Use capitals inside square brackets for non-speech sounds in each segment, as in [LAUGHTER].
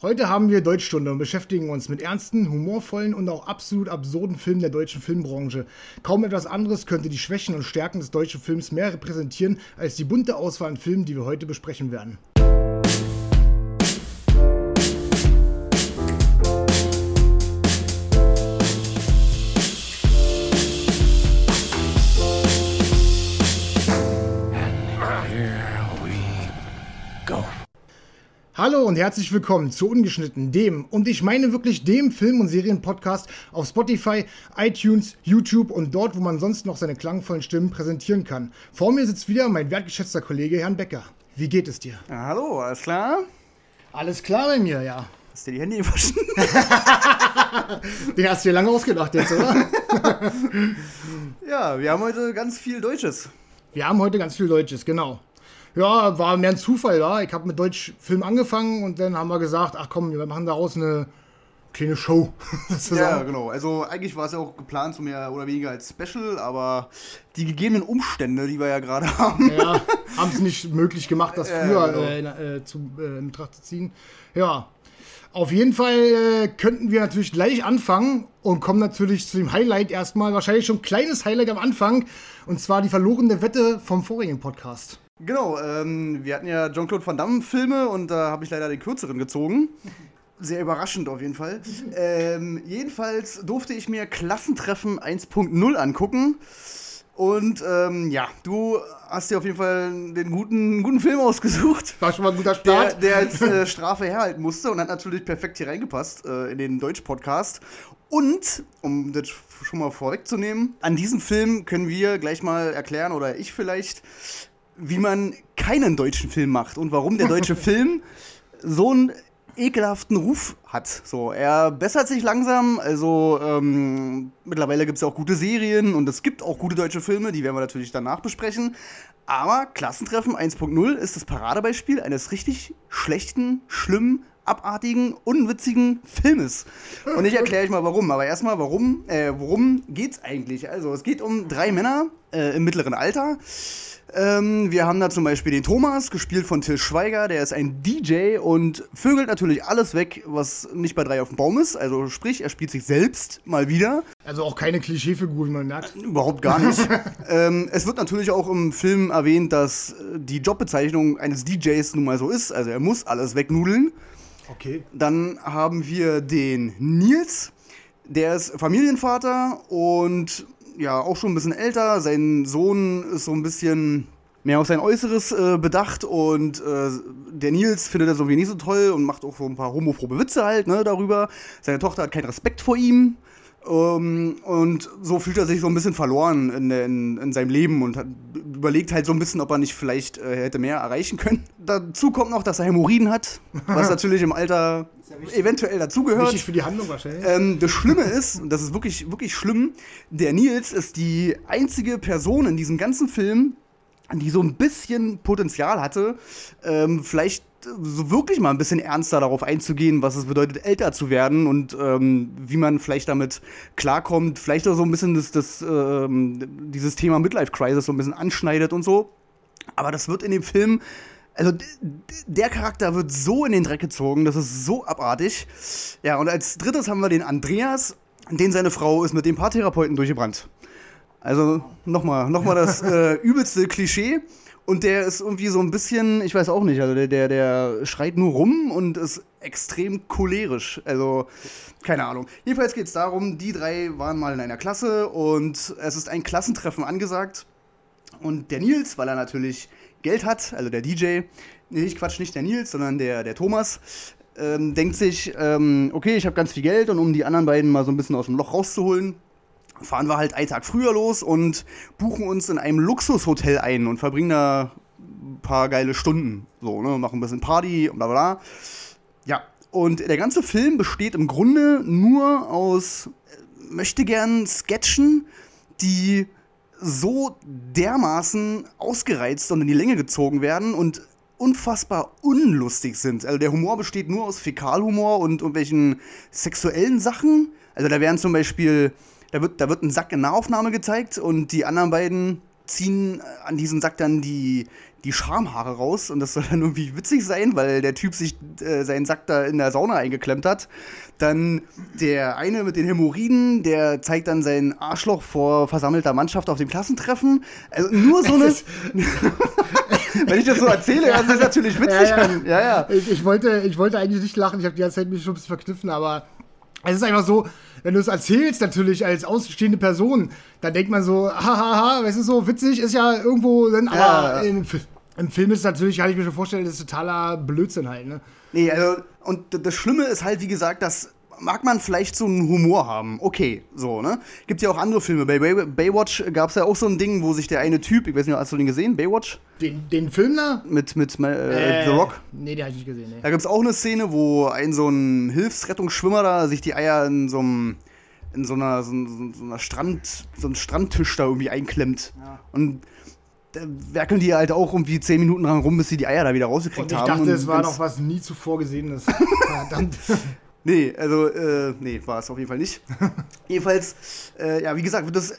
Heute haben wir Deutschstunde und beschäftigen uns mit ernsten, humorvollen und auch absolut absurden Filmen der deutschen Filmbranche. Kaum etwas anderes könnte die Schwächen und Stärken des deutschen Films mehr repräsentieren als die bunte Auswahl an Filmen, die wir heute besprechen werden. Hallo und herzlich willkommen zu Ungeschnitten, dem, und ich meine wirklich dem Film- und Serienpodcast auf Spotify, iTunes, YouTube und dort, wo man sonst noch seine klangvollen Stimmen präsentieren kann. Vor mir sitzt wieder mein wertgeschätzter Kollege Herrn Becker. Wie geht es dir? Ja, hallo, alles klar? Alles klar bei mir, ja. Hast du dir die Hände gewaschen? [LAUGHS] Den hast du dir lange ausgedacht jetzt, oder? [LAUGHS] ja, wir haben heute ganz viel Deutsches. Wir haben heute ganz viel Deutsches, genau. Ja, war mehr ein Zufall, ja. Ich habe mit Deutschfilm angefangen und dann haben wir gesagt, ach komm, wir machen daraus eine kleine Show. [LAUGHS] ja, genau. Also eigentlich war es ja auch geplant, so mehr oder weniger als Special, aber die gegebenen Umstände, die wir ja gerade [LAUGHS] haben. Ja, haben es nicht möglich gemacht, das [LAUGHS] früher äh, genau. äh, zu, äh, in Betracht zu ziehen. Ja. Auf jeden Fall äh, könnten wir natürlich gleich anfangen und kommen natürlich zu dem Highlight erstmal. Wahrscheinlich schon ein kleines Highlight am Anfang. Und zwar die verlorene Wette vom vorigen Podcast. Genau, ähm, wir hatten ja Jean-Claude Van Damme Filme und da habe ich leider den kürzeren gezogen. Sehr überraschend auf jeden Fall. [LAUGHS] Ähm, jedenfalls durfte ich mir Klassentreffen 1.0 angucken. Und ähm, ja, du hast dir auf jeden Fall den guten, guten Film ausgesucht. War schon mal ein guter Start. Der, der als äh, [LAUGHS] Strafe herhalten musste und hat natürlich perfekt hier reingepasst äh, in den Deutsch-Podcast. Und, um das schon mal vorwegzunehmen, an diesem Film können wir gleich mal erklären, oder ich vielleicht, wie man keinen deutschen Film macht und warum der deutsche [LAUGHS] Film so einen ekelhaften Ruf hat. So, er bessert sich langsam. Also ähm, mittlerweile gibt es ja auch gute Serien und es gibt auch gute deutsche Filme, die werden wir natürlich danach besprechen. Aber Klassentreffen 1.0 ist das Paradebeispiel eines richtig schlechten, schlimmen, abartigen, unwitzigen Filmes. Und ich erkläre euch mal warum. Aber erstmal, warum, äh, worum geht's eigentlich? Also, es geht um drei Männer äh, im mittleren Alter ähm, wir haben da zum Beispiel den Thomas, gespielt von Till Schweiger, der ist ein DJ und vögelt natürlich alles weg, was nicht bei drei auf dem Baum ist. Also sprich, er spielt sich selbst mal wieder. Also auch keine Klischeefigur, wie man merkt. Überhaupt gar nicht. [LAUGHS] ähm, es wird natürlich auch im Film erwähnt, dass die Jobbezeichnung eines DJs nun mal so ist. Also er muss alles wegnudeln. Okay. Dann haben wir den Nils, der ist Familienvater und ja auch schon ein bisschen älter. Sein Sohn ist so ein bisschen mehr auf sein Äußeres äh, bedacht und äh, der Nils findet das irgendwie nicht so toll und macht auch so ein paar homophobe Witze halt ne, darüber. Seine Tochter hat keinen Respekt vor ihm. Ähm, und so fühlt er sich so ein bisschen verloren in, in, in seinem Leben und hat, überlegt halt so ein bisschen, ob er nicht vielleicht äh, hätte mehr erreichen können. Dazu kommt noch, dass er Hämorrhoiden hat, was [LAUGHS] natürlich im Alter ja eventuell dazugehört. Wichtig für die Handlung wahrscheinlich. Ähm, das Schlimme ist, und das ist wirklich, wirklich schlimm, der Nils ist die einzige Person in diesem ganzen Film, die so ein bisschen Potenzial hatte, ähm, vielleicht so wirklich mal ein bisschen ernster darauf einzugehen, was es bedeutet, älter zu werden und ähm, wie man vielleicht damit klarkommt, vielleicht auch so ein bisschen das, das, ähm, dieses Thema Midlife Crisis so ein bisschen anschneidet und so. Aber das wird in dem Film, also der Charakter wird so in den Dreck gezogen, das ist so abartig. Ja, und als drittes haben wir den Andreas, den seine Frau ist mit dem Paartherapeuten durchgebrannt. Also nochmal, nochmal das [LAUGHS] äh, übelste Klischee. Und der ist irgendwie so ein bisschen, ich weiß auch nicht, also der, der, der schreit nur rum und ist extrem cholerisch. Also, keine Ahnung. Jedenfalls geht es darum, die drei waren mal in einer Klasse und es ist ein Klassentreffen angesagt. Und der Nils, weil er natürlich Geld hat, also der DJ, nee, ich quatsch nicht der Nils, sondern der, der Thomas, ähm, denkt sich, ähm, okay, ich habe ganz viel Geld und um die anderen beiden mal so ein bisschen aus dem Loch rauszuholen, fahren wir halt einen Tag früher los und buchen uns in einem Luxushotel ein und verbringen da ein paar geile Stunden. So, ne, machen ein bisschen Party und bla bla. Ja, und der ganze Film besteht im Grunde nur aus äh, möchte gern Sketchen, die so dermaßen ausgereizt und in die Länge gezogen werden und unfassbar unlustig sind. Also der Humor besteht nur aus Fäkalhumor und irgendwelchen sexuellen Sachen. Also da wären zum Beispiel da wird, da wird ein Sack in Nahaufnahme gezeigt und die anderen beiden ziehen an diesem Sack dann die, die Schamhaare raus und das soll dann irgendwie witzig sein, weil der Typ sich äh, seinen Sack da in der Sauna eingeklemmt hat. Dann der eine mit den Hämorrhoiden, der zeigt dann sein Arschloch vor versammelter Mannschaft auf dem Klassentreffen. Also nur so [LAUGHS] eine. [LAUGHS] Wenn ich das so erzähle, ja, das ist natürlich witzig. Ja, ja. ja, ja. Ich, ich, wollte, ich wollte eigentlich nicht lachen, ich habe die ganze Zeit mich schon ein bisschen verkniffen, aber es ist einfach so, wenn du es erzählst, natürlich als ausstehende Person, dann denkt man so, hahaha, weißt du, so witzig ist ja irgendwo, dann, aber ja. im, im, Film ist es natürlich, kann ich mir schon vorstellen, das ist totaler Blödsinn halt, ne? Nee, also, und das Schlimme ist halt, wie gesagt, dass mag man vielleicht so einen Humor haben. Okay, so, ne? Gibt ja auch andere Filme. Bei Bay Baywatch gab es ja auch so ein Ding, wo sich der eine Typ, ich weiß nicht, hast du den gesehen, Baywatch? Den, den Film da? Mit, mit äh, äh, The Rock? Nee, den hab ich nicht gesehen, nee. Da gibt es auch eine Szene, wo ein so ein Hilfsrettungsschwimmer da sich die Eier in so einem in so einer, so, so einer Strand, so einem Strandtisch da irgendwie einklemmt. Ja. Und da werkeln die halt auch irgendwie zehn Minuten dran rum, bis sie die Eier da wieder rausgekriegt haben. Ich dachte, es war doch was nie zuvor Gesehenes. [LAUGHS] Verdammt. Nee, also, äh, nee, war es auf jeden Fall nicht. [LAUGHS] Jedenfalls, äh, ja, wie gesagt, wird das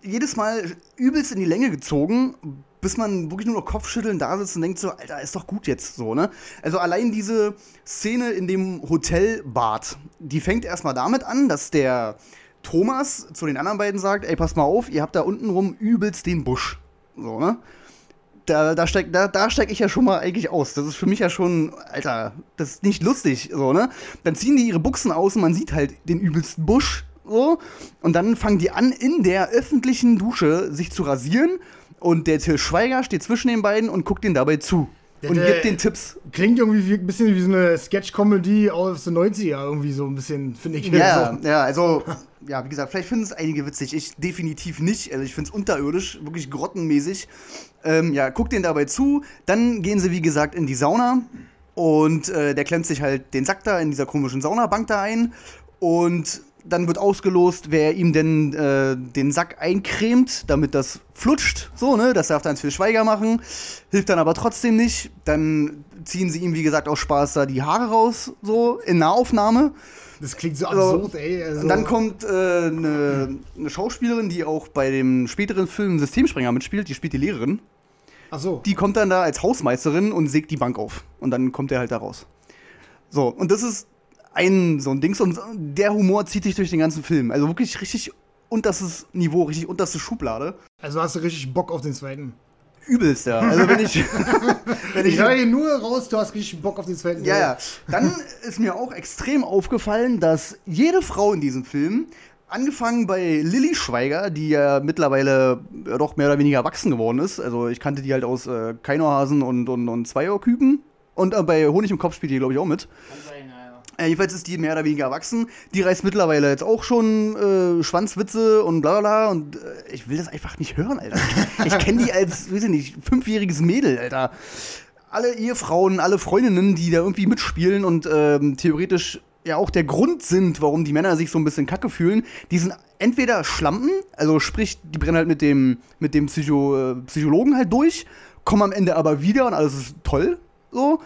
jedes Mal übelst in die Länge gezogen, bis man wirklich nur noch Kopfschütteln da sitzt und denkt so, Alter, ist doch gut jetzt so, ne? Also allein diese Szene in dem Hotelbad, die fängt erstmal damit an, dass der Thomas zu den anderen beiden sagt, ey, pass mal auf, ihr habt da unten rum übelst den Busch. So, ne? Da, da steig, da, da steig ich ja schon mal eigentlich aus. Das ist für mich ja schon, Alter, das ist nicht lustig, so, ne? Dann ziehen die ihre Buchsen aus und man sieht halt den übelsten Busch, so. Und dann fangen die an, in der öffentlichen Dusche sich zu rasieren. Und der Till Schweiger steht zwischen den beiden und guckt denen dabei zu. Und der, gibt den Tipps. Klingt irgendwie wie, ein bisschen wie so eine Sketch-Comedy aus den 90er, irgendwie so ein bisschen, finde ich. Ja, so. ja, also, ja, wie gesagt, vielleicht finden es einige witzig. Ich definitiv nicht. Also, ich finde es unterirdisch, wirklich grottenmäßig. Ähm, ja, guckt den dabei zu. Dann gehen sie, wie gesagt, in die Sauna. Und äh, der klemmt sich halt den Sack da in dieser komischen Saunabank da ein. Und dann wird ausgelost, wer ihm denn äh, den Sack eincremt, damit das flutscht. So, ne? Das darf dann für Schweiger machen. Hilft dann aber trotzdem nicht. Dann ziehen sie ihm, wie gesagt, aus Spaß da die Haare raus, so in Nahaufnahme. Das klingt so also, absurd, ey. Also. Und dann kommt eine äh, ne Schauspielerin, die auch bei dem späteren Film Systemsprenger mitspielt, die spielt die Lehrerin. Ach so. Die kommt dann da als Hausmeisterin und sägt die Bank auf. Und dann kommt er halt da raus. So, und das ist ein so ein Dings und der Humor zieht sich durch den ganzen Film. Also wirklich richtig unterstes Niveau, richtig unterste Schublade. Also hast du richtig Bock auf den zweiten übelst, ja. Also wenn ich. [LAUGHS] wenn ich, ich höre hier nur raus, du hast richtig Bock auf den zweiten Ja, ja. Dann ist mir auch extrem aufgefallen, dass jede Frau in diesem Film, angefangen bei Lilly Schweiger, die ja mittlerweile doch mehr oder weniger erwachsen geworden ist. Also ich kannte die halt aus äh, Keinohasen und, und, und Zweierküken. Und äh, bei Honig im Kopf spielt die, glaube ich, auch mit. Kann sein. Äh, jedenfalls ist die mehr oder weniger erwachsen. Die reißt mittlerweile jetzt auch schon äh, Schwanzwitze und bla bla. Und äh, ich will das einfach nicht hören, Alter. Ich kenne die als, weiß ich nicht, fünfjähriges Mädel, Alter. Alle Ehefrauen, alle Freundinnen, die da irgendwie mitspielen und ähm, theoretisch ja auch der Grund sind, warum die Männer sich so ein bisschen kacke fühlen, die sind entweder Schlampen, also sprich, die brennen halt mit dem, mit dem Psycho, äh, Psychologen halt durch, kommen am Ende aber wieder und alles ist toll, so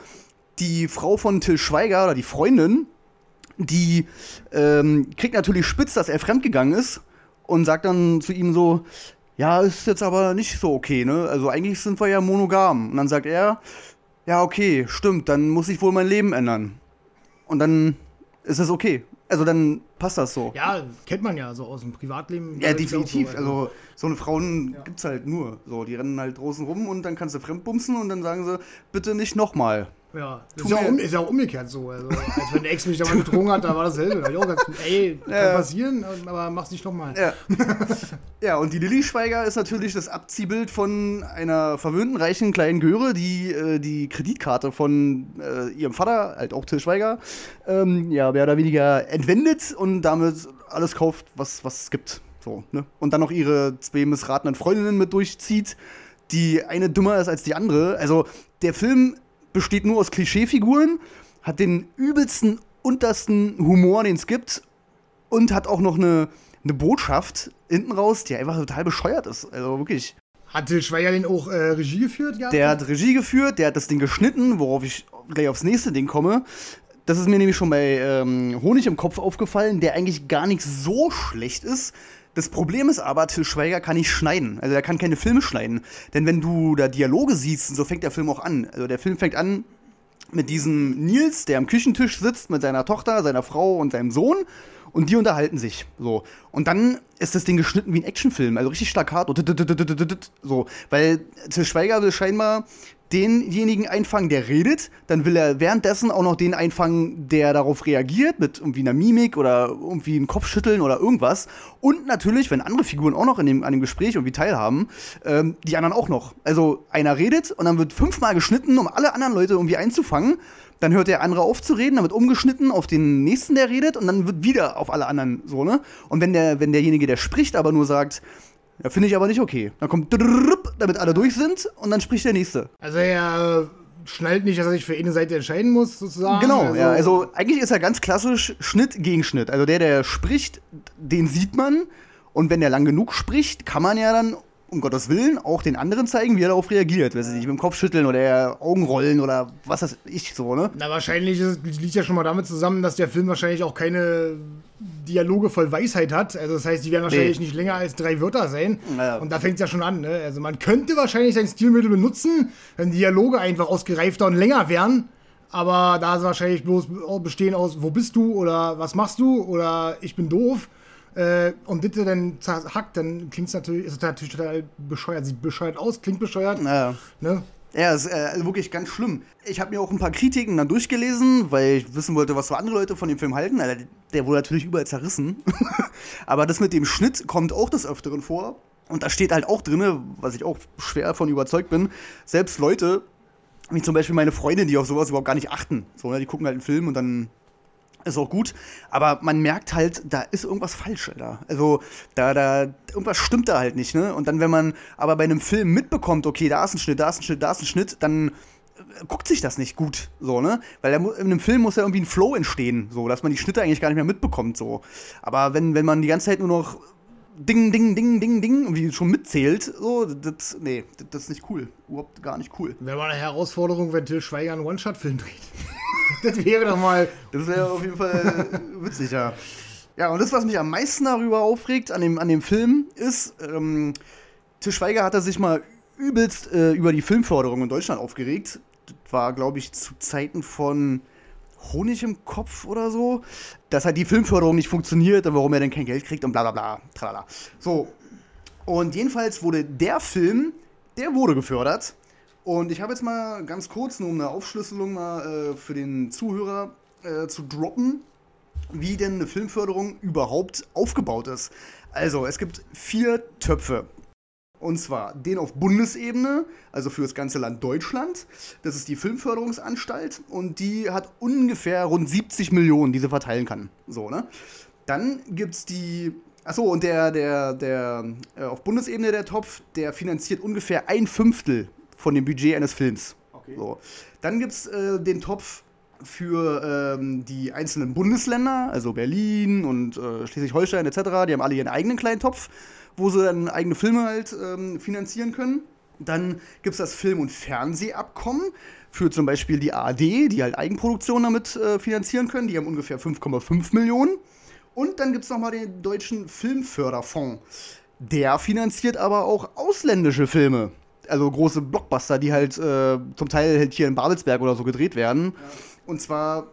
die Frau von Till Schweiger oder die Freundin, die ähm, kriegt natürlich spitz, dass er fremdgegangen ist und sagt dann zu ihm so, ja, ist jetzt aber nicht so okay, ne? Also eigentlich sind wir ja monogam. Und dann sagt er, ja, okay, stimmt, dann muss ich wohl mein Leben ändern. Und dann ist es okay. Also dann passt das so. Ja, kennt man ja so aus dem Privatleben. Ja, definitiv. So, also. also so eine Frauen ja. gibt's halt nur. So, die rennen halt draußen rum und dann kannst du fremdbumsen und dann sagen sie, bitte nicht nochmal. Ja, ist ja, um, ist ja, auch umgekehrt so. Also, als wenn der Ex mich da mal betrogen hat, da war dasselbe. Da ich auch gesagt, ey, kann ja. passieren, aber mach's nicht nochmal. Ja. ja, und die Lilly Schweiger ist natürlich das Abziehbild von einer verwöhnten, reichen kleinen Göre, die äh, die Kreditkarte von äh, ihrem Vater, halt auch Till Schweiger, ähm, ja, mehr oder weniger entwendet und damit alles kauft, was, was es gibt. So, ne? Und dann noch ihre zwei missratenen Freundinnen mit durchzieht, die eine dümmer ist als die andere. Also, der Film besteht nur aus Klischeefiguren, hat den übelsten, untersten Humor, den es gibt und hat auch noch eine, eine Botschaft hinten raus, die einfach total bescheuert ist. Also wirklich. Hat Till Schweiger den auch äh, Regie geführt? Gehabt? Der hat Regie geführt, der hat das Ding geschnitten, worauf ich gleich aufs nächste Ding komme. Das ist mir nämlich schon bei ähm, Honig im Kopf aufgefallen, der eigentlich gar nicht so schlecht ist. Das Problem ist aber, Till Schweiger kann nicht schneiden. Also er kann keine Filme schneiden. Denn wenn du da Dialoge siehst, so fängt der Film auch an. Also der Film fängt an mit diesem Nils, der am Küchentisch sitzt mit seiner Tochter, seiner Frau und seinem Sohn und die unterhalten sich. So. Und dann ist das Ding geschnitten wie ein Actionfilm, also richtig staccato. So. Weil Til Schweiger will scheinbar denjenigen einfangen, der redet, dann will er währenddessen auch noch den einfangen, der darauf reagiert, mit irgendwie einer Mimik oder irgendwie einem Kopfschütteln oder irgendwas. Und natürlich, wenn andere Figuren auch noch in dem, an dem Gespräch irgendwie teilhaben, ähm, die anderen auch noch. Also einer redet und dann wird fünfmal geschnitten, um alle anderen Leute irgendwie einzufangen. Dann hört der andere auf zu reden, dann wird umgeschnitten auf den nächsten, der redet, und dann wird wieder auf alle anderen so, ne? Und wenn der, wenn derjenige, der spricht, aber nur sagt, ja, finde ich aber nicht okay. Dann kommt damit alle durch sind und dann spricht der nächste. Also er schnallt nicht, dass er sich für eine Seite entscheiden muss, sozusagen. Genau, also, ja. Also eigentlich ist er ganz klassisch Schnitt gegen Schnitt. Also der, der spricht, den sieht man. Und wenn der lang genug spricht, kann man ja dann um Gottes Willen auch den anderen zeigen, wie er darauf reagiert. Wenn sie sich mit dem Kopf schütteln oder Augen rollen oder was das ich so, ne? Na, wahrscheinlich liegt ja schon mal damit zusammen, dass der Film wahrscheinlich auch keine Dialoge voll Weisheit hat. Also das heißt, die werden wahrscheinlich nee. nicht länger als drei Wörter sein. Naja. Und da fängt es ja schon an, ne? Also man könnte wahrscheinlich sein Stilmittel benutzen, wenn Dialoge einfach ausgereifter und länger wären. Aber da ist wahrscheinlich bloß bestehen aus, wo bist du oder was machst du oder ich bin doof äh, und das dann hackt, dann klingt es natürlich, ist natürlich total bescheuert. Sieht bescheuert aus, klingt bescheuert. Ja. Ne? Ja, ist äh, wirklich ganz schlimm. Ich habe mir auch ein paar Kritiken dann durchgelesen, weil ich wissen wollte, was so andere Leute von dem Film halten. Also, der wurde natürlich überall zerrissen. [LAUGHS] Aber das mit dem Schnitt kommt auch des Öfteren vor. Und da steht halt auch drin, was ich auch schwer davon überzeugt bin, selbst Leute, wie zum Beispiel meine Freundin, die auf sowas überhaupt gar nicht achten. So, ne, die gucken halt einen Film und dann ist auch gut, aber man merkt halt, da ist irgendwas falsch, Alter. Also, da, da, irgendwas stimmt da halt nicht, ne? Und dann, wenn man aber bei einem Film mitbekommt, okay, da ist ein Schnitt, da ist ein Schnitt, da ist ein Schnitt, dann äh, guckt sich das nicht gut, so, ne? Weil in einem Film muss ja irgendwie ein Flow entstehen, so, dass man die Schnitte eigentlich gar nicht mehr mitbekommt, so. Aber wenn, wenn man die ganze Zeit nur noch Ding, Ding, Ding, Ding, Ding, irgendwie schon mitzählt, so, das, nee, das ist nicht cool. Überhaupt gar nicht cool. Wäre mal eine Herausforderung, wenn Till Schweiger einen One-Shot-Film dreht. [LAUGHS] das wäre doch mal. Das wäre auf jeden Fall witzig, ja. Ja, und das, was mich am meisten darüber aufregt, an dem, an dem Film, ist, ähm, Til Schweiger hat er sich mal übelst äh, über die Filmförderung in Deutschland aufgeregt. Das war, glaube ich, zu Zeiten von Honig im Kopf oder so, dass halt die Filmförderung nicht funktioniert und warum er denn kein Geld kriegt und bla bla bla. Tralala. So. Und jedenfalls wurde der Film, der wurde gefördert. Und ich habe jetzt mal ganz kurz, nur um eine Aufschlüsselung mal äh, für den Zuhörer äh, zu droppen, wie denn eine Filmförderung überhaupt aufgebaut ist. Also, es gibt vier Töpfe. Und zwar den auf Bundesebene, also für das ganze Land Deutschland. Das ist die Filmförderungsanstalt und die hat ungefähr rund 70 Millionen, die sie verteilen kann. So, ne? Dann gibt es die. Achso, und der, der, der äh, auf Bundesebene der Topf, der finanziert ungefähr ein Fünftel von dem Budget eines Films. Okay. So. Dann gibt es äh, den Topf für ähm, die einzelnen Bundesländer, also Berlin und äh, Schleswig-Holstein etc. Die haben alle ihren eigenen kleinen Topf wo sie dann eigene Filme halt ähm, finanzieren können. Dann gibt es das Film- und Fernsehabkommen für zum Beispiel die ARD, die halt Eigenproduktionen damit äh, finanzieren können. Die haben ungefähr 5,5 Millionen. Und dann gibt es nochmal den Deutschen Filmförderfonds. Der finanziert aber auch ausländische Filme. Also große Blockbuster, die halt äh, zum Teil halt hier in Babelsberg oder so gedreht werden. Ja. Und zwar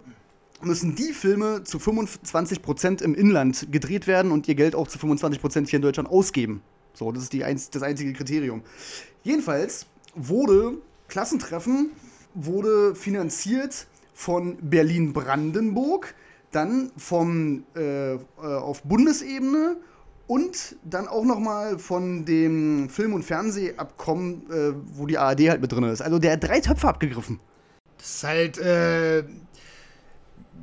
müssen die Filme zu 25% im Inland gedreht werden und ihr Geld auch zu 25% hier in Deutschland ausgeben. So, das ist die einz das einzige Kriterium. Jedenfalls wurde Klassentreffen wurde finanziert von Berlin-Brandenburg, dann vom äh, äh, auf Bundesebene und dann auch noch mal von dem Film- und Fernsehabkommen, äh, wo die ARD halt mit drin ist. Also der hat drei Töpfe abgegriffen. Das ist halt äh,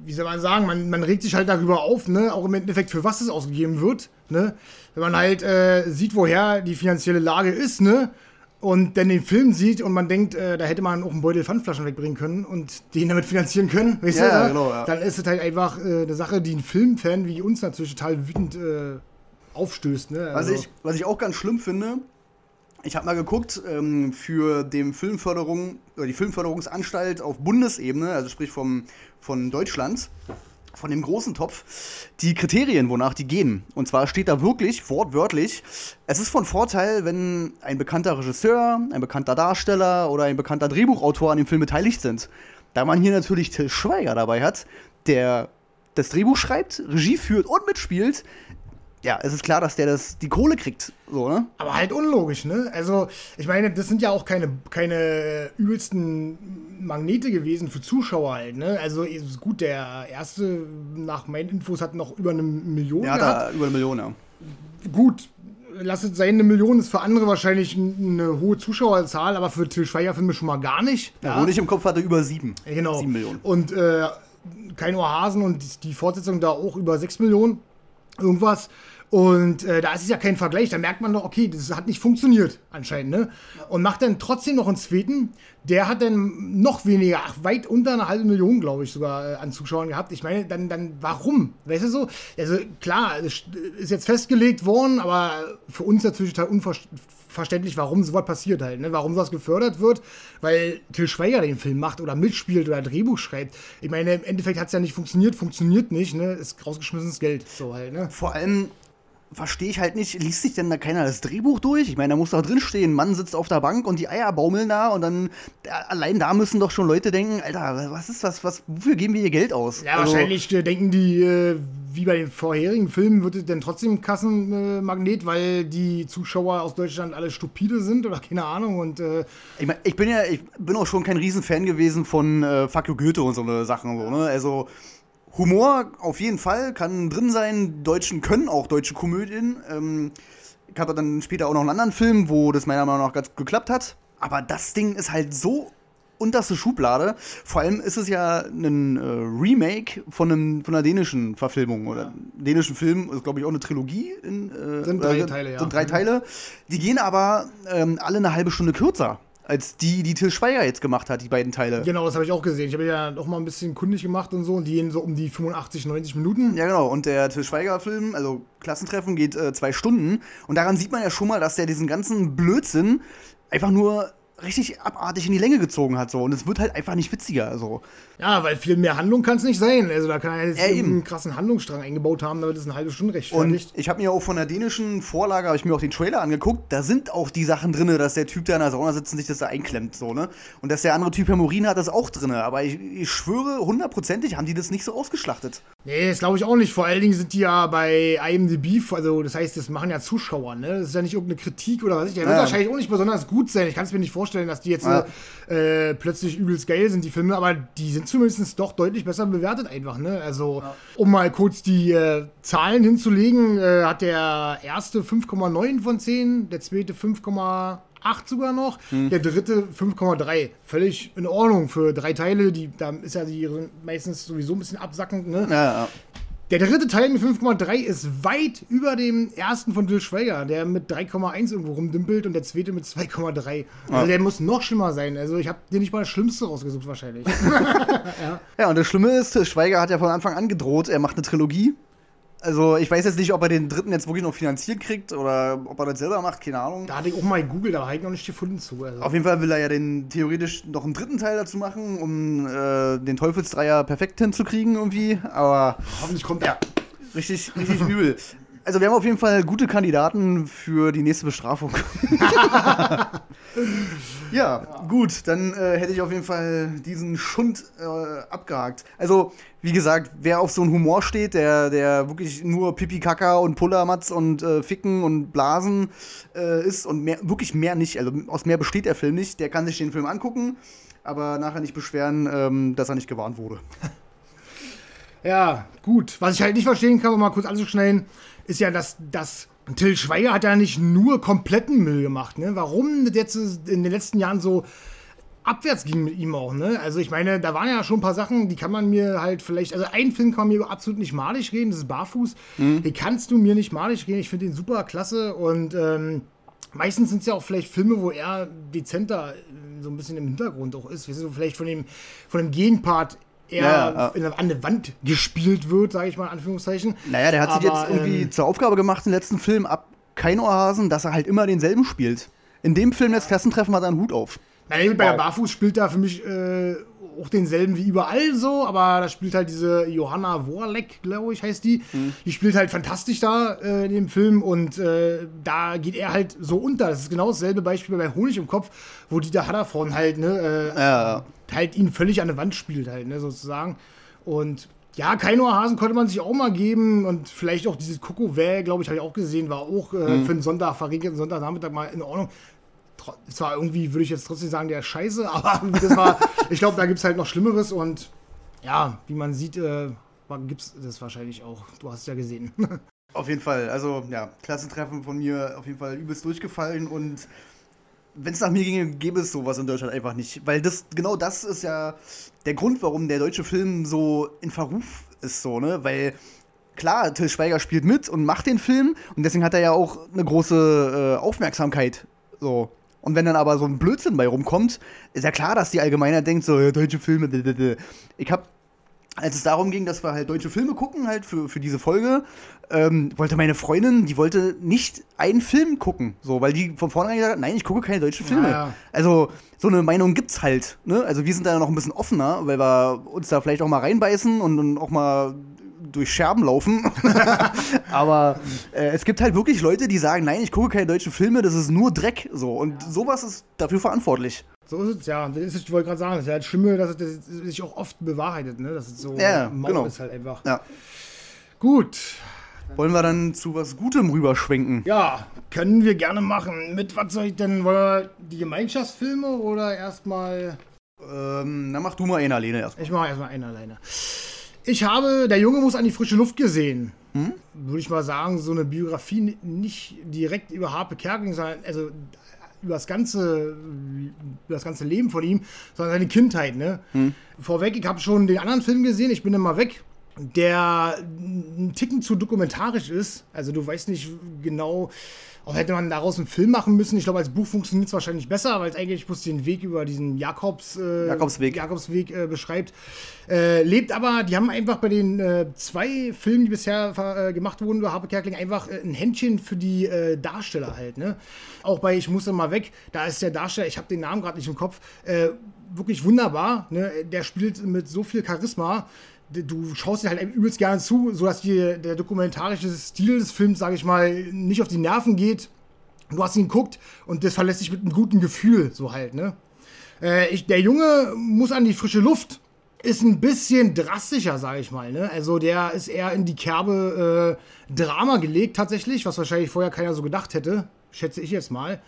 wie soll man sagen, man, man regt sich halt darüber auf, ne, auch im Endeffekt, für was es ausgegeben wird, ne, wenn man halt äh, sieht, woher die finanzielle Lage ist, ne, und dann den Film sieht und man denkt, äh, da hätte man auch einen Beutel Pfandflaschen wegbringen können und den damit finanzieren können, [LAUGHS] weißt ja, du, ne? genau, ja. dann ist es halt einfach äh, eine Sache, die einen Filmfan wie uns natürlich total wütend äh, aufstößt, ne. Also was, ich, was ich auch ganz schlimm finde, ich habe mal geguckt, ähm, für den Filmförderung, oder die Filmförderungsanstalt auf Bundesebene, also sprich vom, von Deutschland, von dem großen Topf die Kriterien, wonach die gehen. Und zwar steht da wirklich, wortwörtlich, es ist von Vorteil, wenn ein bekannter Regisseur, ein bekannter Darsteller oder ein bekannter Drehbuchautor an dem Film beteiligt sind. Da man hier natürlich Till Schweiger dabei hat, der das Drehbuch schreibt, Regie führt und mitspielt, ja, es ist klar, dass der das, die Kohle kriegt. So, ne? Aber halt unlogisch, ne? Also, ich meine, das sind ja auch keine, keine übelsten Magnete gewesen für Zuschauer halt, ne? Also, ist gut, der erste, nach meinen Infos, hat noch über eine Million. Ja, da über eine Million, ja. Gut, lass es sein, eine Million ist für andere wahrscheinlich eine hohe Zuschauerzahl, aber für Till Schweiger-Filme schon mal gar nicht. Ja, ja. Wo ich im Kopf hatte, über sieben. Genau. Sieben Millionen. Und äh, kein Ohrhasen und die Fortsetzung da auch über sechs Millionen irgendwas. Und äh, da ist es ja kein Vergleich. Da merkt man doch, okay, das hat nicht funktioniert anscheinend. Ne? Und macht dann trotzdem noch einen zweiten. Der hat dann noch weniger, ach, weit unter eine halbe Million, glaube ich, sogar äh, an Zuschauern gehabt. Ich meine, dann, dann warum? Weißt du so? Also klar, ist jetzt festgelegt worden, aber für uns natürlich total unverständlich verständlich, warum sowas passiert halt, ne? warum sowas gefördert wird, weil Till Schweiger den Film macht oder mitspielt oder Drehbuch schreibt. Ich meine, im Endeffekt hat es ja nicht funktioniert, funktioniert nicht, ne? ist rausgeschmissenes Geld, so halt. Ne? Vor allem verstehe ich halt nicht, liest sich denn da keiner das Drehbuch durch? Ich meine, da muss doch drinstehen, Mann sitzt auf der Bank und die Eier baumeln da und dann allein da müssen doch schon Leute denken, Alter, was ist das, was, wofür geben wir hier Geld aus? Ja, also, wahrscheinlich äh, denken die, äh, wie bei den vorherigen Filmen, wird es denn trotzdem Kassenmagnet, äh, weil die Zuschauer aus Deutschland alle stupide sind oder keine Ahnung und äh ich, mein, ich bin ja, ich bin auch schon kein Riesenfan gewesen von äh, Fuck you Goethe und so eine Sachen, so, ne? Also Humor auf jeden Fall kann drin sein. Deutschen können auch deutsche Komödien. Ähm, ich habe dann später auch noch einen anderen Film, wo das meiner Meinung nach ganz geklappt hat. Aber das Ding ist halt so unterste Schublade. Vor allem ist es ja ein äh, Remake von, einem, von einer dänischen Verfilmung oder ja. dänischen Film. Ist, glaube ich, auch eine Trilogie. In, äh, sind drei Teile, ja. Sind drei Teile. Die gehen aber ähm, alle eine halbe Stunde kürzer als die, die Till Schweiger jetzt gemacht hat, die beiden Teile. Genau, das habe ich auch gesehen. Ich habe ja noch mal ein bisschen kundig gemacht und so und die gehen so um die 85, 90 Minuten. Ja, genau. Und der Till Schweiger-Film, also Klassentreffen, geht äh, zwei Stunden. Und daran sieht man ja schon mal, dass der diesen ganzen Blödsinn einfach nur richtig abartig in die Länge gezogen hat so und es wird halt einfach nicht witziger so. Ja, weil viel mehr Handlung kann es nicht sein. Also da kann er jetzt ja, einen krassen Handlungsstrang eingebaut haben, damit es eine halbe Stunde rechtfertigt. Und ich habe mir auch von der dänischen Vorlage, habe ich mir auch den Trailer angeguckt, da sind auch die Sachen drin, dass der Typ, der in der Sauna sitzt und sich das da einklemmt, so, ne? Und dass der andere Typ Hämorrhoiden hat, das auch drin. Aber ich, ich schwöre, hundertprozentig haben die das nicht so ausgeschlachtet. Nee, das glaube ich auch nicht. Vor allen Dingen sind die ja bei IMDb, also das heißt, das machen ja Zuschauer, ne? Das ist ja nicht irgendeine Kritik oder was ich. Der ja. wird wahrscheinlich auch nicht besonders gut sein. Ich kann es mir nicht vorstellen, dass die jetzt ja. äh, plötzlich übelst geil sind, die Filme, aber die sind zumindest doch deutlich deutlich besser bewertet einfach. Ne? Also, ja. um mal kurz die äh, Zahlen hinzulegen, äh, hat der erste 5,9 von 10, der zweite 5,8 sogar noch, hm. der dritte 5,3. Völlig in Ordnung für drei Teile. Die, da ist ja die meistens sowieso ein bisschen absackend. Ne? Ja, ja. Der dritte Teil mit 5,3 ist weit über dem ersten von Dill Schweiger, der mit 3,1 irgendwo rumdümpelt und der zweite mit 2,3. Also der muss noch schlimmer sein. Also ich habe dir nicht mal das Schlimmste rausgesucht wahrscheinlich. [LAUGHS] ja. ja, und das Schlimme ist, Schweiger hat ja von Anfang an gedroht, er macht eine Trilogie. Also ich weiß jetzt nicht, ob er den dritten jetzt wirklich noch finanziert kriegt oder ob er das selber macht, keine Ahnung. Da hatte ich auch mal gegoogelt, aber habe ich noch nicht gefunden zu. Also. Auf jeden Fall will er ja den theoretisch noch einen dritten Teil dazu machen, um äh, den Teufelsdreier perfekt hinzukriegen irgendwie. Aber hoffentlich kommt er. Ja, richtig, richtig übel. Also wir haben auf jeden Fall gute Kandidaten für die nächste Bestrafung. [LAUGHS] [LAUGHS] ja, gut, dann äh, hätte ich auf jeden Fall diesen Schund äh, abgehakt. Also, wie gesagt, wer auf so einen Humor steht, der, der wirklich nur Pipi Kaka und Pullermatz und äh, Ficken und Blasen äh, ist und mehr, wirklich mehr nicht, also aus mehr besteht der Film nicht, der kann sich den Film angucken, aber nachher nicht beschweren, ähm, dass er nicht gewarnt wurde. Ja, gut. Was ich halt nicht verstehen kann, um mal kurz anzuschneiden, ist ja, dass, Till Schweiger hat ja nicht nur kompletten Müll gemacht. Ne? Warum das jetzt in den letzten Jahren so abwärts ging mit ihm auch, ne? Also ich meine, da waren ja schon ein paar Sachen, die kann man mir halt vielleicht, also einen Film kann man mir absolut nicht malig reden, das ist Barfuß. Mhm. Den kannst du mir nicht malig reden, ich finde den super klasse und ähm, meistens sind es ja auch vielleicht Filme, wo er dezenter äh, so ein bisschen im Hintergrund auch ist, weißt du, vielleicht von dem, von dem Genpart eher ja, ja. an der Wand gespielt wird, sage ich mal in Anführungszeichen. Naja, der hat sich jetzt irgendwie ähm, zur Aufgabe gemacht im letzten Film ab kein Ohrhasen, dass er halt immer denselben spielt. In dem Film, das Klassentreffen, hat er einen Hut auf. Nein, bei der Barfuß spielt da für mich äh, auch denselben wie überall so, aber da spielt halt diese Johanna Worleck, glaube ich, heißt die. Mhm. Die spielt halt fantastisch da äh, in dem Film und äh, da geht er halt so unter. Das ist genau dasselbe Beispiel bei Honig im Kopf, wo Dieter Hadderforn halt, ne, äh, ja. Halt ihn völlig an der Wand spielt halt, ne, sozusagen. Und ja, kein Hasen konnte man sich auch mal geben und vielleicht auch dieses Coco Well, glaube ich, habe ich auch gesehen, war auch äh, mhm. für einen Sonntag, verregneten Sonntagnachmittag mal in Ordnung zwar irgendwie, würde ich jetzt trotzdem sagen, der scheiße, [LAUGHS] aber das war, ich glaube, da gibt es halt noch Schlimmeres und ja, wie man sieht, äh, gibt es das wahrscheinlich auch. Du hast es ja gesehen. [LAUGHS] Auf jeden Fall, also ja, Klassentreffen von mir auf jeden Fall übelst durchgefallen und wenn es nach mir ginge, gäbe es sowas in Deutschland einfach nicht. Weil das, genau das ist ja der Grund, warum der deutsche Film so in Verruf ist, so, ne? Weil klar, Till Schweiger spielt mit und macht den Film und deswegen hat er ja auch eine große äh, Aufmerksamkeit. So. Und wenn dann aber so ein Blödsinn bei rumkommt, ist ja klar, dass die Allgemeinheit denkt, so, ja, deutsche Filme, ich hab, als es darum ging, dass wir halt deutsche Filme gucken, halt für, für diese Folge, ähm, wollte meine Freundin, die wollte nicht einen Film gucken, so, weil die von vornherein gesagt hat, nein, ich gucke keine deutschen Filme. Ja, ja. Also, so eine Meinung gibt's halt, ne? Also, wir sind da noch ein bisschen offener, weil wir uns da vielleicht auch mal reinbeißen und, und auch mal durch Scherben laufen. [LAUGHS] Aber äh, es gibt halt wirklich Leute, die sagen, nein, ich gucke keine deutschen Filme, das ist nur Dreck. So. Und ja. sowas ist dafür verantwortlich. So ist es, ja. Das ist, ich wollte gerade sagen, das ist halt Schimmel, dass es, das sich auch oft bewahrheitet, ne? Dass es so ja, mau genau. ist halt einfach. Ja. Gut. Wollen wir dann zu was Gutem rüberschwenken? Ja, können wir gerne machen. Mit was soll ich denn? Wollen wir die Gemeinschaftsfilme oder erstmal. Ähm, dann mach du mal einen alleine erstmal. Ich mache erstmal einen alleine. Ich habe Der Junge muss an die frische Luft gesehen. Hm? Würde ich mal sagen, so eine Biografie nicht direkt über Harpe Kerkeling, sondern also über das ganze, über das ganze Leben von ihm, sondern seine Kindheit. Ne? Hm. Vorweg, ich habe schon den anderen Film gesehen, ich bin immer weg der ein Ticken zu dokumentarisch ist. Also du weißt nicht genau, auch hätte man daraus einen Film machen müssen. Ich glaube, als Buch funktioniert es wahrscheinlich besser, weil es eigentlich bloß den Weg über diesen Jakobs, äh, Jakobsweg, Jakobsweg äh, beschreibt. Äh, lebt aber, die haben einfach bei den äh, zwei Filmen, die bisher äh, gemacht wurden über Harpe Kerkeling, einfach äh, ein Händchen für die Darsteller halt. Ne? Auch bei Ich muss mal weg, da ist der Darsteller, ich habe den Namen gerade nicht im Kopf, wirklich wunderbar. Ne? Der spielt mit so viel Charisma du schaust dir halt übelst gerne zu, sodass dir der dokumentarische Stil des Films, sage ich mal, nicht auf die Nerven geht. Du hast ihn geguckt und das verlässt sich mit einem guten Gefühl, so halt, ne? Äh, ich, der Junge muss an die frische Luft, ist ein bisschen drastischer, sage ich mal, ne? Also der ist eher in die Kerbe äh, Drama gelegt tatsächlich, was wahrscheinlich vorher keiner so gedacht hätte, schätze ich jetzt mal.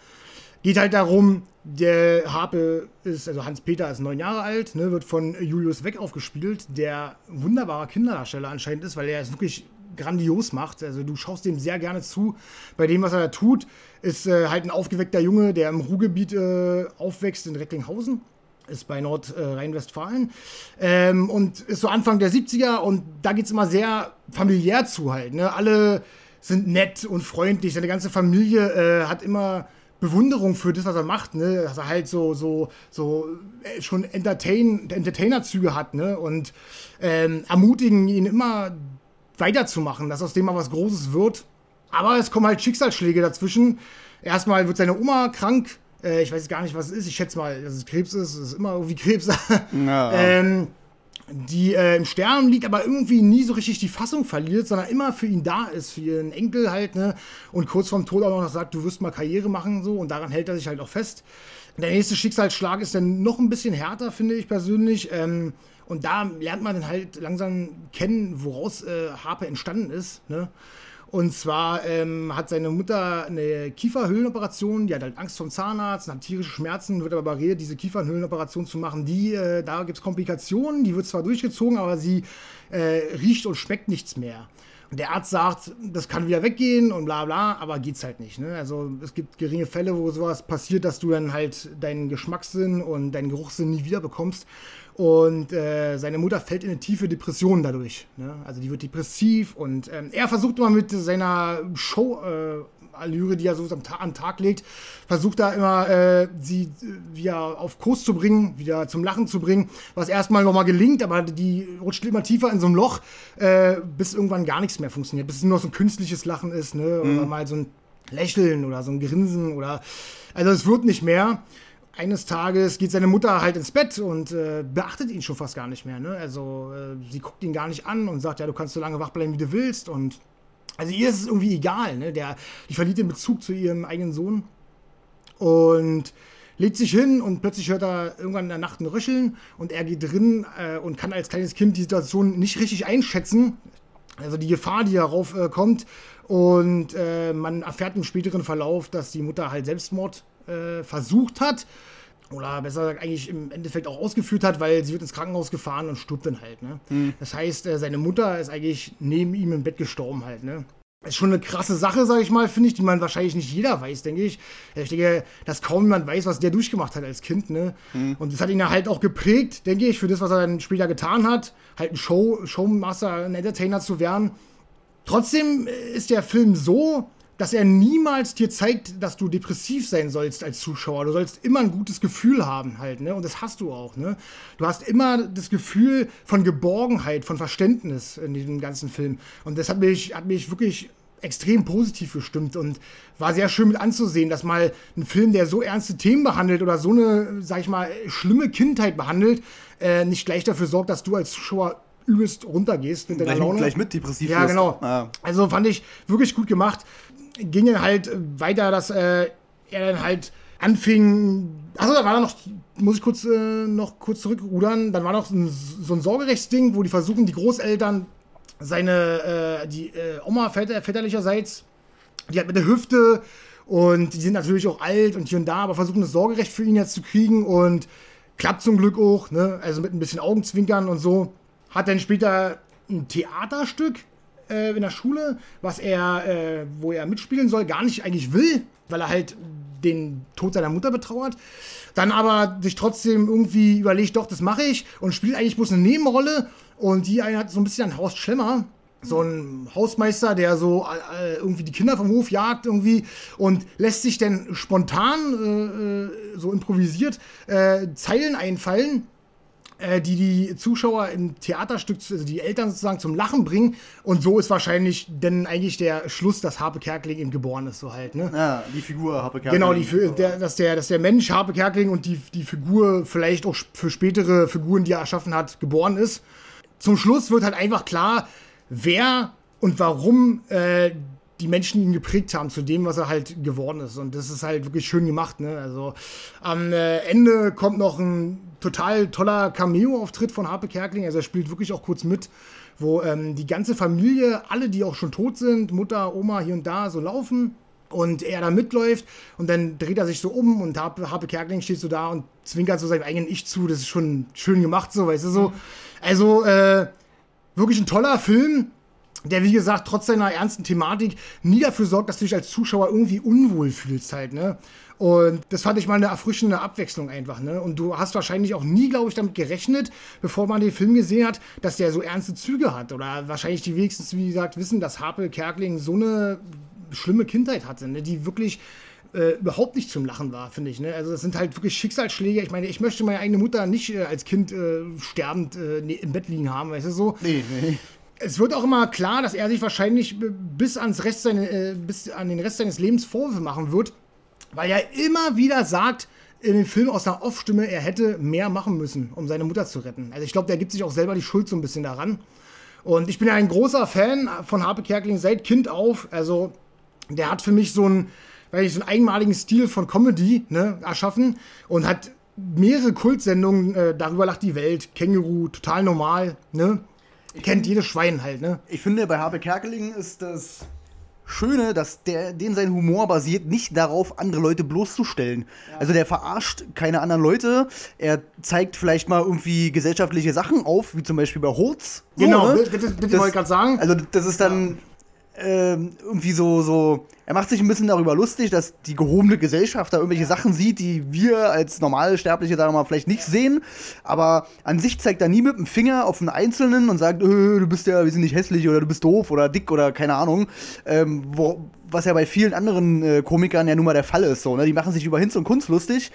Geht halt darum, der Harpe ist, also Hans-Peter ist neun Jahre alt, ne, wird von Julius Weck aufgespielt, der wunderbarer Kinderdarsteller anscheinend ist, weil er es wirklich grandios macht. Also du schaust dem sehr gerne zu. Bei dem, was er da tut, ist äh, halt ein aufgeweckter Junge, der im Ruhrgebiet äh, aufwächst in Recklinghausen. Ist bei Nordrhein-Westfalen. Äh, ähm, und ist so Anfang der 70er und da geht es immer sehr familiär zu halt. Ne? Alle sind nett und freundlich. Seine ganze Familie äh, hat immer Bewunderung für das, was er macht, ne? Dass er halt so, so, so äh, schon Entertain, Entertainer-Züge hat, ne? Und ähm, ermutigen ihn immer weiterzumachen, dass aus dem mal was Großes wird. Aber es kommen halt Schicksalsschläge dazwischen. Erstmal wird seine Oma krank. Äh, ich weiß gar nicht, was es ist. Ich schätze mal, dass es Krebs ist. Es ist immer irgendwie Krebs. [LAUGHS] Ja. ähm, die äh, im Sterben liegt, aber irgendwie nie so richtig die Fassung verliert, sondern immer für ihn da ist, für ihren Enkel halt, ne? Und kurz vorm Tod auch noch sagt, du wirst mal Karriere machen, so, und daran hält er sich halt auch fest. Der nächste Schicksalsschlag ist dann noch ein bisschen härter, finde ich persönlich. Ähm, und da lernt man dann halt langsam kennen, woraus äh, Harpe entstanden ist, ne? Und zwar ähm, hat seine Mutter eine Kieferhöhlenoperation, die hat halt Angst vom Zahnarzt, hat tierische Schmerzen, wird aber überredet, diese Kieferhöhlenoperation zu machen. Die, äh, da gibt es Komplikationen, die wird zwar durchgezogen, aber sie äh, riecht und schmeckt nichts mehr. Und der Arzt sagt, das kann wieder weggehen und bla bla, aber geht's halt nicht. Ne? Also es gibt geringe Fälle, wo sowas passiert, dass du dann halt deinen Geschmackssinn und deinen Geruchssinn nie wieder bekommst. Und äh, seine Mutter fällt in eine tiefe Depression dadurch. Ne? Also die wird depressiv und ähm, er versucht immer mit seiner Show. Äh, Allüre, die er so am, Ta am Tag legt, versucht da immer, äh, sie äh, wieder auf Kurs zu bringen, wieder zum Lachen zu bringen, was erstmal nochmal gelingt, aber die rutscht immer tiefer in so ein Loch, äh, bis irgendwann gar nichts mehr funktioniert, bis es nur noch so ein künstliches Lachen ist, ne? oder mhm. mal so ein Lächeln oder so ein Grinsen oder, also es wird nicht mehr. Eines Tages geht seine Mutter halt ins Bett und äh, beachtet ihn schon fast gar nicht mehr. Ne? Also äh, sie guckt ihn gar nicht an und sagt, ja, du kannst so lange wach bleiben, wie du willst. Und also ihr ist es irgendwie egal. Ne? Der, die verliert den Bezug zu ihrem eigenen Sohn und legt sich hin und plötzlich hört er irgendwann in der Nacht ein Röcheln und er geht drin äh, und kann als kleines Kind die Situation nicht richtig einschätzen. Also die Gefahr, die darauf äh, kommt. Und äh, man erfährt im späteren Verlauf, dass die Mutter halt Selbstmord äh, versucht hat. Oder besser gesagt, eigentlich im Endeffekt auch ausgeführt hat, weil sie wird ins Krankenhaus gefahren und stirbt dann halt. Ne? Mhm. Das heißt, äh, seine Mutter ist eigentlich neben ihm im Bett gestorben halt. Ne? Das ist schon eine krasse Sache, sag ich mal, finde ich, die man wahrscheinlich nicht jeder weiß, denke ich. Ich denke, dass kaum jemand weiß, was der durchgemacht hat als Kind, ne? Mhm. Und das hat ihn halt auch geprägt, denke ich, für das, was er dann später getan hat, halt ein Show, Showmaster, ein Entertainer zu werden. Trotzdem ist der Film so, dass er niemals dir zeigt, dass du depressiv sein sollst als Zuschauer. Du sollst immer ein gutes Gefühl haben halt, ne? Und das hast du auch, ne? Du hast immer das Gefühl von Geborgenheit, von Verständnis in diesem ganzen Film. Und das hat mich, hat mich wirklich extrem positiv gestimmt und war sehr schön mit anzusehen, dass mal ein Film, der so ernste Themen behandelt oder so eine, sag ich mal, schlimme Kindheit behandelt, äh, nicht gleich dafür sorgt, dass du als Zuschauer übelst runtergehst mit deiner gleich, Laune. Gleich mit depressiv Ja, genau. Ah. Also fand ich wirklich gut gemacht ging dann halt weiter, dass äh, er dann halt anfing. Achso, da war dann noch, muss ich kurz äh, noch kurz zurückrudern, dann war noch ein, so ein Sorgerechtsding, wo die versuchen, die Großeltern seine, äh, die äh, Oma väter, väterlicherseits, die hat mit der Hüfte und die sind natürlich auch alt und hier und da, aber versuchen das Sorgerecht für ihn jetzt zu kriegen und klappt zum Glück auch, ne? Also mit ein bisschen Augenzwinkern und so. Hat dann später ein Theaterstück äh, in der Schule, was er, äh, wo er mitspielen soll, gar nicht eigentlich will, weil er halt den Tod seiner Mutter betrauert. Dann aber sich trotzdem irgendwie überlegt, doch, das mache ich und spielt eigentlich bloß eine Nebenrolle. Und die eine hat so ein bisschen ein Haus Schlemmer. So ein Hausmeister, der so äh, irgendwie die Kinder vom Hof jagt irgendwie und lässt sich dann spontan, äh, äh so improvisiert, äh, Zeilen einfallen, äh, die die Zuschauer im Theaterstück, also die Eltern sozusagen zum Lachen bringen. Und so ist wahrscheinlich denn eigentlich der Schluss, dass Harpe Kerkeling eben geboren ist, so halt. Ne? Ja, die Figur Harpe Kerkeling. Genau, die, der, dass, der, dass der Mensch Harpe Kerkeling und die, die Figur vielleicht auch für spätere Figuren, die er erschaffen hat, geboren ist. Zum Schluss wird halt einfach klar, wer und warum äh, die Menschen ihn geprägt haben zu dem, was er halt geworden ist. Und das ist halt wirklich schön gemacht. Ne? Also am äh, Ende kommt noch ein total toller Cameo-Auftritt von Harpe Kerkling. Also er spielt wirklich auch kurz mit, wo ähm, die ganze Familie, alle, die auch schon tot sind, Mutter, Oma hier und da, so laufen. Und er da mitläuft und dann dreht er sich so um und Harpe, Harpe Kerkling steht so da und zwinkert so seinem eigenen Ich zu. Das ist schon schön gemacht, so, weißt du, so. Also, äh, wirklich ein toller Film der, wie gesagt, trotz seiner ernsten Thematik nie dafür sorgt, dass du dich als Zuschauer irgendwie unwohl fühlst halt, ne? Und das fand ich mal eine erfrischende Abwechslung einfach, ne? Und du hast wahrscheinlich auch nie, glaube ich, damit gerechnet, bevor man den Film gesehen hat, dass der so ernste Züge hat. Oder wahrscheinlich die wenigstens, wie gesagt, wissen, dass Harpe Kerkling so eine schlimme Kindheit hatte, ne? Die wirklich äh, überhaupt nicht zum Lachen war, finde ich. Ne? Also das sind halt wirklich Schicksalsschläge. Ich meine, ich möchte meine eigene Mutter nicht äh, als Kind äh, sterbend äh, im Bett liegen haben, weißt du so? Nee, nee es wird auch immer klar, dass er sich wahrscheinlich bis, ans Rest seine, äh, bis an den Rest seines Lebens Vorwürfe machen wird, weil er immer wieder sagt in dem Film aus einer Off-Stimme, er hätte mehr machen müssen, um seine Mutter zu retten. Also ich glaube, der gibt sich auch selber die Schuld so ein bisschen daran. Und ich bin ja ein großer Fan von Harpe Kerkeling seit Kind auf. Also der hat für mich so einen, weil ich so einen eigenmaligen Stil von Comedy ne, erschaffen und hat mehrere Kultsendungen, äh, darüber lacht die Welt, Känguru, total normal, ne? Kennt jedes Schwein halt, ne? Ich finde, bei Habe Kerkeling ist das Schöne, dass der, den sein Humor basiert nicht darauf, andere Leute bloßzustellen. Ja. Also der verarscht keine anderen Leute. Er zeigt vielleicht mal irgendwie gesellschaftliche Sachen auf, wie zum Beispiel bei Holz. So, genau, ne? das, das, das, das wollte ich gerade sagen. Also das ist dann ähm, irgendwie so, so, er macht sich ein bisschen darüber lustig, dass die gehobene Gesellschaft da irgendwelche Sachen sieht, die wir als normale Sterbliche, sagen wir mal, vielleicht nicht sehen. Aber an sich zeigt er nie mit dem Finger auf einen Einzelnen und sagt, äh, du bist ja, wir sind nicht hässlich oder du bist doof oder dick oder keine Ahnung. Ähm, wo, was ja bei vielen anderen äh, Komikern ja nun mal der Fall ist. So, ne? Die machen sich über Hinz und Kunst lustig.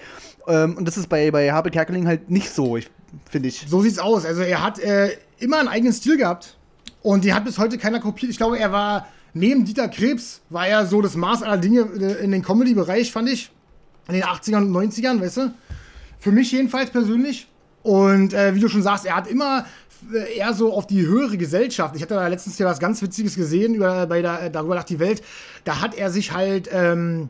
Ähm, und das ist bei, bei Habe Kerkeling halt nicht so, finde ich. So sieht's aus. Also er hat äh, immer einen eigenen Stil gehabt. Und die hat bis heute keiner kopiert. Ich glaube, er war neben Dieter Krebs war er so das Maß aller Dinge äh, in den Comedy-Bereich, fand ich. In den 80ern und 90ern, weißt du? Für mich jedenfalls persönlich. Und äh, wie du schon sagst, er hat immer äh, eher so auf die höhere Gesellschaft. Ich hatte da letztens ja was ganz Witziges gesehen über, bei der, darüber nach die Welt. Da hat er sich halt ähm,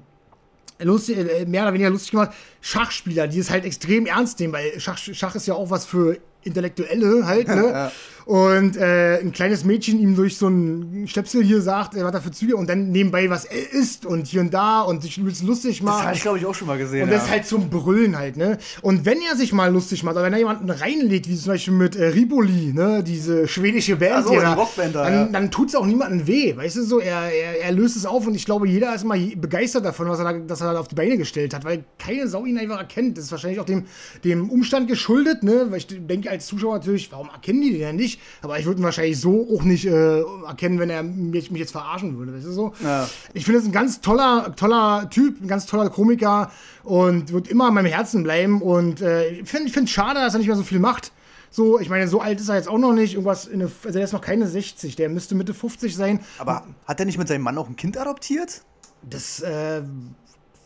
lustig, äh, mehr oder weniger lustig gemacht. Schachspieler, die es halt extrem ernst nehmen, weil Schach, Schach ist ja auch was für Intellektuelle halt, ne? [LAUGHS] ja. Und äh, ein kleines Mädchen ihm durch so ein Stöpsel hier sagt, äh, was er für Züge und dann nebenbei was er isst und hier und da und sich übelst lustig macht. Das habe ich, glaube ich, auch schon mal gesehen. Und das ist halt zum Brüllen halt, ne? Und wenn er sich mal lustig macht, oder wenn er jemanden reinlegt, wie zum Beispiel mit äh, Riboli, ne? Diese schwedische Band, also, die Rockband da, dann, ja. dann tut es auch niemandem weh, weißt du so? Er, er, er löst es auf und ich glaube, jeder ist mal begeistert davon, was er da, dass er da auf die Beine gestellt hat, weil keine Sau ihn einfach erkennt. Das ist wahrscheinlich auch dem, dem Umstand geschuldet, ne? Weil ich denke als Zuschauer natürlich, warum erkennen die den ja nicht? Aber ich würde ihn wahrscheinlich so auch nicht äh, erkennen, wenn er mich, mich, jetzt verarschen würde. Weißt du so? Ja. Ich finde es ein ganz toller, toller Typ, ein ganz toller Komiker und wird immer in meinem Herzen bleiben. Und äh, ich finde es schade, dass er nicht mehr so viel macht. So, ich meine, so alt ist er jetzt auch noch nicht. Irgendwas eine, also er ist noch keine 60, der müsste Mitte 50 sein. Aber hat er nicht mit seinem Mann auch ein Kind adoptiert? Das äh,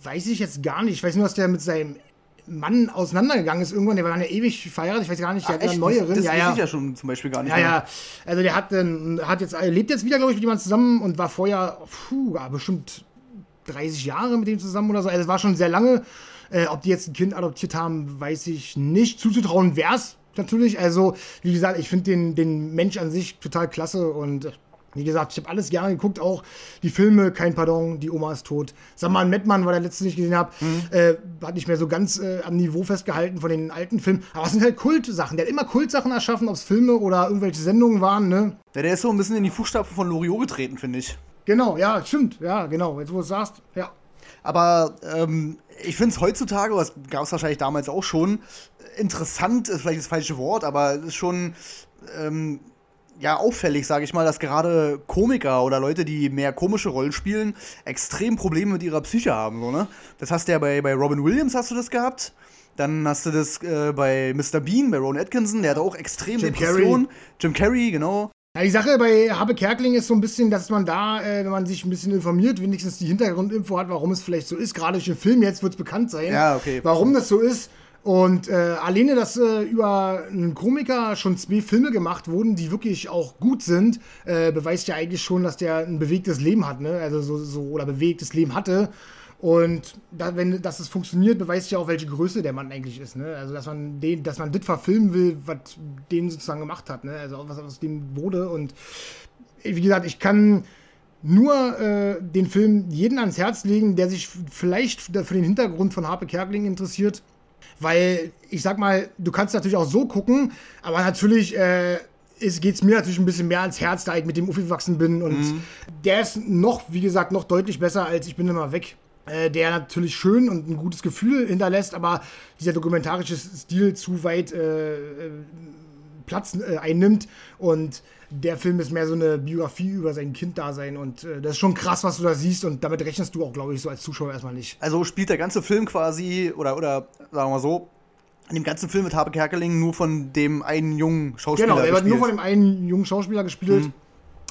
weiß ich jetzt gar nicht. Ich weiß nur, dass der mit seinem Mann auseinandergegangen ist irgendwann, der war dann ja ewig verheiratet, ich weiß gar nicht, der Ach, hat eine neuerin. Das, das ja, ja. ich ja schon zum Beispiel gar nicht. Ja, mehr. ja. Also der hat, äh, hat jetzt, lebt jetzt wieder, glaube ich, mit jemandem zusammen und war vorher, puh, bestimmt 30 Jahre mit dem zusammen oder so. Also es war schon sehr lange. Äh, ob die jetzt ein Kind adoptiert haben, weiß ich nicht. Zuzutrauen wäre es natürlich. Also, wie gesagt, ich finde den, den Mensch an sich total klasse und wie gesagt, ich habe alles gerne geguckt, auch die Filme, kein Pardon, die Oma ist tot. Saman Mettmann war der letzte, den ich gesehen habe, mhm. äh, hat nicht mehr so ganz äh, am Niveau festgehalten von den alten Filmen. Aber es sind halt Kultsachen. Der hat immer Kultsachen erschaffen, ob es Filme oder irgendwelche Sendungen waren, ne? Ja, der ist so ein bisschen in die Fußstapfen von Loriot getreten, finde ich. Genau, ja, stimmt. Ja, genau. Jetzt, wo du es sagst, ja. Aber ähm, ich finde es heutzutage, das gab es wahrscheinlich damals auch schon, interessant ist vielleicht das falsche Wort, aber es ist schon. Ähm, ja auffällig, sage ich mal, dass gerade Komiker oder Leute, die mehr komische Rollen spielen, extrem Probleme mit ihrer Psyche haben. So, ne? Das hast du ja bei, bei Robin Williams hast du das gehabt. Dann hast du das äh, bei Mr. Bean, bei Ron Atkinson, der hat auch extrem Jim Depression. Carrey. Jim Carrey, genau. Ja, die Sache bei Habe Kerkling ist so ein bisschen, dass man da, äh, wenn man sich ein bisschen informiert, wenigstens die Hintergrundinfo hat, warum es vielleicht so ist. Gerade durch den Film jetzt wird es bekannt sein, ja, okay. warum das so ist. Und äh, alleine, dass äh, über einen Komiker schon zwei Filme gemacht wurden, die wirklich auch gut sind, äh, beweist ja eigentlich schon, dass der ein bewegtes Leben hat, ne? Also so, so oder bewegtes Leben hatte. Und da, wenn dass es funktioniert, beweist ja auch, welche Größe der Mann eigentlich ist. Ne? Also dass man den, dass man das verfilmen will, was den sozusagen gemacht hat, ne? Also was aus dem wurde. Und wie gesagt, ich kann nur äh, den Film jeden ans Herz legen, der sich vielleicht für den Hintergrund von Harpe Kerkeling interessiert weil, ich sag mal, du kannst natürlich auch so gucken, aber natürlich äh, geht es mir natürlich ein bisschen mehr ans Herz, da ich mit dem aufgewachsen bin. Und mhm. der ist noch, wie gesagt, noch deutlich besser als Ich bin immer weg. Äh, der natürlich schön und ein gutes Gefühl hinterlässt, aber dieser dokumentarische Stil zu weit äh, äh Platz äh, einnimmt. Und der Film ist mehr so eine Biografie über sein Kinddasein. Und äh, das ist schon krass, was du da siehst. Und damit rechnest du auch, glaube ich, so als Zuschauer erstmal nicht. Also spielt der ganze Film quasi, oder, oder sagen wir mal so, in dem ganzen Film mit Habe Kerkeling nur von dem einen jungen Schauspieler Genau, er wird nur von dem einen jungen Schauspieler gespielt. Mhm.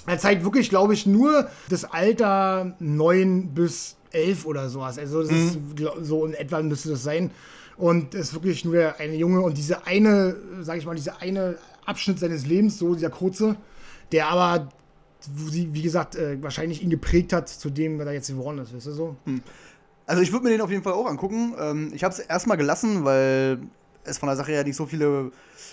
Er zeigt wirklich, glaube ich, nur das Alter 9 bis 11 oder sowas. Also das mhm. ist so in etwa müsste das sein. Und es ist wirklich nur eine Junge und diese eine, sage ich mal, diese eine Abschnitt seines Lebens, so dieser kurze, der aber, wie gesagt, äh, wahrscheinlich ihn geprägt hat zu dem, was er jetzt geworden ist, weißt du so? Hm. Also ich würde mir den auf jeden Fall auch angucken. Ähm, ich habe es erstmal gelassen, weil es von der Sache her nicht so viele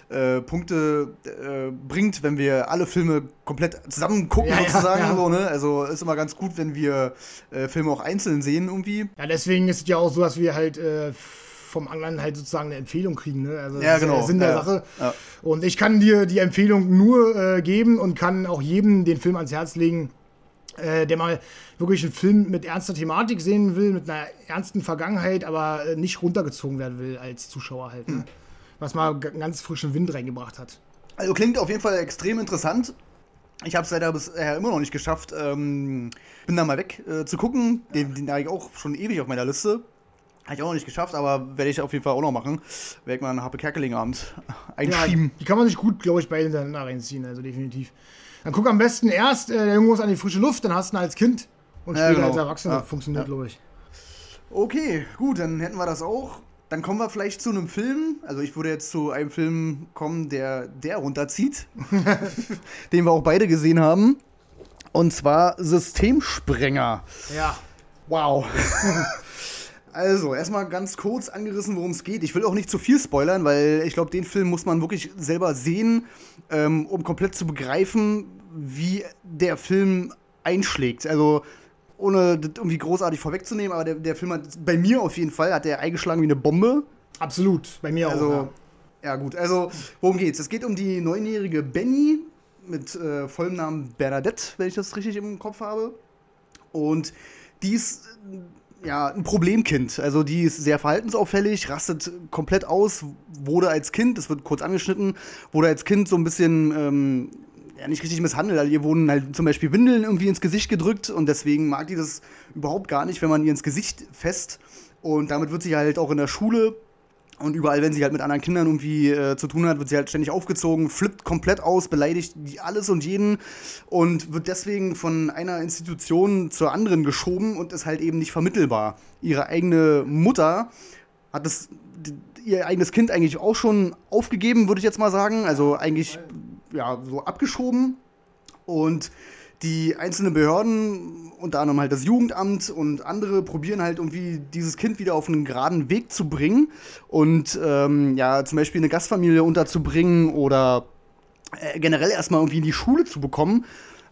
äh, Punkte äh, bringt, wenn wir alle Filme komplett zusammen gucken, ja, sozusagen. Ja, ja. So, ne? Also ist immer ganz gut, wenn wir äh, Filme auch einzeln sehen irgendwie. Ja, deswegen ist es ja auch so, dass wir halt äh, vom anderen halt sozusagen eine Empfehlung kriegen. Ne? Also ja, genau. der Sinn der Sache. Und ich kann dir die Empfehlung nur äh, geben und kann auch jedem den Film ans Herz legen, äh, der mal wirklich einen Film mit ernster Thematik sehen will, mit einer ernsten Vergangenheit, aber äh, nicht runtergezogen werden will als Zuschauer halt. Ne? Mhm. Was mal einen ganz frischen Wind reingebracht hat. Also klingt auf jeden Fall extrem interessant. Ich habe es leider bisher immer noch nicht geschafft. Ähm, bin da mal weg äh, zu gucken. Den, den habe ich auch schon ewig auf meiner Liste. Habe ich auch noch nicht geschafft, aber werde ich auf jeden Fall auch noch machen. Werde ich mal einen Happe Kerkeling Abend [LAUGHS] einschieben. Ja, die kann man sich gut, glaube ich, beide hintereinander reinziehen, also definitiv. Dann guck am besten erst äh, irgendwas an die frische Luft, dann hast du ihn als Kind und später ja, genau. als Erwachsener. Ja, funktioniert, ja. glaube ich. Okay, gut, dann hätten wir das auch. dann kommen wir vielleicht zu einem Film. Also ich würde jetzt zu einem Film kommen, der der runterzieht, [LAUGHS] [LAUGHS] den wir auch beide gesehen haben. Und zwar Systemsprenger. Ja. Wow. Also, erstmal ganz kurz angerissen, worum es geht. Ich will auch nicht zu viel spoilern, weil ich glaube, den Film muss man wirklich selber sehen, ähm, um komplett zu begreifen, wie der Film einschlägt. Also, ohne das irgendwie großartig vorwegzunehmen, aber der, der Film hat bei mir auf jeden Fall hat der eingeschlagen wie eine Bombe. Absolut, bei mir Also, auch. ja gut, also worum geht's? Es geht um die neunjährige Benny mit äh, vollem Namen Bernadette, wenn ich das richtig im Kopf habe. Und die ist ja ein Problemkind. Also die ist sehr verhaltensauffällig, rastet komplett aus, wurde als Kind, das wird kurz angeschnitten, wurde als Kind so ein bisschen ähm, ja, nicht richtig misshandelt. Also ihr wurden halt zum Beispiel Windeln irgendwie ins Gesicht gedrückt und deswegen mag die das überhaupt gar nicht, wenn man ihr ins Gesicht fest. Und damit wird sie halt auch in der Schule und überall, wenn sie halt mit anderen Kindern irgendwie äh, zu tun hat, wird sie halt ständig aufgezogen, flippt komplett aus, beleidigt alles und jeden und wird deswegen von einer Institution zur anderen geschoben und ist halt eben nicht vermittelbar. Ihre eigene Mutter hat das, ihr eigenes Kind eigentlich auch schon aufgegeben, würde ich jetzt mal sagen. Also eigentlich ja, so abgeschoben. Und die einzelnen Behörden, unter anderem halt das Jugendamt und andere, probieren halt irgendwie dieses Kind wieder auf einen geraden Weg zu bringen und ähm, ja, zum Beispiel eine Gastfamilie unterzubringen oder äh, generell erstmal irgendwie in die Schule zu bekommen.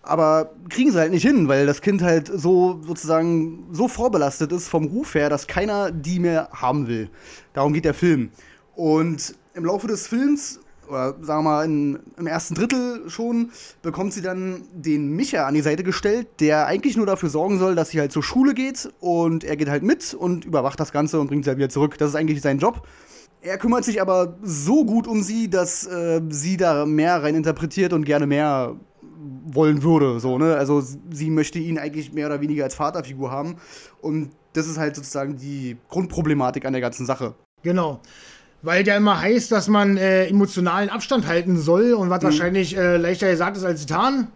Aber kriegen sie halt nicht hin, weil das Kind halt so sozusagen so vorbelastet ist vom Ruf her, dass keiner die mehr haben will. Darum geht der Film. Und im Laufe des Films oder sagen wir mal in, im ersten Drittel schon, bekommt sie dann den Micha an die Seite gestellt, der eigentlich nur dafür sorgen soll, dass sie halt zur Schule geht und er geht halt mit und überwacht das Ganze und bringt sie halt wieder zurück. Das ist eigentlich sein Job. Er kümmert sich aber so gut um sie, dass äh, sie da mehr rein interpretiert und gerne mehr wollen würde. So, ne? Also sie möchte ihn eigentlich mehr oder weniger als Vaterfigur haben. Und das ist halt sozusagen die Grundproblematik an der ganzen Sache. Genau. Weil der immer heißt, dass man äh, emotionalen Abstand halten soll und was wahrscheinlich äh, leichter gesagt ist als getan.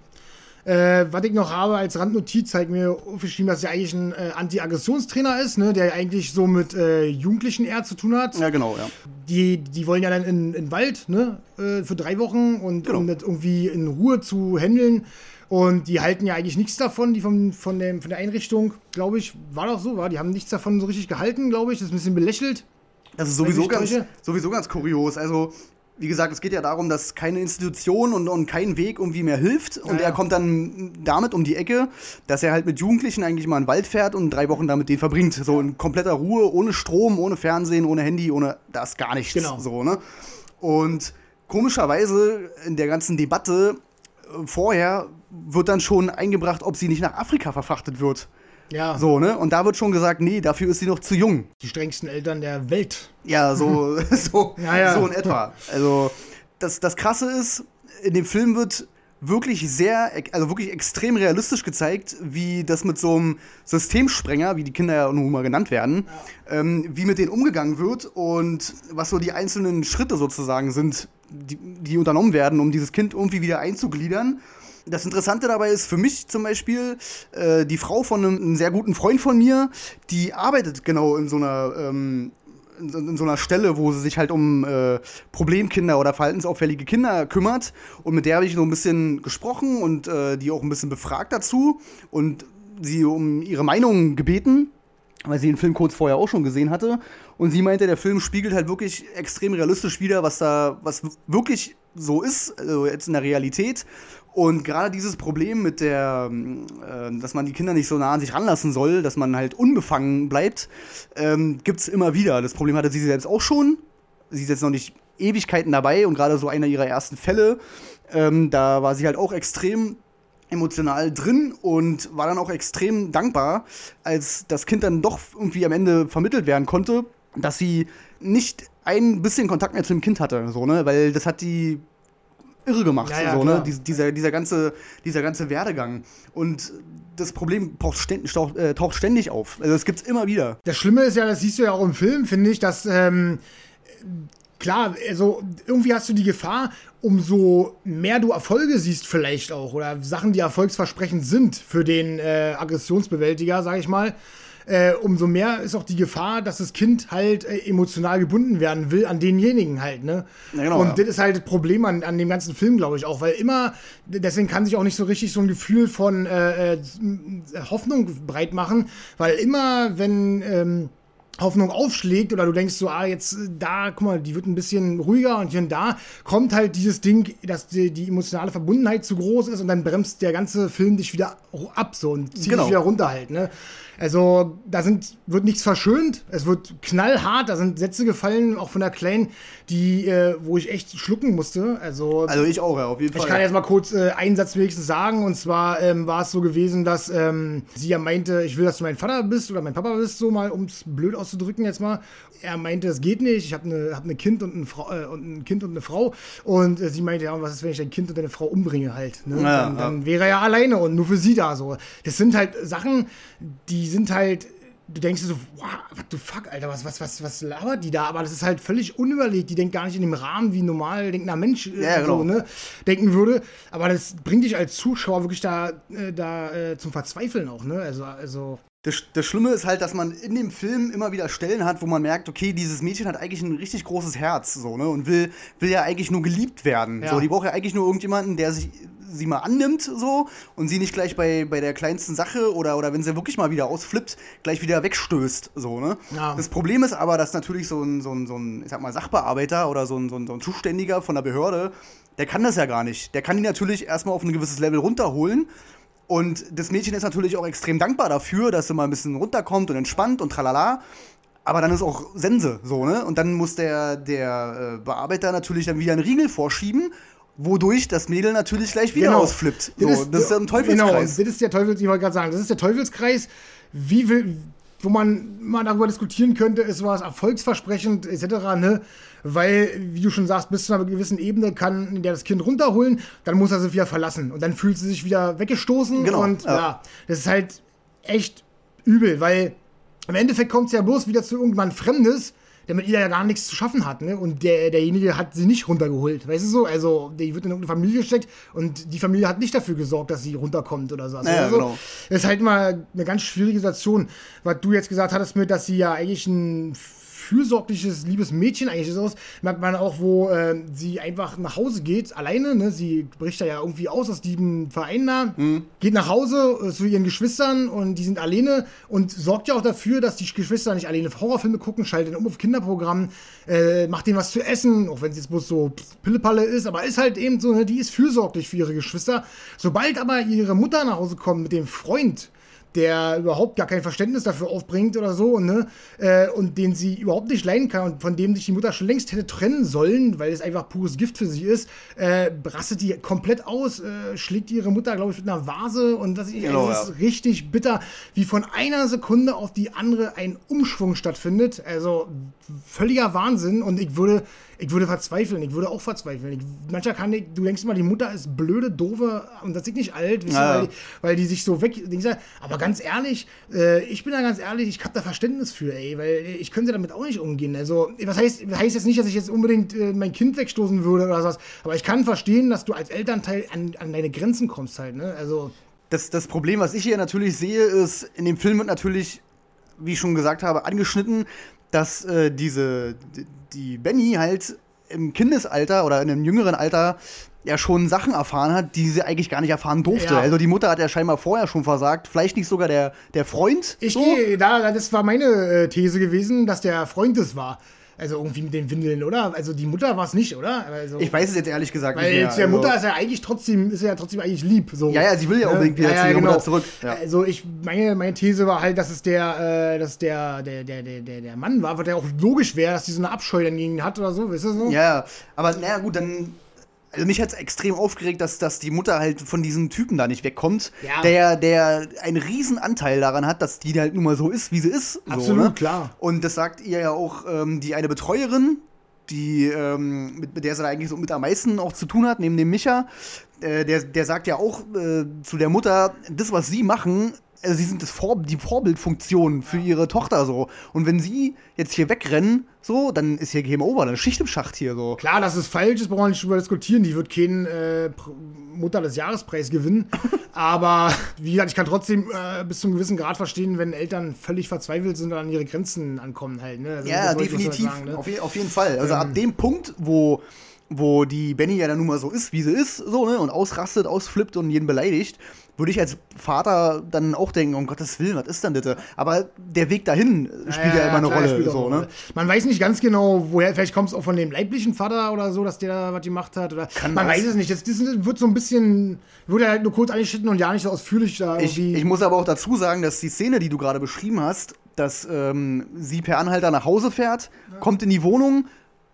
Äh, was ich noch habe als Randnotiz, zeigt mir aufgeschrieben, dass er eigentlich ein äh, Anti-Aggressionstrainer ist, ne, der eigentlich so mit äh, Jugendlichen eher zu tun hat. Ja, genau, ja. Die, die wollen ja dann in, in den Wald, ne, äh, für drei Wochen und Genau. um das irgendwie in Ruhe zu handeln. Und die halten ja eigentlich nichts davon, die von, von, dem, von der Einrichtung, glaube ich, war doch so, war. Die haben nichts davon so richtig gehalten, glaube ich. Das ist ein bisschen belächelt. Das ist sowieso ganz, sowieso ganz kurios. Also, wie gesagt, es geht ja darum, dass keine Institution und, und kein Weg irgendwie mehr hilft. Und Ja, er ja. kommt dann damit um die Ecke, dass er halt mit Jugendlichen eigentlich mal in den Wald fährt und drei Wochen damit den verbringt. So in kompletter Ruhe, ohne Strom, ohne Fernsehen, ohne Handy, ohne das gar nichts. Genau. So, ne? Und komischerweise in der ganzen Debatte äh, vorher wird dann schon eingebracht, ob sie nicht nach Afrika verfrachtet wird. Ja, So, ne? Und da wird schon gesagt, nee, dafür ist sie noch zu jung. die strengsten Eltern der Welt. Ja, so, [LAUGHS] [LAUGHS] so, Ja, ja. so in etwa. Also, das, das Krasse ist, in dem Film wird wirklich sehr, also wirklich extrem realistisch gezeigt, wie das mit so einem Systemsprenger, wie die Kinder ja nun mal genannt werden, ähm, wie mit denen umgegangen wird und was so die einzelnen Schritte sozusagen sind, die, die unternommen werden, um dieses Kind irgendwie wieder einzugliedern. Das Interessante dabei ist für mich zum Beispiel, äh, die Frau von einem, einem sehr guten Freund von mir, die arbeitet genau in so einer ähm, in, so- in so einer Stelle, wo sie sich halt um äh, Problemkinder oder verhaltensauffällige Kinder kümmert. Und mit der habe ich so ein bisschen gesprochen und äh, die auch ein bisschen befragt dazu und sie um ihre Meinung gebeten, weil sie den Film kurz vorher auch schon gesehen hatte. Und sie meinte, der Film spiegelt halt wirklich extrem realistisch wider, was da, was wirklich so ist, also jetzt in der Realität. Und gerade dieses Problem mit der, ähm, äh, dass man die Kinder nicht so nah an sich ranlassen soll, dass man halt unbefangen bleibt, ähm, gibt es immer wieder. Das Problem hatte sie selbst auch schon. Sie ist jetzt noch nicht Ewigkeiten dabei und gerade so einer ihrer ersten Fälle, ähm, da war sie halt auch extrem emotional drin und war dann auch extrem dankbar, als das Kind dann doch irgendwie am Ende vermittelt werden konnte, dass sie nicht ein bisschen Kontakt mehr zu dem Kind hatte, so, ne? Weil das hat die irre gemacht, Ja, ja, so, ne? Dies, dieser, dieser, ganze, dieser ganze Werdegang. Und das Problem taucht ständig, taucht, äh, taucht ständig auf. Also es gibt's immer wieder. Das Schlimme ist ja, das siehst du ja auch im Film, finde ich, dass ähm, klar, also irgendwie hast du die Gefahr, umso mehr du Erfolge siehst vielleicht auch oder Sachen, die erfolgsversprechend sind für den äh, Aggressionsbewältiger, sag ich mal, äh, umso mehr ist auch die Gefahr, dass das Kind halt äh, emotional gebunden werden will an denjenigen halt, ne? Ja, genau, und ja. das ist halt das Problem an, an dem ganzen Film, glaube ich auch, weil immer, deswegen kann sich auch nicht so richtig so ein Gefühl von äh, äh Hoffnung breit machen, weil immer, wenn ähm, Hoffnung aufschlägt oder du denkst so, ah, jetzt äh, da, guck mal, die wird ein bisschen ruhiger und hier und da kommt halt dieses Ding, dass die, die emotionale Verbundenheit zu groß ist und dann bremst der ganze Film dich wieder ab so und zieht genau. dich wieder runter halt, ne? Also da sind, wird nichts verschönt, es wird knallhart, da sind Sätze gefallen, auch von der Kleinen, die, äh, wo ich echt schlucken musste. Also, also ich auch, ja, auf jeden Fall. Ich kann jetzt mal kurz äh, einen Satz wenigstens sagen, und zwar ähm, war es so gewesen, dass ähm, sie ja meinte, ich will, dass du mein Vater bist oder mein Papa bist, so mal, um es blöd auszudrücken jetzt mal. Er meinte, es geht nicht, ich habe eine hab ne Kind und, ein Frau, äh, und ein Kind und eine Frau. Und äh, sie meinte, ja, was ist, wenn ich dein Kind und deine Frau umbringe halt? Ne? Ja, dann, dann wäre er ja alleine und nur für sie da so. Das sind halt Sachen, die sind halt du denkst so, wow, what the fuck, Alter, was, was, was, was labert die da? Aber das ist halt völlig unüberlegt. Die denkt gar nicht in dem Rahmen, wie normal denkender Mensch äh, ja, genau. so, ne, denken würde. Aber das bringt dich als Zuschauer wirklich da, äh, da äh, zum Verzweifeln auch, ne? Also, also. Das, das Schlimme ist halt, dass man in dem Film immer wieder Stellen hat, wo man merkt, okay, dieses Mädchen hat eigentlich ein richtig großes Herz, so, ne? Und will, will ja eigentlich nur geliebt werden. Ja. So, die braucht ja eigentlich nur irgendjemanden, der sich sie mal annimmt so und sie nicht gleich bei, bei der kleinsten Sache oder, oder wenn sie wirklich mal wieder ausflippt, gleich wieder wegstößt. So, ne? Ja. Das Problem ist aber, dass natürlich so ein, so ein, so ein ich sag mal, Sachbearbeiter oder so ein, so, ein, so ein Zuständiger von der Behörde, der kann das ja gar nicht. Der kann die natürlich erstmal auf ein gewisses Level runterholen. Und das Mädchen ist natürlich auch extrem dankbar dafür, dass sie mal ein bisschen runterkommt und entspannt und tralala. Aber dann ist auch Sense, so, ne? Und dann muss der, der äh, Bearbeiter natürlich dann wieder einen Riegel vorschieben wodurch das Mädel natürlich gleich wieder genau. ausflippt. So, das ist, das ist ein Teufelskreis. Genau, das ist der Teufels, ich wollte gerade sagen, das ist der Teufelskreis. Wie will, wo man mal darüber diskutieren könnte, ist was erfolgsversprechend etc., ne? Weil, wie du schon sagst, bis zu einer gewissen Ebene kann der das Kind runterholen, dann muss er sie wieder verlassen und dann fühlt sie sich wieder weggestoßen genau, und ja. ja, das ist halt echt übel, weil im Endeffekt kommt es ja bloß wieder zu irgendwann Fremdes, der mit ihr ja gar nichts zu schaffen hat, ne? Und der, derjenige hat sie nicht runtergeholt. Weißt du so? Also, die wird in irgendeine Familie gesteckt und die Familie hat nicht dafür gesorgt, dass sie runterkommt oder so. Also, ja, also, genau. Das ist halt mal eine ganz schwierige Situation. Was du jetzt gesagt hattest mit, dass sie ja eigentlich ein fürsorgliches, liebes Mädchen eigentlich ist aus. Merkt man auch, wo äh, sie einfach nach Hause geht, alleine. Ne? Sie bricht da ja irgendwie aus aus diesem Verein da, mhm. geht nach Hause äh, zu ihren Geschwistern und die sind alleine und sorgt ja auch dafür, dass die Geschwister nicht alleine Horrorfilme gucken, schaltet um auf Kinderprogramm, äh, macht denen was zu essen, auch wenn es jetzt bloß so Pillepalle ist, aber ist halt eben so, ne, die ist fürsorglich für ihre Geschwister. Sobald aber ihre Mutter nach Hause kommt mit dem Freund, der überhaupt gar kein Verständnis dafür aufbringt oder so, ne? Äh, und den sie überhaupt nicht leiden kann und von dem sich die Mutter schon längst hätte trennen sollen, weil es einfach pures Gift für sie ist, äh, rastet die komplett aus, äh, schlägt ihre Mutter, glaube ich, mit einer Vase und das, genau, ist ja. richtig bitter, wie von einer Sekunde auf die andere ein Umschwung stattfindet. Also völliger Wahnsinn und ich würde ich würde verzweifeln, ich würde auch verzweifeln. Ich, mancher kann nicht, du denkst immer, die Mutter ist blöde, doofe und das ist nicht alt, ja. du, weil, weil, die sich so weg. Aber ganz ehrlich, äh, ich bin da ganz ehrlich, ich habe da Verständnis für, ey, weil ich könnte damit auch nicht umgehen. Also, was heißt, heißt jetzt nicht, dass ich jetzt unbedingt äh, mein Kind wegstoßen würde oder sowas, aber ich kann verstehen, dass du als Elternteil an, an deine Grenzen kommst halt, ne? Also. Das, das Problem, was ich hier natürlich sehe, ist, in dem Film wird natürlich, wie ich schon gesagt habe, angeschnitten, dass äh, diese, die Benny halt im Kindesalter oder in einem jüngeren Alter ja schon Sachen erfahren hat, die sie eigentlich gar nicht erfahren durfte. Ja. Also die Mutter hat ja scheinbar vorher schon versagt, vielleicht nicht sogar der, der Freund. Ich so. gehe, da, das war meine äh, These gewesen, dass der Freund es war. Also irgendwie mit den Windeln, oder? Also die Mutter war es nicht, oder? Also, ich weiß es jetzt ehrlich gesagt weil nicht. Weil der also Mutter ist ja eigentlich trotzdem, ist ja trotzdem eigentlich lieb. So. Ja, ja, sie will ja unbedingt wieder ja, ja, zu genau. zurück. Ja. Also ich, meine, meine These war halt, dass es der, äh, dass der, der, der, der, der Mann war, was ja auch logisch wäre, dass die so eine Abscheu dann gegen hat oder so, weißt du so? Ja, aber naja gut, dann also mich hat es extrem aufgeregt, dass, dass die Mutter halt von diesem Typen da nicht wegkommt, ja. der, der einen riesen Anteil daran hat, dass die halt nun mal so ist, wie sie ist. Absolut, so, ne? klar. Und das sagt ihr ja auch ähm, die eine Betreuerin, die, ähm, mit, mit, der sie da eigentlich so mit am meisten auch zu tun hat, neben dem Micha, äh, der, der sagt ja auch äh, zu der Mutter, das, was sie machen, also sie sind das Vor die Vorbildfunktion für ihre Tochter so. Und wenn sie jetzt hier wegrennen, so, dann ist hier Game Over, dann ist Schicht im Schacht hier so. Klar, das ist falsch, das brauchen wir nicht drüber diskutieren. Die wird keinen äh, Mutter des Jahrespreis gewinnen. [LAUGHS] Aber wie gesagt, ich kann trotzdem äh, bis zu einem gewissen Grad verstehen, wenn Eltern völlig verzweifelt sind und an ihre Grenzen ankommen halt. Ne? Also, ja, definitiv. Sagen, ne? auf, auf, jeden Fall. Also ähm, ab dem Punkt, wo wo die Benny ja dann nun mal so ist, wie sie ist, so, ne, und ausrastet, ausflippt und jeden beleidigt, würde ich als Vater dann auch denken, um Gottes Willen, was ist denn das? Aber der Weg dahin spielt ja, ja, immer eine klar, Rolle. So, ne? Man weiß nicht ganz genau, woher, vielleicht kommt es auch von dem leiblichen Vater oder so, dass der da was gemacht hat. Oder Kann man weiß es nicht. Das, das, wird so ein bisschen, wurde halt nur kurz angeschnitten und ja nicht so ausführlich da. Ich, ich muss aber auch dazu sagen, dass die Szene, die du gerade beschrieben hast, dass ähm, sie per Anhalter nach Hause fährt, ja. kommt in die Wohnung,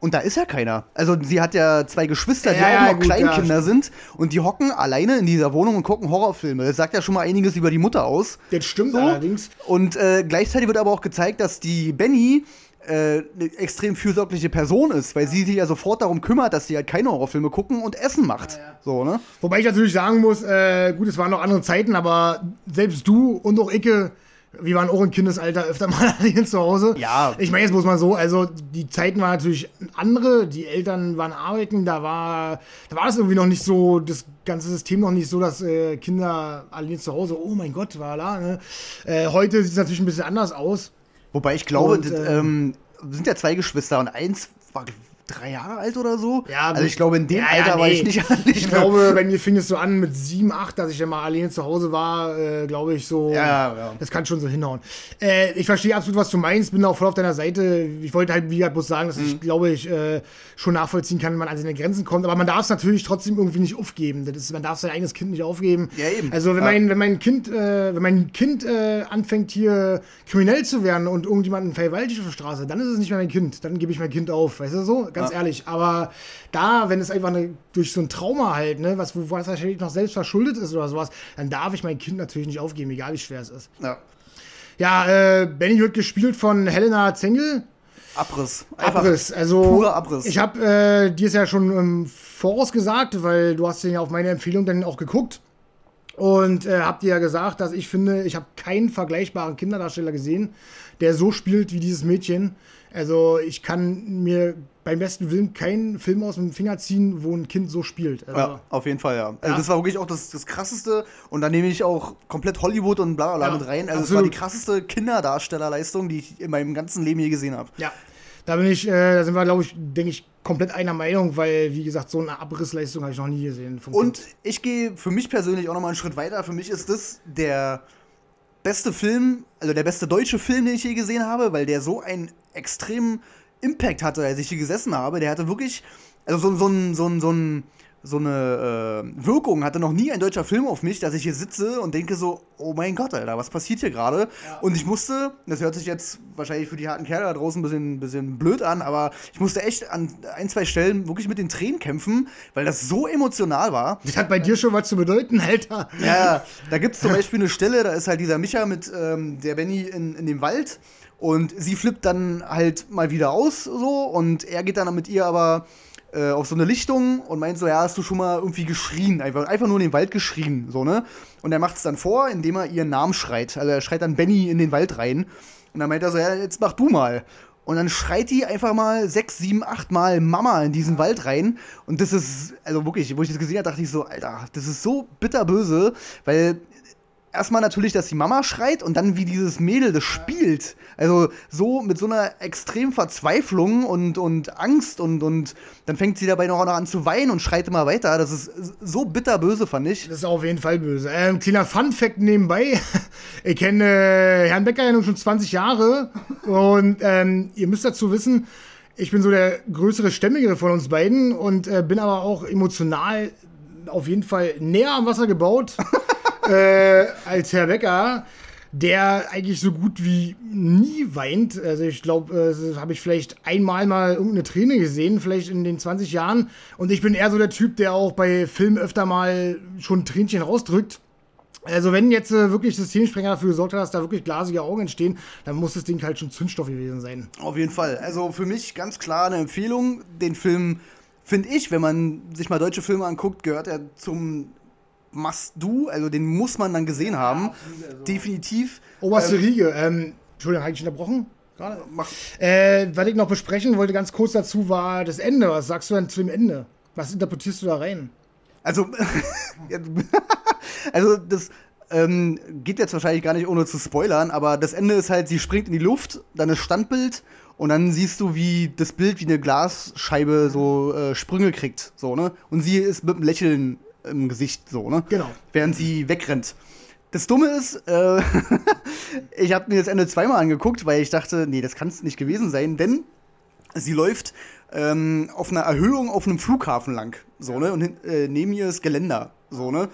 und da ist ja keiner. Also sie hat ja zwei Geschwister, die ja, auch noch gut, Kleinkinder ja. sind. Und die hocken alleine in dieser Wohnung und gucken Horrorfilme. Das sagt ja schon mal einiges über die Mutter aus. Das stimmt so. allerdings. Und äh, gleichzeitig wird aber auch gezeigt, dass die Benny äh, eine extrem fürsorgliche Person ist, weil sie sich ja sofort darum kümmert, dass sie halt keine Horrorfilme gucken und Essen macht. Ja, so, ne? Wobei ich natürlich sagen muss, äh, gut, es waren noch andere Zeiten, aber selbst du und auch Icke wir waren auch im Kindesalter öfter mal [LAUGHS] allein zu Hause. Ja. Ich meine, jetzt muss man so, also die Zeiten waren natürlich andere, die Eltern waren arbeiten, da war, da war das irgendwie noch nicht so, das ganze System noch nicht so, dass äh, Kinder allein zu Hause, oh mein Gott, war da. Ne? Äh, heute sieht es natürlich ein bisschen anders aus. Wobei ich glaube, und, äh, ähm, sind ja zwei Geschwister und eins war, drei Jahre alt oder so. Ja, also ich glaube, in dem ja, Alter ja, nee. war ich nicht. Ich [LAUGHS] glaube, bei mir fing es so an mit sieben, acht, dass ich dann mal alleine zu Hause war, äh, glaube ich so. Ja, ja. Das kann schon so hinhauen. Äh, ich verstehe absolut, was du meinst, bin auch voll auf deiner Seite. Ich wollte halt, wie gesagt, bloß sagen, dass mhm. ich glaube, ich äh, schon nachvollziehen kann, wenn man an seine Grenzen kommt. Aber man darf es natürlich trotzdem irgendwie nicht aufgeben. Das ist, man darf sein eigenes Kind nicht aufgeben. Ja, eben. Also wenn mein, wenn mein Kind, äh, wenn mein Kind äh, anfängt hier kriminell zu werden und irgendjemanden vergewaltigt auf der Straße, dann ist es nicht mehr mein Kind. Dann gebe ich mein Kind auf, weißt du so? Ganz ehrlich. Aber da, wenn es einfach eine, durch so ein Trauma halt, ne, was, wo es wahrscheinlich noch selbst verschuldet ist oder sowas, dann darf ich mein Kind natürlich nicht aufgeben, egal wie schwer es ist. Ja. Ja, äh, Benny wird gespielt von Helena Zengel. Abriss. Einfach Abriss. Also, purer Abriss. Ich habe äh, dir es ja schon im Voraus gesagt, weil du hast den ja auf meine Empfehlung dann auch geguckt. Und äh, hab dir ja gesagt, dass ich finde, ich habe keinen vergleichbaren Kinderdarsteller gesehen, der so spielt wie dieses Mädchen. Also ich kann mir beim besten Willen keinen Film aus dem Finger ziehen, wo ein Kind so spielt. Also, ja, auf jeden Fall, ja. Also das war wirklich auch das, das krasseste und da nehme ich auch komplett Hollywood und bla bla ja, mit rein. Also es war die krasseste Kinderdarstellerleistung, die ich in meinem ganzen Leben je gesehen habe. Ja. Da bin ich, äh, da sind wir, glaube ich, denke ich, komplett einer Meinung, weil, wie gesagt, so eine Abrissleistung habe ich noch nie gesehen. und kind. ich gehe für mich persönlich auch noch mal einen Schritt weiter. Für mich ist das der beste Film, also der beste deutsche Film, den ich je gesehen habe, weil der so einen extremen Impact hatte, als ich hier gesessen habe. Der hatte wirklich, also so, so, so, so, so ein so eine äh, Wirkung hatte noch nie ein deutscher Film auf mich, dass ich hier sitze und denke so, oh mein Gott, Alter, was passiert hier gerade? Ja. Und ich musste, das hört sich jetzt wahrscheinlich für die harten Kerle da draußen ein bisschen, bisschen blöd an, aber ich musste echt an ein, zwei Stellen wirklich mit den Tränen kämpfen, weil das so emotional war. Das hat bei dir schon was zu bedeuten, Alter. Ja, da gibt es zum Beispiel eine Stelle, da ist halt dieser Micha mit ähm, der Benny in, in dem Wald und sie flippt dann halt mal wieder aus so und er geht dann mit ihr aber äh, auf so eine Lichtung und meint so, ja, hast du schon mal irgendwie geschrien, einfach, einfach nur in den Wald geschrien, so, ne? Und er macht es dann vor, indem er ihren Namen schreit. Also er schreit dann Benny in den Wald rein. Und dann meint er so, ja, jetzt mach du mal. Und dann schreit die einfach mal sechs, sieben, acht Mal Mama in diesen Wald rein. Und das ist, also wirklich, wo ich das gesehen habe, dachte ich so, Alter, das ist so bitterböse, weil erstmal natürlich, dass die Mama schreit und dann wie dieses Mädel das spielt. Also so mit so einer extremen Verzweiflung und, und Angst und, und dann fängt sie dabei noch an zu weinen und schreit immer weiter. Das ist so bitterböse, fand ich. Das ist auf jeden Fall böse. Ähm, kleiner Fun-Fact nebenbei. [LAUGHS] Ich kenne äh, Herrn Becker ja nun schon 20 Jahre und ähm, ihr müsst dazu wissen, ich bin so der größere Stämmigere von uns beiden und äh, bin aber auch emotional auf jeden Fall näher am Wasser gebaut. [LAUGHS] äh, als Herr Becker, der eigentlich so gut wie nie weint. Also ich glaube, äh, habe ich vielleicht einmal mal irgendeine Träne gesehen, vielleicht in den 20 Jahren. Und ich bin eher so der Typ, der auch bei Filmen öfter mal schon Tränchen rausdrückt. Also wenn jetzt äh, wirklich Systemsprenger dafür gesorgt hat, dass da wirklich glasige Augen entstehen, dann muss das Ding halt schon Zündstoff gewesen sein. Auf jeden Fall. Also für mich ganz klar eine Empfehlung, den Film finde ich, wenn man sich mal deutsche Filme anguckt, gehört er zum Must-Do, also den muss man dann gesehen haben. Also. Definitiv. Oberste ähm, Riege, ähm, Entschuldigung, habe ich unterbrochen? Gerade? Äh, was ich noch besprechen wollte, ganz kurz dazu, war das Ende. Was sagst du denn zu dem Ende? Was interpretierst du da rein? Also, [LAUGHS] [LAUGHS] also das ähm, geht jetzt wahrscheinlich gar nicht ohne zu spoilern, aber das Ende ist halt, sie springt in die Luft, dann ist Standbild und dann siehst du, wie das Bild wie eine Glasscheibe so äh, Sprünge kriegt, so, ne? Und sie ist mit einem Lächeln im Gesicht, so, ne? Genau. Während sie wegrennt. Das Dumme ist, äh, [LAUGHS] ich habe mir das Ende zweimal angeguckt, weil ich dachte, nee, das kann es nicht gewesen sein, denn sie läuft ähm, auf einer Erhöhung auf einem Flughafen lang, so, ne? Und äh, neben ihr ist Geländer, so, ne?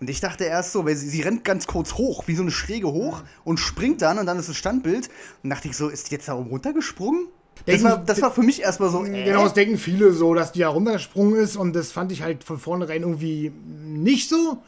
Und ich dachte erst so, weil sie, sie rennt ganz kurz hoch, wie so eine Schräge hoch und springt dann und dann ist das Standbild. Und dachte ich so, ist die jetzt da runtergesprungen? Das war, das war für mich erstmal so. Äh? Genau, das denken viele so, dass die da runtergesprungen ist und das fand ich halt von vornherein irgendwie nicht so.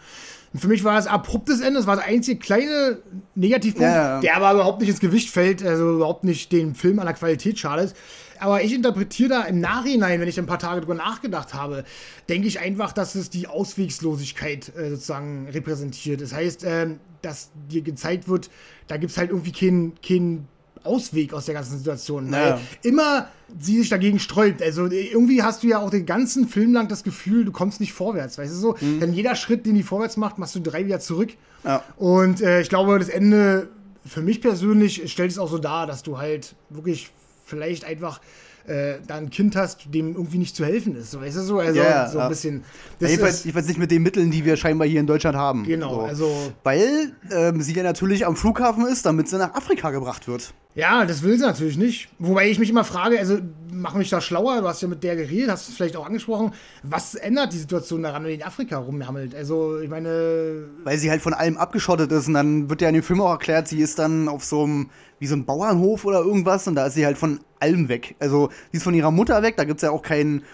Und für mich war es abruptes Ende, das war der einzige kleine Negativpunkt, ja, ja. der aber überhaupt nicht ins Gewicht fällt, also überhaupt nicht den Film an der Qualität schadet. Aber ich interpretiere da im Nachhinein, wenn ich ein paar Tage drüber nachgedacht habe, denke ich einfach, dass es die Auswegslosigkeit äh, sozusagen repräsentiert. Das heißt, äh, dass dir gezeigt wird, da gibt es halt irgendwie keinen kein Ausweg aus der ganzen Situation. Naja. Weil immer sie sich dagegen sträubt. Also irgendwie hast du ja auch den ganzen Film lang das Gefühl, du kommst nicht vorwärts. Weißt du so? Mhm. Denn jeder Schritt, den die vorwärts macht, machst du drei wieder zurück. Ja. Und äh, ich glaube, das Ende für mich persönlich stellt es auch so dar, dass du halt wirklich vielleicht einfach äh, da ein Kind hast, dem irgendwie nicht zu helfen ist. So, weißt du so? Also yeah, so ein bisschen. Das ja, ich, weiß, nicht mit den Mitteln, die wir scheinbar hier in Deutschland haben. Genau, so. also. Weil ähm, sie ja natürlich am Flughafen ist, damit sie nach Afrika gebracht wird. Ja, das will sie natürlich nicht. Wobei ich mich immer frage, also mach mich da schlauer, du hast ja mit der geredet, hast es vielleicht auch angesprochen. Was ändert die Situation daran, wenn die in Afrika rumhammelt? Also, ich meine. Weil sie halt von allem abgeschottet ist und dann wird ja in dem Film auch erklärt, sie ist dann auf so einem, wie so ein Bauernhof oder irgendwas und da ist sie halt von allem weg. Also, sie ist von ihrer Mutter weg, da gibt es ja auch keinen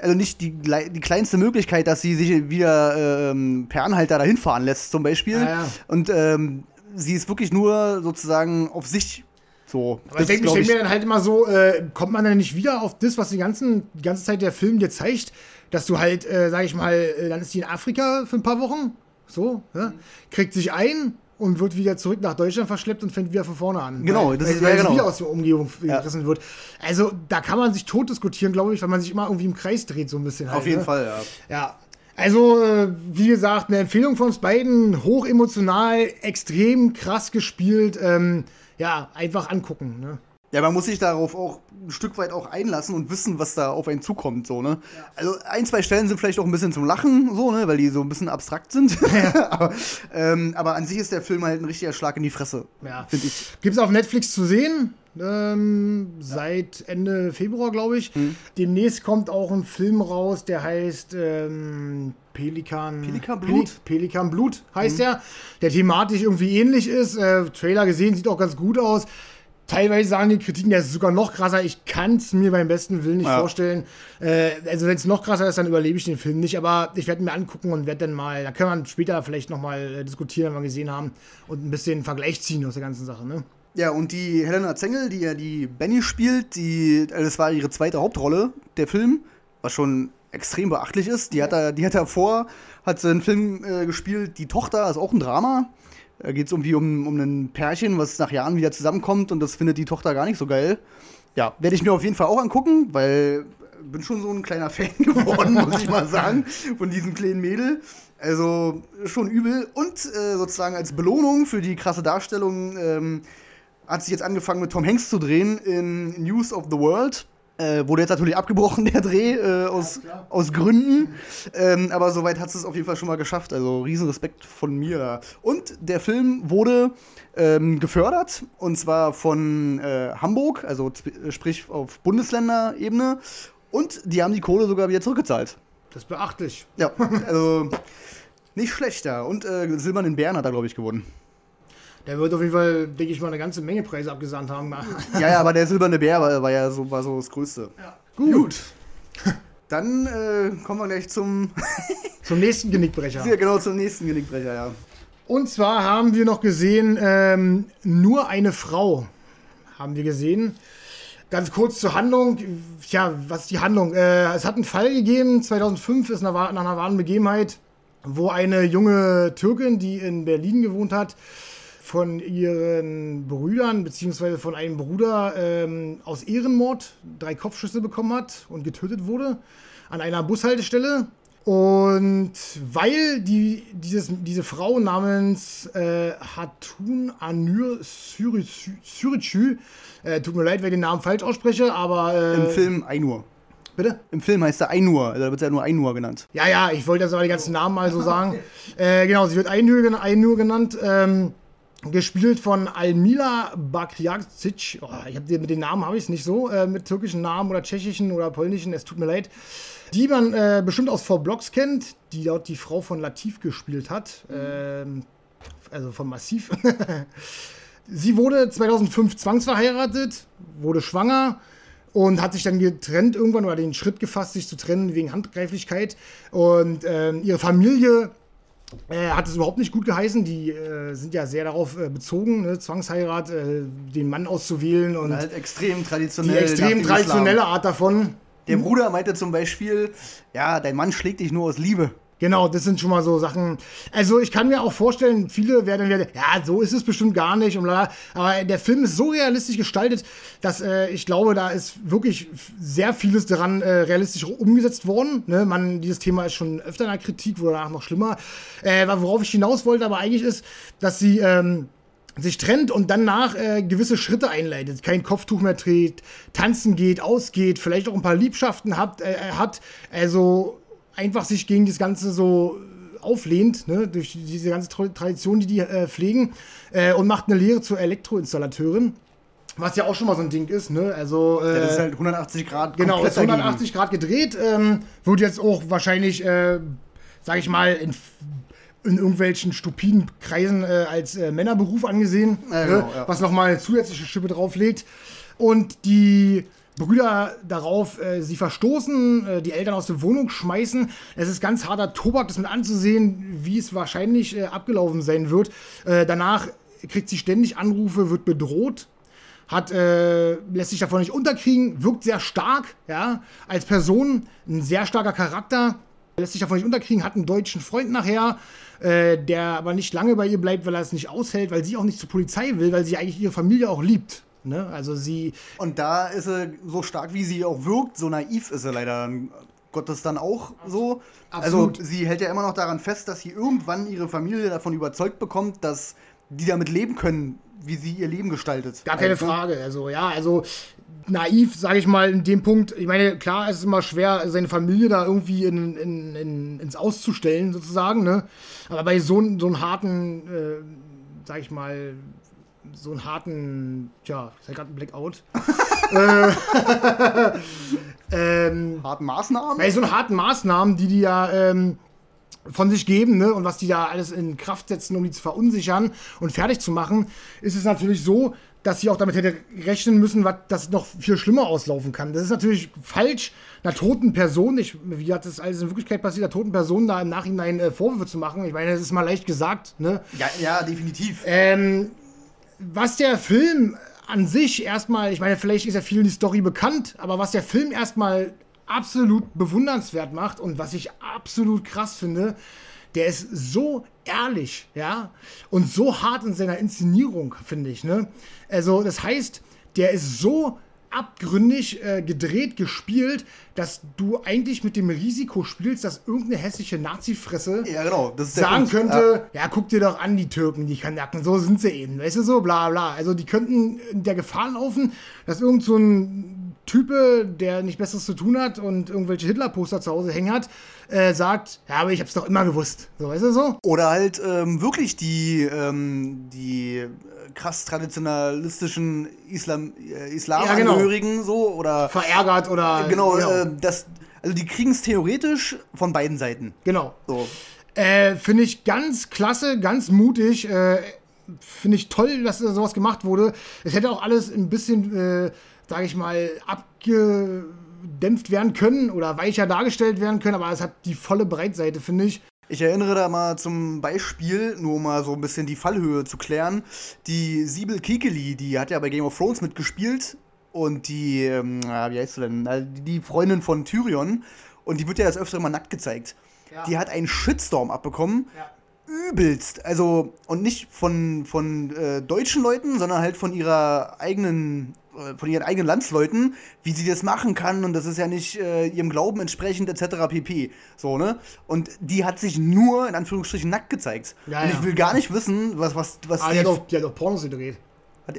also nicht die, die kleinste Möglichkeit, dass sie sich wieder ähm, per Anhalter dahin fahren lässt, zum Beispiel. Ja, ja. Und ähm, sie ist wirklich nur sozusagen auf sich so, Aber ich denke denk mir dann halt immer so, äh, kommt man dann nicht wieder auf das, was die, ganzen, die ganze Zeit der Film dir zeigt, dass du halt, äh, sag ich mal, äh, dann ist die in Afrika für ein paar Wochen, so, ja, kriegt sich ein und wird wieder zurück nach Deutschland verschleppt und fängt wieder von vorne an. Genau, weil, das ist weil, weil genau. wieder aus der Umgebung gerissen ja. wird. Also da kann man sich tot diskutieren, glaube ich, weil man sich immer irgendwie im Kreis dreht, so ein bisschen. Halt, auf jeden ne? Fall, ja. Ja, also, äh, wie gesagt, eine Empfehlung von uns beiden, hoch emotional, extrem krass gespielt. Ähm, ja, einfach angucken. Ne? Ja, man muss sich darauf auch ein Stück weit auch einlassen und wissen, was da auf einen zukommt, so, ne? Ja. Also ein, zwei Stellen sind vielleicht auch ein bisschen zum Lachen, so, ne, weil die so ein bisschen abstrakt sind. [LAUGHS] Ja. [LAUGHS] aber, ähm, aber, an sich ist der Film halt ein richtiger Schlag in die Fresse, ja. finde ich. Gibt's auf Netflix zu sehen? Ähm. Seit Ende Februar, glaube ich. Hm. Demnächst kommt auch ein Film raus, der heißt ähm, Pelikan. Pelikan Blut? Pelikan Blut heißt mhm. der. Der thematisch irgendwie ähnlich ist. Äh, Trailer gesehen, sieht auch ganz gut aus. Teilweise sagen die Kritiken, der ist sogar noch krasser. Ich kann es mir beim besten Willen nicht ja. vorstellen. Äh, also wenn es noch krasser ist, dann überlebe ich den Film nicht. Aber ich werde mir angucken und werde dann mal, da können wir später vielleicht nochmal äh, diskutieren, wenn wir gesehen haben und ein bisschen Vergleich ziehen aus der ganzen Sache. Ne? Ja, und die Helena Zengel, die ja die Benny spielt, die, äh, das war ihre zweite Hauptrolle, der Film, was schon extrem beachtlich ist. Die hat da, die hat davor, hat sie einen Film äh, gespielt, Die Tochter, ist auch ein Drama. Da geht es irgendwie um, um ein Pärchen, was nach Jahren wieder zusammenkommt und das findet die Tochter gar nicht so geil. Ja, werde ich mir auf jeden Fall auch angucken, weil bin schon so ein kleiner [LAUGHS] Fan geworden, muss ich mal sagen, von diesem kleinen Mädel. Also schon übel. Und äh, sozusagen als Belohnung für die krasse Darstellung ähm, hat sich jetzt angefangen mit Tom Hanks zu drehen in News of the World. Äh, wurde jetzt natürlich abgebrochen, [LAUGHS] der Dreh, äh, aus, ja, aus Gründen. Ähm, aber soweit hat es auf jeden Fall schon mal geschafft. Also riesen Respekt von mir. Und der Film wurde ähm, gefördert, und zwar von äh, Hamburg, also sprich auf Bundesländerebene. Und die haben die Kohle sogar wieder zurückgezahlt. Das ist beachtlich. Ja, also nicht schlechter. Und äh, Silbernen Bären hat er, glaube ich, gewonnen. Der wird auf jeden Fall, denke ich mal, eine ganze Menge Preise abgesandt haben. [LAUGHS] ja, ja, aber der silberne Bär war, war ja so, war so das Größte. Ja. Gut. Gut. [LAUGHS] Dann äh, kommen wir gleich zum. [LAUGHS] zum nächsten Genickbrecher. Ja, genau, zum nächsten Genickbrecher, ja. Und zwar haben wir noch gesehen, ähm, nur eine Frau haben wir gesehen. Ganz kurz zur Handlung. Ja, was ist die Handlung? Äh, es hat einen Fall gegeben, 2005 ist nach einer wahren Begebenheit, wo eine junge Türkin, die in Berlin gewohnt hat, von ihren Brüdern beziehungsweise von einem Bruder ähm, aus Ehrenmord drei Kopfschüsse bekommen hat und getötet wurde an einer Bushaltestelle. Und weil die, dieses, diese Frau namens äh, Hatun Anur Süricü, äh, tut mir leid, wenn ich den Namen falsch ausspreche, aber. Äh, Im Film Ainur. Bitte? Im Film heißt er Ainur, also da wird er ja nur Ainur genannt. Ja, ja, ich wollte jetzt aber die ganzen Namen mal so sagen. äh, genau, sie wird Ainur, Ainur genannt. Ähm, gespielt von Almila Bakriacic. Oh, ich habe mit den Namen habe ich es nicht so, äh, mit türkischen Namen oder tschechischen oder polnischen, es tut mir leid die man äh, bestimmt aus V-Blocks kennt, die dort die Frau von Latif gespielt hat. Ähm, also von Massiv. [LAUGHS] Sie wurde 2005 zwangsverheiratet, wurde schwanger und hat sich dann getrennt irgendwann oder den Schritt gefasst, sich zu trennen wegen Handgreiflichkeit. Und ähm, ihre Familie äh, hat es überhaupt nicht gut geheißen. Die äh, sind ja sehr darauf äh, bezogen, ne? Zwangsheirat, äh, den Mann auszuwählen und, und halt extrem traditionell. Die extrem traditionelle Art davon. Der Bruder meinte zum Beispiel, ja, dein Mann schlägt dich nur aus Liebe. Genau, das sind schon mal so Sachen. Also ich kann mir auch vorstellen, viele werden wieder, ja, so ist es bestimmt gar nicht. Und lala. Aber der Film ist so realistisch gestaltet, dass äh, ich glaube, da ist wirklich sehr vieles daran äh, realistisch umgesetzt worden. Ne? Man, dieses Thema ist schon öfter in der Kritik, wurde danach noch schlimmer. Äh, worauf ich hinaus wollte, aber eigentlich ist, dass sie ähm, sich trennt und danach äh, gewisse Schritte einleitet, kein Kopftuch mehr trägt, tanzen geht, ausgeht, vielleicht auch ein paar Liebschaften hat, äh, hat also einfach sich gegen das Ganze so auflehnt, ne, durch diese ganze Tradition, die die äh, pflegen, äh, und macht eine Lehre zur Elektroinstallateurin. Was ja auch schon mal so ein Ding ist, ne? Also. Äh, ja, das ist halt 180 Grad. Genau, ist 180 Grad gedreht. Ähm, wird jetzt auch wahrscheinlich, äh, sag ich mal, in in irgendwelchen stupiden Kreisen äh, als äh, Männerberuf angesehen, ne? genau, ja. was nochmal eine zusätzliche Schippe drauflegt. Und die Brüder darauf, äh, sie verstoßen, äh, die Eltern aus der Wohnung schmeißen. Es ist ganz harter Tobak, das mit anzusehen, wie es wahrscheinlich äh, abgelaufen sein wird. Äh, danach kriegt sie ständig Anrufe, wird bedroht, hat, äh, lässt sich davon nicht unterkriegen, wirkt sehr stark, ja, als Person, ein sehr starker Charakter, lässt sich davon nicht unterkriegen, hat einen deutschen Freund nachher, äh, der aber nicht lange bei ihr bleibt, weil er es nicht aushält, weil sie auch nicht zur Polizei will, weil sie eigentlich ihre Familie auch liebt. Ne? Also sie. Und da ist sie so stark, wie sie auch wirkt, so naiv ist sie leider Gottes dann auch so. Absolut. Also sie hält ja immer noch daran fest, dass sie irgendwann ihre Familie davon überzeugt bekommt, dass die damit leben können, wie sie ihr Leben gestaltet. Gar keine also, Frage. Also ja, also naiv, sage ich mal, in dem Punkt. Ich meine, klar, es ist immer schwer, seine Familie da irgendwie in, in, in, ins Auszustellen, sozusagen. Ne? Aber bei so, so einem harten, äh, sage ich mal, so einen harten, tja, ist ja gerade ein Blackout. äh, [LAUGHS] [LAUGHS] ähm, harten Maßnahmen? Bei so einen harten Maßnahmen, die die ja ähm, von sich geben ne, und was die da alles in Kraft setzen, um die zu verunsichern und fertig zu machen, ist es natürlich so, dass sie auch damit hätte rechnen müssen, was das noch viel schlimmer auslaufen kann. Das ist natürlich falsch, einer toten Person, ich, wie hat das alles in Wirklichkeit passiert, einer toten Person da im Nachhinein äh, Vorwürfe zu machen. Ich meine, das ist mal leicht gesagt. Ne? Ja, ja, definitiv. Ähm, was der Film an sich erstmal, ich meine, vielleicht ist ja vielen die Story bekannt, aber was der Film erstmal absolut bewundernswert macht und was ich absolut krass finde, der ist so ehrlich, ja, und so hart in seiner Inszenierung, finde ich, ne? Also, das heißt, der ist so abgründig äh, gedreht, gespielt, dass du eigentlich mit dem Risiko spielst, dass irgendeine hässliche Nazi-Fresse ja, genau, sagen könnte, ja. ja. guck dir doch an, die Türken, die Kanaken, so sind sie eben, weißt du so, bla bla. Also die könnten in der Gefahr laufen, dass irgend so ein Type, der nicht Besseres zu tun hat und irgendwelche Hitler-Poster zu Hause hängen hat, äh, sagt, ja, aber ich hab's doch immer gewusst. So, weißt du so? Oder halt ähm, wirklich die, ähm, die krass traditionalistischen Islam, äh, Islamangehörigen ja, genau. so oder verärgert oder genau, genau. Äh, das also die kriegen es theoretisch von beiden Seiten. Genau. So. Äh, Finde ich ganz klasse, ganz mutig. Äh, Finde ich toll, dass sowas gemacht wurde. Es hätte auch alles ein bisschen, äh, sage ich mal, abgedämpft werden können oder weicher dargestellt werden können, aber es hat die volle Breitseite, finde ich. Ich erinnere da mal zum Beispiel, nur mal so ein bisschen die Fallhöhe zu klären, die Siebel Kikeli, die hat ja bei Game of Thrones mitgespielt und die, ähm, wie heißt sie denn, die Freundin von Tyrion. Und die wird ja das öfter mal nackt gezeigt. Ja. Die hat einen Shitstorm abbekommen. Ja. Übelst. Also, und nicht von, von äh, deutschen Leuten, sondern halt von ihrer eigenen äh, von ihren eigenen Landsleuten, wie sie das machen kann und das ist ja nicht äh, ihrem Glauben entsprechend etc. pp. So, ne? Und die hat sich nur in Anführungsstrichen nackt gezeigt. Ja, und ich will gar nicht wissen, was was was ah, die, hat auch, die hat auch Pornos gedreht.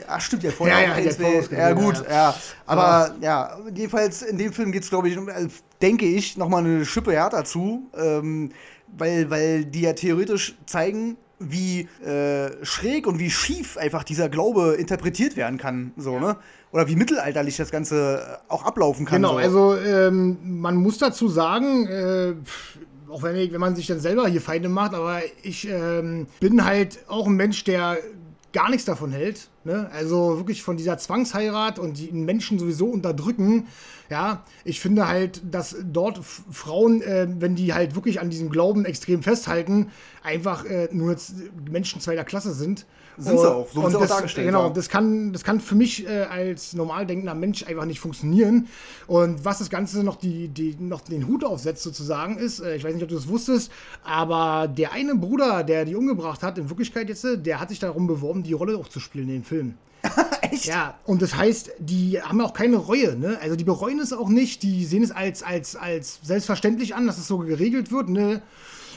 Ach stimmt, ja vorher ja, ja, ja, ja gut, ja. ja. Aber ja, jedenfalls in dem Film geht es, glaube ich, äh, denke ich, nochmal eine Schippe härter zu, ähm, weil, weil die ja theoretisch zeigen, wie äh, schräg und wie schief einfach dieser Glaube interpretiert werden kann, so, ne? Oder wie mittelalterlich das Ganze auch ablaufen kann. Genau, so. also ähm, man muss dazu sagen, äh, auch wenn, wenn man sich dann selber hier Feinde macht, aber ich ähm, bin halt auch ein Mensch, der gar nichts davon hält. Ne? Also wirklich von dieser Zwangsheirat und die Menschen sowieso unterdrücken. Ja, ich finde halt, dass dort Frauen, äh, wenn die halt wirklich an diesem Glauben extrem festhalten, einfach äh, nur Menschen zweiter Klasse sind. Sind sie auch, so wird auch dargestellt. Genau, ja. das kann, das kann für mich äh, als normal denkender Mensch einfach nicht funktionieren. Und was das Ganze noch, die, die, noch den Hut aufsetzt, sozusagen, ist, äh, ich weiß nicht, ob du das wusstest, aber der eine Bruder, der die umgebracht hat, in Wirklichkeit jetzt, der hat sich darum beworben, die Rolle auch zu spielen in den Film. [LAUGHS] Echt? Ja, und das heißt, die haben auch keine Reue, ne? Also die bereuen es auch nicht, die sehen es als, als, als selbstverständlich an, dass es so geregelt wird, ne?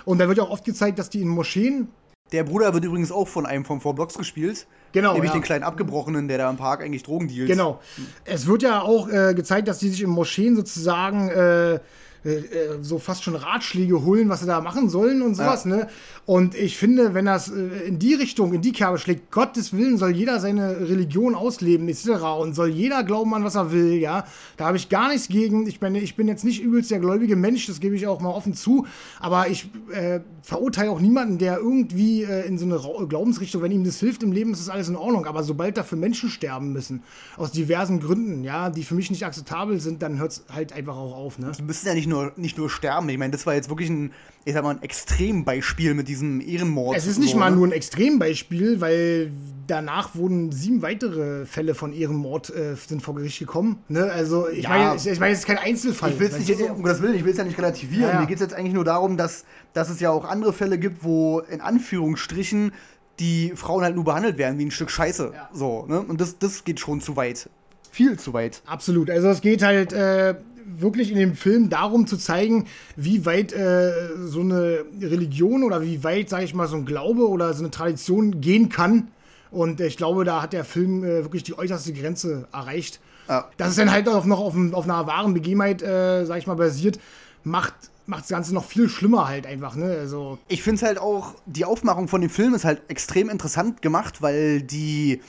Und da wird ja auch oft gezeigt, dass die in Moscheen. Der Bruder wird übrigens auch von einem von Four Blocks gespielt. Genau. Nämlich ja. den kleinen Abgebrochenen, der da im Park eigentlich Drogen dealt. Genau. Es wird ja auch äh, gezeigt, dass die sich in Moscheen sozusagen äh, äh, äh, so fast schon Ratschläge holen, was sie da machen sollen und sowas, ja. ne? Und ich finde, wenn das äh, in die Richtung, in die Kerbe schlägt, Gottes Willen soll jeder seine Religion ausleben, etc. Und soll jeder glauben an, was er will, ja. Da habe ich gar nichts gegen. Ich meine, ich bin jetzt nicht übelst der gläubige Mensch, das gebe ich auch mal offen zu. Aber ich äh, verurteile auch niemanden, der irgendwie in so eine Ra Glaubensrichtung, wenn ihm das hilft im Leben, ist das alles in Ordnung. Aber sobald dafür Menschen sterben müssen, aus diversen Gründen, ja, die für mich nicht akzeptabel sind, dann hört es halt einfach auch auf, ne? Die müssen ja nicht nur, nicht nur sterben. Ich meine, das war jetzt wirklich ein, ich sag mal, ein Extrembeispiel mit diesem Ehrenmord. Es ist nicht so, mal ne? nur ein Extrembeispiel, weil danach wurden sieben weitere Fälle von Ehrenmord äh, sind vor Gericht gekommen. Ne? Also ich ja. meine, ich, ich meine, es ist kein Einzelfall. Ich will es nicht, um Gottes Willen, ich will es ja nicht relativieren. Ja, ja. Mir geht es jetzt eigentlich nur darum, dass, dass es ja auch andere Fälle gibt, wo in Anführungsstrichen die Frauen halt nur behandelt werden wie ein Stück Scheiße. So, ne? Und das, das geht schon zu weit viel zu weit. Absolut. Also es geht halt äh, wirklich in dem Film darum zu zeigen, wie weit äh, so eine Religion oder wie weit, sage ich mal, so ein Glaube oder so eine Tradition gehen kann. Und ich glaube, da hat der Film äh, wirklich die äußerste Grenze erreicht. Ja. Dass es dann halt auch noch auf, auf einer wahren Begebenheit, äh, sag ich mal, basiert, macht macht das Ganze noch viel schlimmer halt einfach, ne? Also ich finde es halt auch, die Aufmachung von dem Film ist halt extrem interessant gemacht, weil die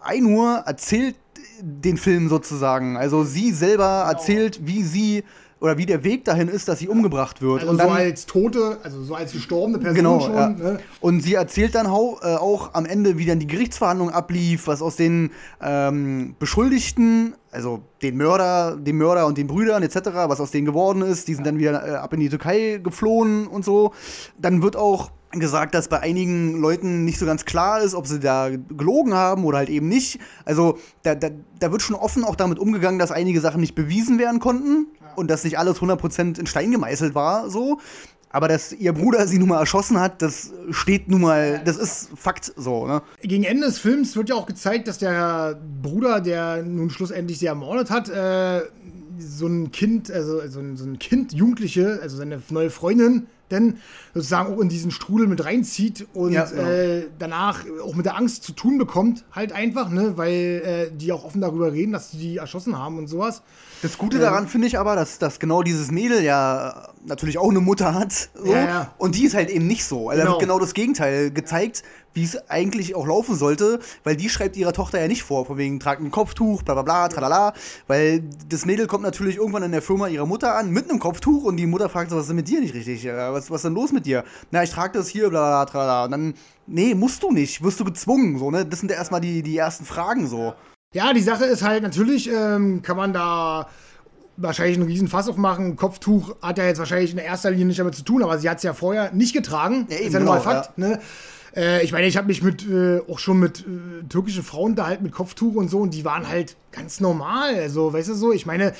Einur erzählt den Film sozusagen. Also sie selber genau. erzählt, wie sie oder wie der Weg dahin ist, dass sie umgebracht wird. Also und dann, so als tote, also so als gestorbene Person genau, schon. Ja. Ne? Und sie erzählt dann auch, äh, auch am Ende, wie dann die Gerichtsverhandlung ablief, was aus den ähm, Beschuldigten, also den Mörder, dem Mörder und den Brüdern etc., was aus denen geworden ist. Die sind ja. dann wieder äh, ab in die Türkei geflohen und so. Dann wird auch gesagt, dass bei einigen Leuten nicht so ganz klar ist, ob sie da gelogen haben oder halt eben nicht. Also da, da, da wird schon offen auch damit umgegangen, dass einige Sachen nicht bewiesen werden konnten ja. und dass nicht alles 100% in Stein gemeißelt war, so. Aber dass ihr Bruder sie nun mal erschossen hat, das steht nun mal, das ist Fakt so, ne? Gegen Ende des Films wird ja auch gezeigt, dass der Bruder, der nun schlussendlich sie ermordet hat, äh, so ein Kind, also so ein, so ein Kind, Jugendliche, also seine neue Freundin, denn sozusagen auch in diesen Strudel mit reinzieht und ja, genau. äh, danach auch mit der Angst zu tun bekommt, halt einfach, ne, weil äh, die auch offen darüber reden, dass sie die erschossen haben und sowas. Das Gute daran finde ich aber, dass, dass genau dieses Mädel ja natürlich auch eine Mutter hat. So, ja, ja. Und die ist halt eben nicht so. Also genau. da wird genau das Gegenteil gezeigt, wie es eigentlich auch laufen sollte, weil die schreibt ihrer Tochter ja nicht vor, von wegen tragt ein Kopftuch, bla bla bla, tralala. Weil das Mädel kommt natürlich irgendwann in der Firma ihrer Mutter an mit einem Kopftuch und die Mutter fragt so, was ist denn mit dir nicht richtig? Was, was ist denn los mit dir? Na, ich trage das hier, bla bla tralala. Und dann, nee, musst du nicht, wirst du gezwungen, so, ne? Das sind ja erstmal die, die ersten Fragen so. Ja, die Sache ist halt, natürlich ähm, kann man da wahrscheinlich einen riesen Fass aufmachen. Kopftuch hat ja jetzt wahrscheinlich in erster Linie nicht damit zu tun, aber sie hat es ja vorher nicht getragen. Ja, ist ja genau, Fakt. Ja. Ne? Äh, ich meine, ich habe mich mit äh, auch schon mit äh, türkischen Frauen da halt mit Kopftuch und so und die waren halt ganz normal. Also, weißt du so, ich meine,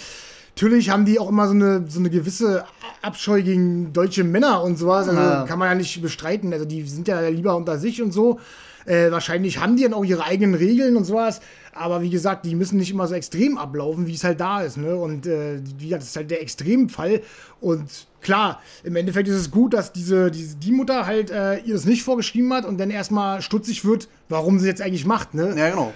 natürlich haben die auch immer so eine, so eine gewisse Abscheu gegen deutsche Männer und sowas. Also ja. kann man ja nicht bestreiten. Also die sind ja lieber unter sich und so. Äh, wahrscheinlich haben die dann auch ihre eigenen Regeln und sowas. Aber wie gesagt, die müssen nicht immer so extrem ablaufen, wie es halt da ist. Ne? Und äh, das ist halt der Extremfall. Und klar, im Endeffekt ist es gut, dass diese, diese die Mutter halt äh, ihr das nicht vorgeschrieben hat und dann erstmal stutzig wird, warum sie jetzt eigentlich macht. Ne? Ja, genau.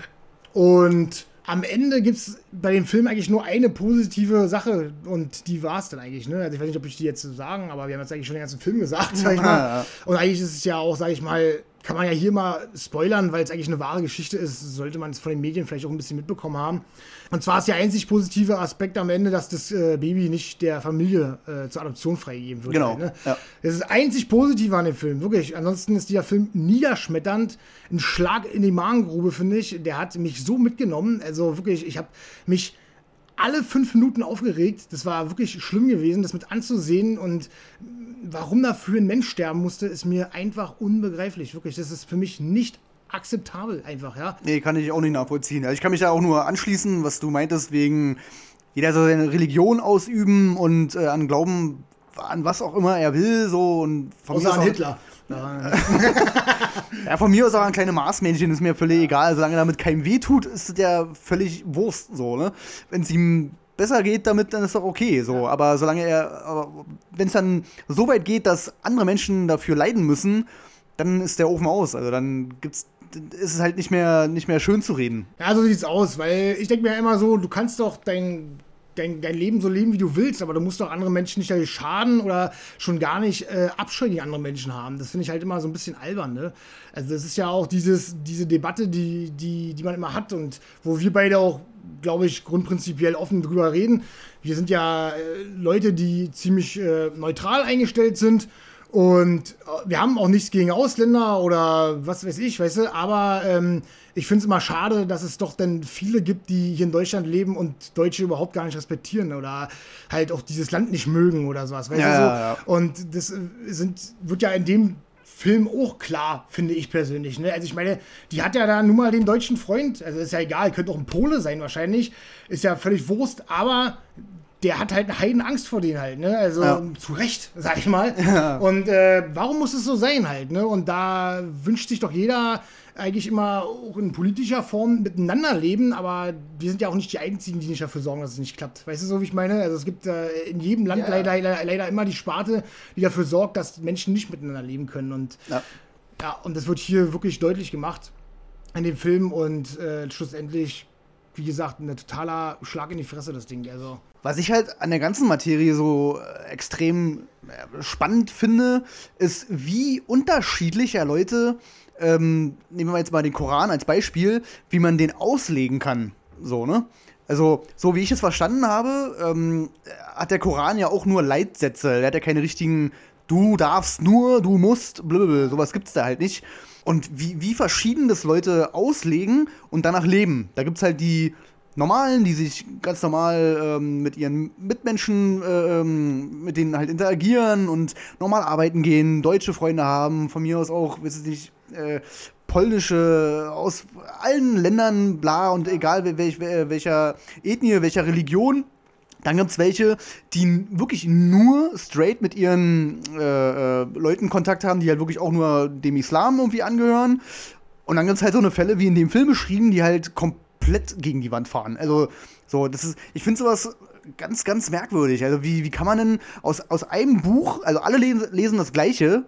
Und am Ende gibt es bei dem Film eigentlich nur eine positive Sache und die war es dann eigentlich. Ne? Also ich weiß nicht, ob ich die jetzt so sagen, aber wir haben jetzt eigentlich schon den ganzen Film gesagt. Und eigentlich ist es ja auch, sag ich mal, kann man ja hier mal spoilern, weil es eigentlich eine wahre Geschichte ist, sollte man es von den Medien vielleicht auch ein bisschen mitbekommen haben. Und zwar ist der einzig positive Aspekt am Ende, dass das äh, Baby nicht der Familie äh, zur Adoption freigegeben wird. Genau. Ne? ja. Das ist einzig positiv an dem Film, wirklich. Ansonsten ist dieser Film niederschmetternd, ein Schlag in die Magengrube, finde ich. Der hat mich so mitgenommen. Also wirklich, ich habe mich alle fünf Minuten aufgeregt. Das war wirklich schlimm gewesen, das mit anzusehen. Und warum dafür ein Mensch sterben musste, ist mir einfach unbegreiflich. Wirklich, das ist für mich nicht akzeptabel einfach, ja. Nee, kann ich auch nicht nachvollziehen. Also ich kann mich da auch nur anschließen, was du meintest, wegen jeder soll seine Religion ausüben und äh, an Glauben, an was auch immer er will, so und von Außer an Hitler. Ja, von mir aus auch ein kleines Marsmännchen ist mir völlig egal. Solange damit keinem weh tut, ist der völlig Wurst so, ne? Wenn es ihm besser geht damit, dann ist doch okay. So, ja. aber solange er, wenn es dann so weit geht, dass andere Menschen dafür leiden müssen, dann ist der Ofen aus. Also dann gibt's ist es halt nicht mehr, nicht mehr schön zu reden. Ja, so sieht's aus, weil ich denke mir immer so, du kannst doch dein, dein, dein Leben so leben, wie du willst, aber du musst doch andere Menschen nicht schaden oder schon gar nicht äh, Abscheu gegen andere Menschen haben. Das finde ich halt immer so ein bisschen albern, ne? Also das ist ja auch dieses, diese Debatte, die, die, die man immer hat und wo wir beide auch, glaube ich, grundprinzipiell offen drüber reden. Wir sind ja äh, Leute, die ziemlich äh, neutral eingestellt sind und äh, wir haben auch nichts gegen Ausländer oder was weiß ich, weißt du, aber ähm, ich finde es immer schade, dass es doch dann viele gibt, die hier in Deutschland leben und Deutsche überhaupt gar nicht respektieren oder halt auch dieses Land nicht mögen oder sowas, weißt ja, du so. Ja, ja. Und das äh, sind, wird ja in dem Film auch klar, finde ich persönlich. Ne? Also ich meine, die hat ja da nun mal den deutschen Freund, also ist ja egal, könnte auch ein Pole sein wahrscheinlich, ist ja völlig Wurst, aber der hat halt eine Heidenangst vor denen halt, ne? Also ja. zu Recht, sag ich mal. [LAUGHS] Ja. Und äh, warum muss es so sein halt, ne? Und da wünscht sich doch jeder eigentlich immer auch in politischer Form miteinander leben, aber wir sind ja auch nicht die Einzigen, die nicht dafür sorgen, dass es nicht klappt. Weißt du so, wie ich meine? Also es gibt äh, in jedem Land ja. leider, leider, leider, immer die Sparte, die dafür sorgt, dass Menschen nicht miteinander leben können. Und ja, ja und das wird hier wirklich deutlich gemacht in dem Film und äh, schlussendlich, wie gesagt, ein totaler Schlag in die Fresse, das Ding. Also. Was ich halt an der ganzen Materie so äh, extrem äh, spannend finde, ist, wie unterschiedlich ja Leute, ähm, nehmen wir jetzt mal den Koran als Beispiel, wie man den auslegen kann. So, ne? Also, so wie ich es verstanden habe, ähm, hat der Koran ja auch nur Leitsätze. Er hat ja keine richtigen Du darfst nur, du musst, blablabla. Sowas gibt's da halt nicht. Und wie, wie verschieden das Leute auslegen und danach leben. Da gibt's halt die Normalen, die sich ganz normal ähm, mit ihren Mitmenschen, äh, ähm, mit denen halt interagieren und normal arbeiten gehen, deutsche Freunde haben, von mir aus auch, weiß ich nicht, äh, polnische, aus allen Ländern, bla und egal welch, welcher Ethnie, welcher Religion. Dann gibt es welche, die wirklich nur straight mit ihren äh, äh, Leuten Kontakt haben, die halt wirklich auch nur dem Islam irgendwie angehören. Und dann gibt es halt so eine Fälle, wie in dem Film beschrieben, die halt komplett gegen die Wand fahren. Also, so, das ist, ich finde sowas ganz, ganz merkwürdig. Also, wie, wie kann man denn aus, aus einem Buch, also alle lesen, lesen das Gleiche,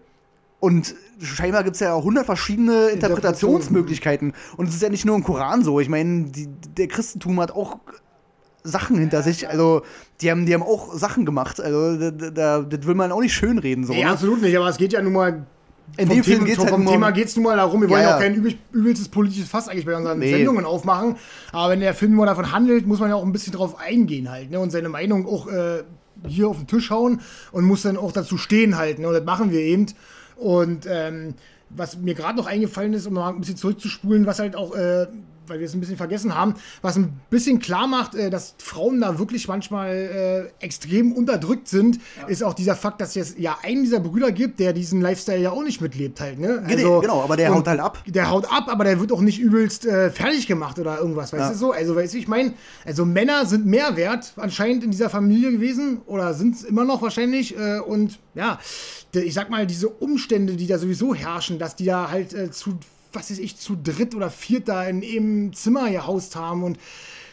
und scheinbar gibt es ja 100 verschiedene Interpretationsmöglichkeiten. Und es ist ja nicht nur im Koran so. Ich meine, der Christentum hat auch Sachen hinter sich. Also, die haben, die haben auch Sachen gemacht. Also, da, da, das will man auch nicht schönreden. So, nee, ne? absolut nicht. Aber es geht ja nun mal in dem Film geht es halt vom Thema geht es nun mal darum, wir wollen ja auch kein übel, übelstes politisches Fass eigentlich bei unseren nee. Sendungen aufmachen. Aber wenn der Film nur davon handelt, muss man ja auch ein bisschen drauf eingehen halt, ne? Und seine Meinung auch äh, hier auf den Tisch hauen und muss dann auch dazu stehen halt, ne? Und das machen wir eben. Und ähm, was mir gerade noch eingefallen ist, um mal ein bisschen zurückzuspulen, was halt auch äh, weil wir es ein bisschen vergessen haben, was ein bisschen klar macht, äh, dass Frauen da wirklich manchmal äh, extrem unterdrückt sind, ja. ist auch dieser Fakt, dass es ja einen dieser Brüder gibt, der diesen Lifestyle ja auch nicht mitlebt halt. Ne? Also, genau, aber der haut halt ab. Der haut ab, aber der wird auch nicht übelst äh, fertig gemacht oder irgendwas, weißt ja. du so? Also, weißt du, ich meine, also Männer sind mehr wert anscheinend in dieser Familie gewesen oder sind es immer noch wahrscheinlich äh, und ja, ich sag mal, diese Umstände, die da sowieso herrschen, dass die da halt äh, zu was weiß ich, zu dritt oder viert da in eben Zimmer gehaust haben und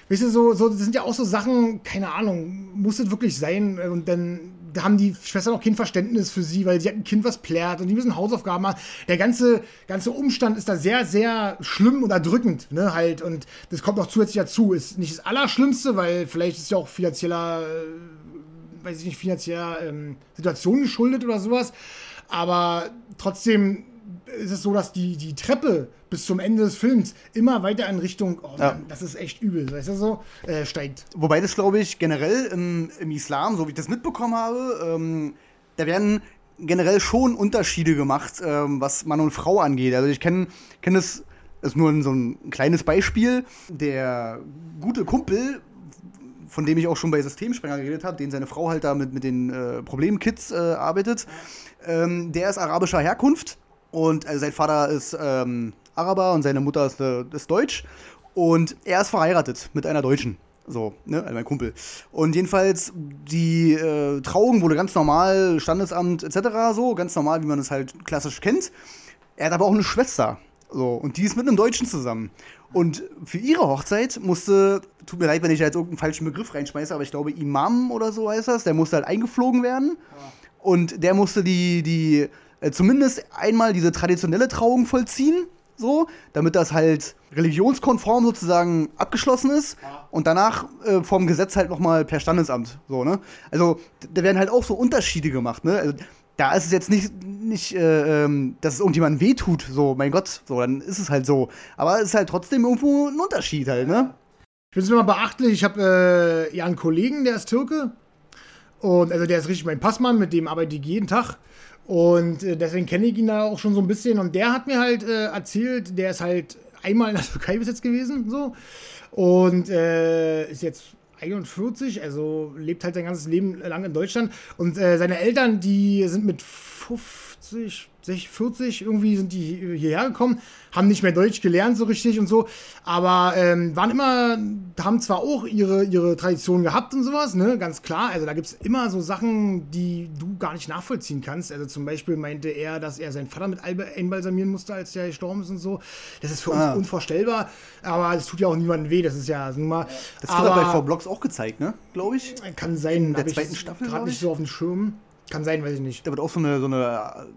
weißt du, so, so, das sind ja auch so Sachen, keine Ahnung, muss es wirklich sein und dann da haben die Schwestern auch kein Verständnis für sie, weil sie hat ein Kind, was plärt und die müssen Hausaufgaben machen. Der ganze, ganze Umstand ist da sehr, sehr schlimm und erdrückend, ne, halt. Und das kommt noch zusätzlich dazu. Ist nicht das Allerschlimmste, weil vielleicht ist ja auch finanzieller, äh, weiß ich nicht, finanzieller ähm, Situation geschuldet oder sowas. Aber trotzdem ist es so, dass die, die Treppe bis zum Ende des Films immer weiter in Richtung, oh Mann, das ist echt übel, weißt du so, äh, steigt. Wobei das, glaube ich, generell im, im, Islam, so wie ich das mitbekommen habe, ähm, da werden generell schon Unterschiede gemacht, ähm, was Mann und Frau angeht. Also ich kenne kenn das, das ist nur so ein kleines Beispiel. Der gute Kumpel von dem ich auch schon bei Systemsprenger geredet habe, den seine Frau halt da mit, mit den äh, Problemkids äh, arbeitet, ähm, der ist arabischer Herkunft und also sein Vater ist ähm, Araber und seine Mutter ist, äh, ist Deutsch. Und er ist verheiratet mit einer Deutschen. So, ne, also mein Kumpel. Und jedenfalls, die äh, Trauung wurde ganz normal, Standesamt etc., so, ganz normal, wie man es halt klassisch kennt. Er hat aber auch eine Schwester. So, und die ist mit einem Deutschen zusammen. Und für ihre Hochzeit musste, tut mir leid, wenn ich da jetzt irgendeinen falschen Begriff reinschmeiße, aber ich glaube, Imam oder so heißt das, der musste halt eingeflogen werden. Ja. Und der musste die, die äh, zumindest einmal diese traditionelle Trauung vollziehen, so, damit das halt religionskonform sozusagen abgeschlossen ist und danach äh, vom Gesetz halt nochmal per Standesamt, so, ne? Also, da werden halt auch so Unterschiede gemacht, ne? Also, da ist es jetzt nicht, nicht äh, ähm, dass es irgendjemandem wehtut, so, mein Gott, so, dann ist es halt so. Aber es ist halt trotzdem irgendwo ein Unterschied halt, ne? Ich finde es immer beachtlich, ich habe äh, ja einen Kollegen, der ist Türke. Und also der ist richtig mein Passmann, mit dem arbeite ich jeden Tag. Und äh, deswegen kenne ich ihn da auch schon so ein bisschen. Und der hat mir halt äh, erzählt, der ist halt einmal in der [LAUGHS] Türkei bis jetzt gewesen, so. Und äh, ist jetzt 41, also lebt halt sein ganzes Leben lang in Deutschland. Und äh, seine Eltern, die sind mit 50, 60, 40 irgendwie sind die hierher gekommen, haben nicht mehr Deutsch gelernt so richtig und so, aber ähm, waren immer, haben zwar auch ihre, ihre Tradition gehabt und sowas, ne, ganz klar. Also da gibt es immer so Sachen, die du gar nicht nachvollziehen kannst. Also zum Beispiel meinte er, dass er seinen Vater mit einbalsamieren musste, als der gestorben ist und so. Das ist für ah. uns unvorstellbar, aber das tut ja auch niemandem weh, das ist ja nun mal. Das wird bei V-Blocks auch gezeigt, ne, glaube ich. Kann sein, in der zweiten Staffel. Gerade nicht so auf dem Schirm. Kann sein, weiß ich nicht. Da wird auch so eine, so eine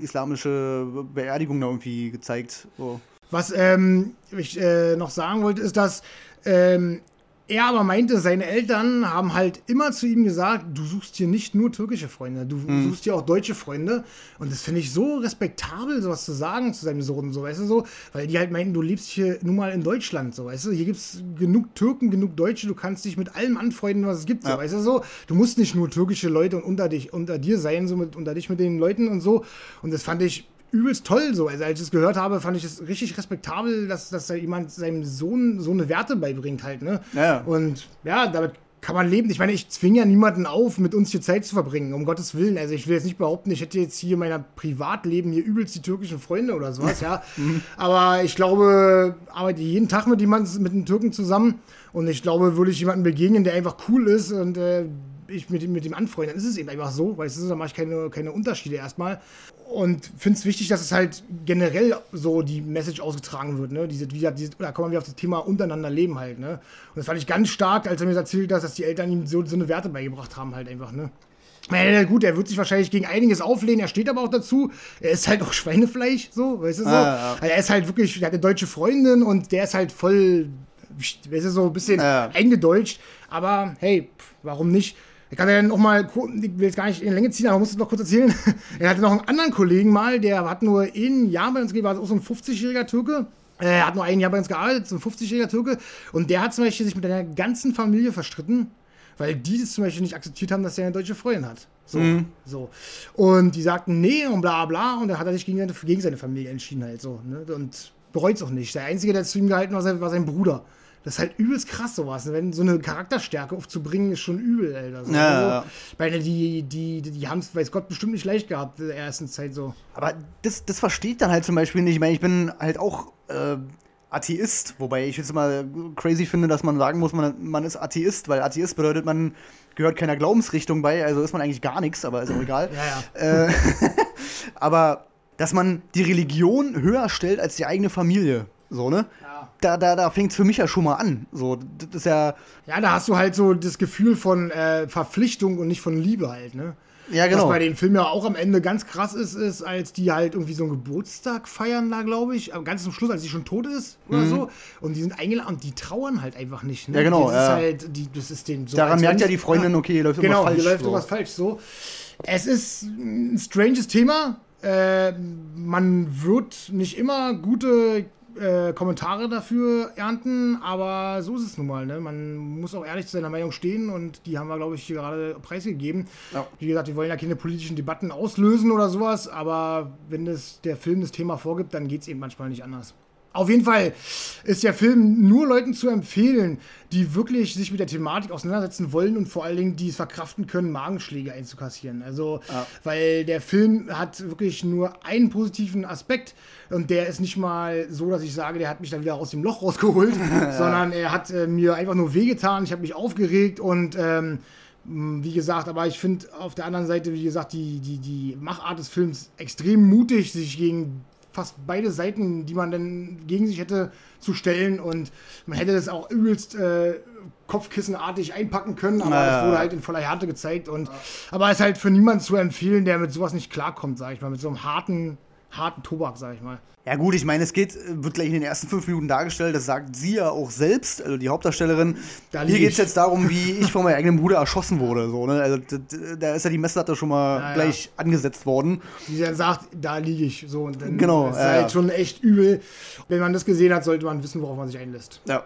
islamische Beerdigung da irgendwie gezeigt. So. Was ähm, ich äh, noch sagen wollte, ist, dass ähm, er aber meinte, seine Eltern haben halt immer zu ihm gesagt, du suchst hier nicht nur türkische Freunde, du mhm. suchst hier auch deutsche Freunde. Und das finde ich so respektabel, sowas zu sagen zu seinem Sohn, so, weißt du, so, weil die halt meinten, du lebst hier nun mal in Deutschland, so, weißt du, hier gibt es genug Türken, genug Deutsche, du kannst dich mit allem anfreunden, was es gibt, ja. so, weißt du, so. Du musst nicht nur türkische Leute und unter dich, unter dir sein, so mit, unter dich mit den Leuten und so. Und das fand ich übelst toll so. Also als ich es gehört habe, fand ich es richtig respektabel, dass, dass da jemand seinem Sohn so eine Werte beibringt halt, ne? Ja. Und ja, damit kann man leben. Ich meine, ich zwinge ja niemanden auf, mit uns hier Zeit zu verbringen, um Gottes Willen. Also ich will jetzt nicht behaupten, ich hätte jetzt hier in meiner Privatleben hier übelst die türkischen Freunde oder sowas, ja. [LAUGHS] Mhm. Aber ich glaube, arbeite jeden Tag mit jemandem, mit einem Türken zusammen. Und ich glaube, würde ich jemanden begegnen, der einfach cool ist und äh, ich mit, mit ihm anfreunde, dann ist es eben einfach so, weißt du, da mache ich keine, keine Unterschiede erstmal. Und finde es wichtig, dass es halt generell so die Message ausgetragen wird, ne? Diese, wie, diese, da kommen wir auf das Thema untereinander leben halt, ne? Und das fand ich ganz stark, als er mir erzählt hat, dass die Eltern ihm so, so eine Werte beigebracht haben, halt einfach, ne? Ja, gut, er wird sich wahrscheinlich gegen einiges auflehnen, er steht aber auch dazu. Er ist halt auch [LAUGHS] Schweinefleisch, so, weißt du so. Ah, ja. also er ist halt wirklich, er hat eine deutsche Freundin und der ist halt voll, weißt du, so ein bisschen ja. eingedeutscht. Aber hey, warum nicht? Ich kann ja noch mal, ich will jetzt gar nicht in Länge ziehen, aber muss es noch kurz erzählen. [LAUGHS] er hatte noch einen anderen Kollegen mal, der hat nur ein Jahr bei uns war auch so ein 50-jähriger Türke. Er hat nur ein Jahr bei uns gearbeitet, so ein 50-jähriger Türke. Und der hat zum Beispiel sich mit seiner ganzen Familie verstritten, weil die das zum Beispiel nicht akzeptiert haben, dass er eine deutsche Freundin hat. So, mhm. so. Und die sagten, nee und bla bla. Und dann hat er sich gegen seine, gegen seine Familie entschieden halt so. Ne? Und bereut es auch nicht. Der Einzige, der zu ihm gehalten war, war sein Bruder. Das ist halt übelst krass, sowas. Wenn so eine Charakterstärke aufzubringen, ist schon übel, Alter. So, ja, ja. Weil die, die, die, die haben es, weiß Gott, bestimmt nicht leicht gehabt in der ersten Zeit so. Aber das, das verstehe ich dann halt zum Beispiel nicht. Ich meine, ich bin halt auch äh, Atheist, wobei ich jetzt mal crazy finde, dass man sagen muss, man, man ist Atheist, weil Atheist bedeutet, man gehört keiner Glaubensrichtung bei, also ist man eigentlich gar nichts, aber ist auch egal. Ja, ja. Äh, [LAUGHS] aber dass man die Religion höher stellt als die eigene Familie. So, ne? Ja. Da, da, da fängt es für mich ja schon mal an. So, das ist ja. Ja, da hast du halt so das Gefühl von äh, Verpflichtung und nicht von Liebe halt, ne? Ja, genau. Was bei den Filmen ja auch am Ende ganz krass ist, ist, als die halt irgendwie so einen Geburtstag feiern da, glaube ich. Ganz zum Schluss, als sie schon tot ist oder mhm. so. Und die sind eingeladen und die trauern halt einfach nicht. Ne? Ja, genau. Das ja. ist halt, die, das ist den so. Daran merkt ja die Freundin, okay, hier läuft genau, irgendwas falsch. Genau, läuft so. irgendwas falsch. So. Es ist ein stranges Thema. Äh, man wird nicht immer gute äh, Kommentare dafür ernten, aber so ist es nun mal. Ne? Man muss auch ehrlich zu seiner Meinung stehen und die haben wir, glaube ich, hier gerade preisgegeben. Ja. Wie gesagt, wir wollen ja keine politischen Debatten auslösen oder sowas, aber wenn das, der Film das Thema vorgibt, dann geht es eben manchmal nicht anders. Auf jeden Fall ist der Film nur Leuten zu empfehlen, die wirklich sich mit der Thematik auseinandersetzen wollen und vor allen Dingen, die es verkraften können, Magenschläge einzukassieren. Also, ja. weil der Film hat wirklich nur einen positiven Aspekt und der ist nicht mal so, dass ich sage, der hat mich dann wieder aus dem Loch rausgeholt, [LAUGHS] ja. sondern er hat äh, mir einfach nur wehgetan, ich habe mich aufgeregt und ähm, wie gesagt, aber ich finde auf der anderen Seite, wie gesagt, die, die, die Machart des Films extrem mutig, sich gegen fast beide Seiten, die man dann gegen sich hätte zu stellen und man hätte das auch übelst äh, Kopfkissenartig einpacken können, aber naja. es wurde halt in voller Härte gezeigt und ja. aber es ist halt für niemanden zu empfehlen, der mit sowas nicht klarkommt, sag ich mal, mit so einem harten harten Tobak, sag ich mal. Ja gut, ich meine, es geht, wird gleich in den ersten fünf Minuten dargestellt, das sagt sie ja auch selbst, also die Hauptdarstellerin. Da Hier geht es jetzt darum, wie ich von meinem eigenen Bruder erschossen wurde. So, ne? Also da ist ja die Messlatte schon mal ja, gleich ja. angesetzt worden. Die dann sagt, da liege ich. So, und dann genau, ist ja, halt schon echt übel. Wenn man das gesehen hat, sollte man wissen, worauf man sich einlässt. Ja.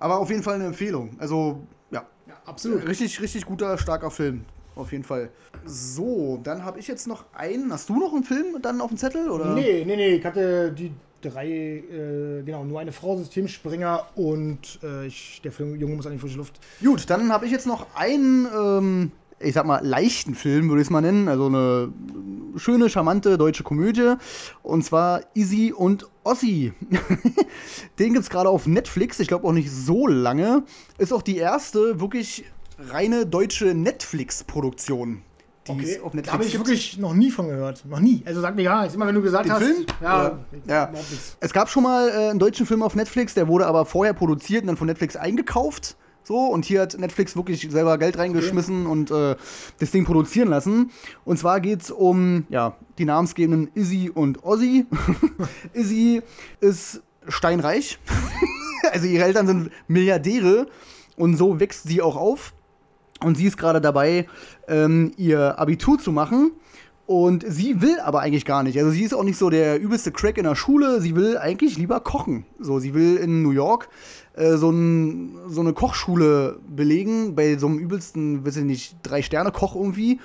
Aber auf jeden Fall eine Empfehlung. Also, ja. ja absolut. Richtig, richtig guter, starker Film auf jeden Fall. So, dann habe ich jetzt noch einen. Hast du noch einen Film dann auf dem Zettel? Oder? Nee, nee, nee. Ich hatte die drei, äh, genau, nur eine Frau, Systemspringer und äh, ich, der Film, Junge muss an die frische Luft. Gut, dann habe ich jetzt noch einen, ähm, ich sag mal, leichten Film, würde ich es mal nennen. Also eine schöne, charmante deutsche Komödie. Und zwar Easy und Ossi. [LAUGHS] Den gibt es gerade auf Netflix. Ich glaube auch nicht so lange. Ist auch die erste wirklich reine deutsche Netflix-Produktion. Die okay. auf Netflix habe ich wirklich noch nie von gehört. Noch nie. Also sag mir gar nichts. Immer wenn du gesagt Den hast. Film? Ja, ja. Es gab schon mal äh, einen deutschen Film auf Netflix, der wurde aber vorher produziert und dann von Netflix eingekauft. So, und hier hat Netflix wirklich selber Geld reingeschmissen okay. und äh, das Ding produzieren lassen. Und zwar geht es um ja, die namensgebenden Izzy und Ozzy. [LAUGHS] Izzy ist steinreich. [LAUGHS] also ihre Eltern sind Milliardäre und so wächst sie auch auf. Und sie ist gerade dabei, ähm, ihr Abitur zu machen. Und sie will aber eigentlich gar nicht. Also sie ist auch nicht so der übelste Crack in der Schule. Sie will eigentlich lieber kochen. So, sie will in New York äh, so, ein, so, eine Kochschule belegen, bei so einem übelsten, weiß ich nicht, Drei-Sterne-Koch irgendwie.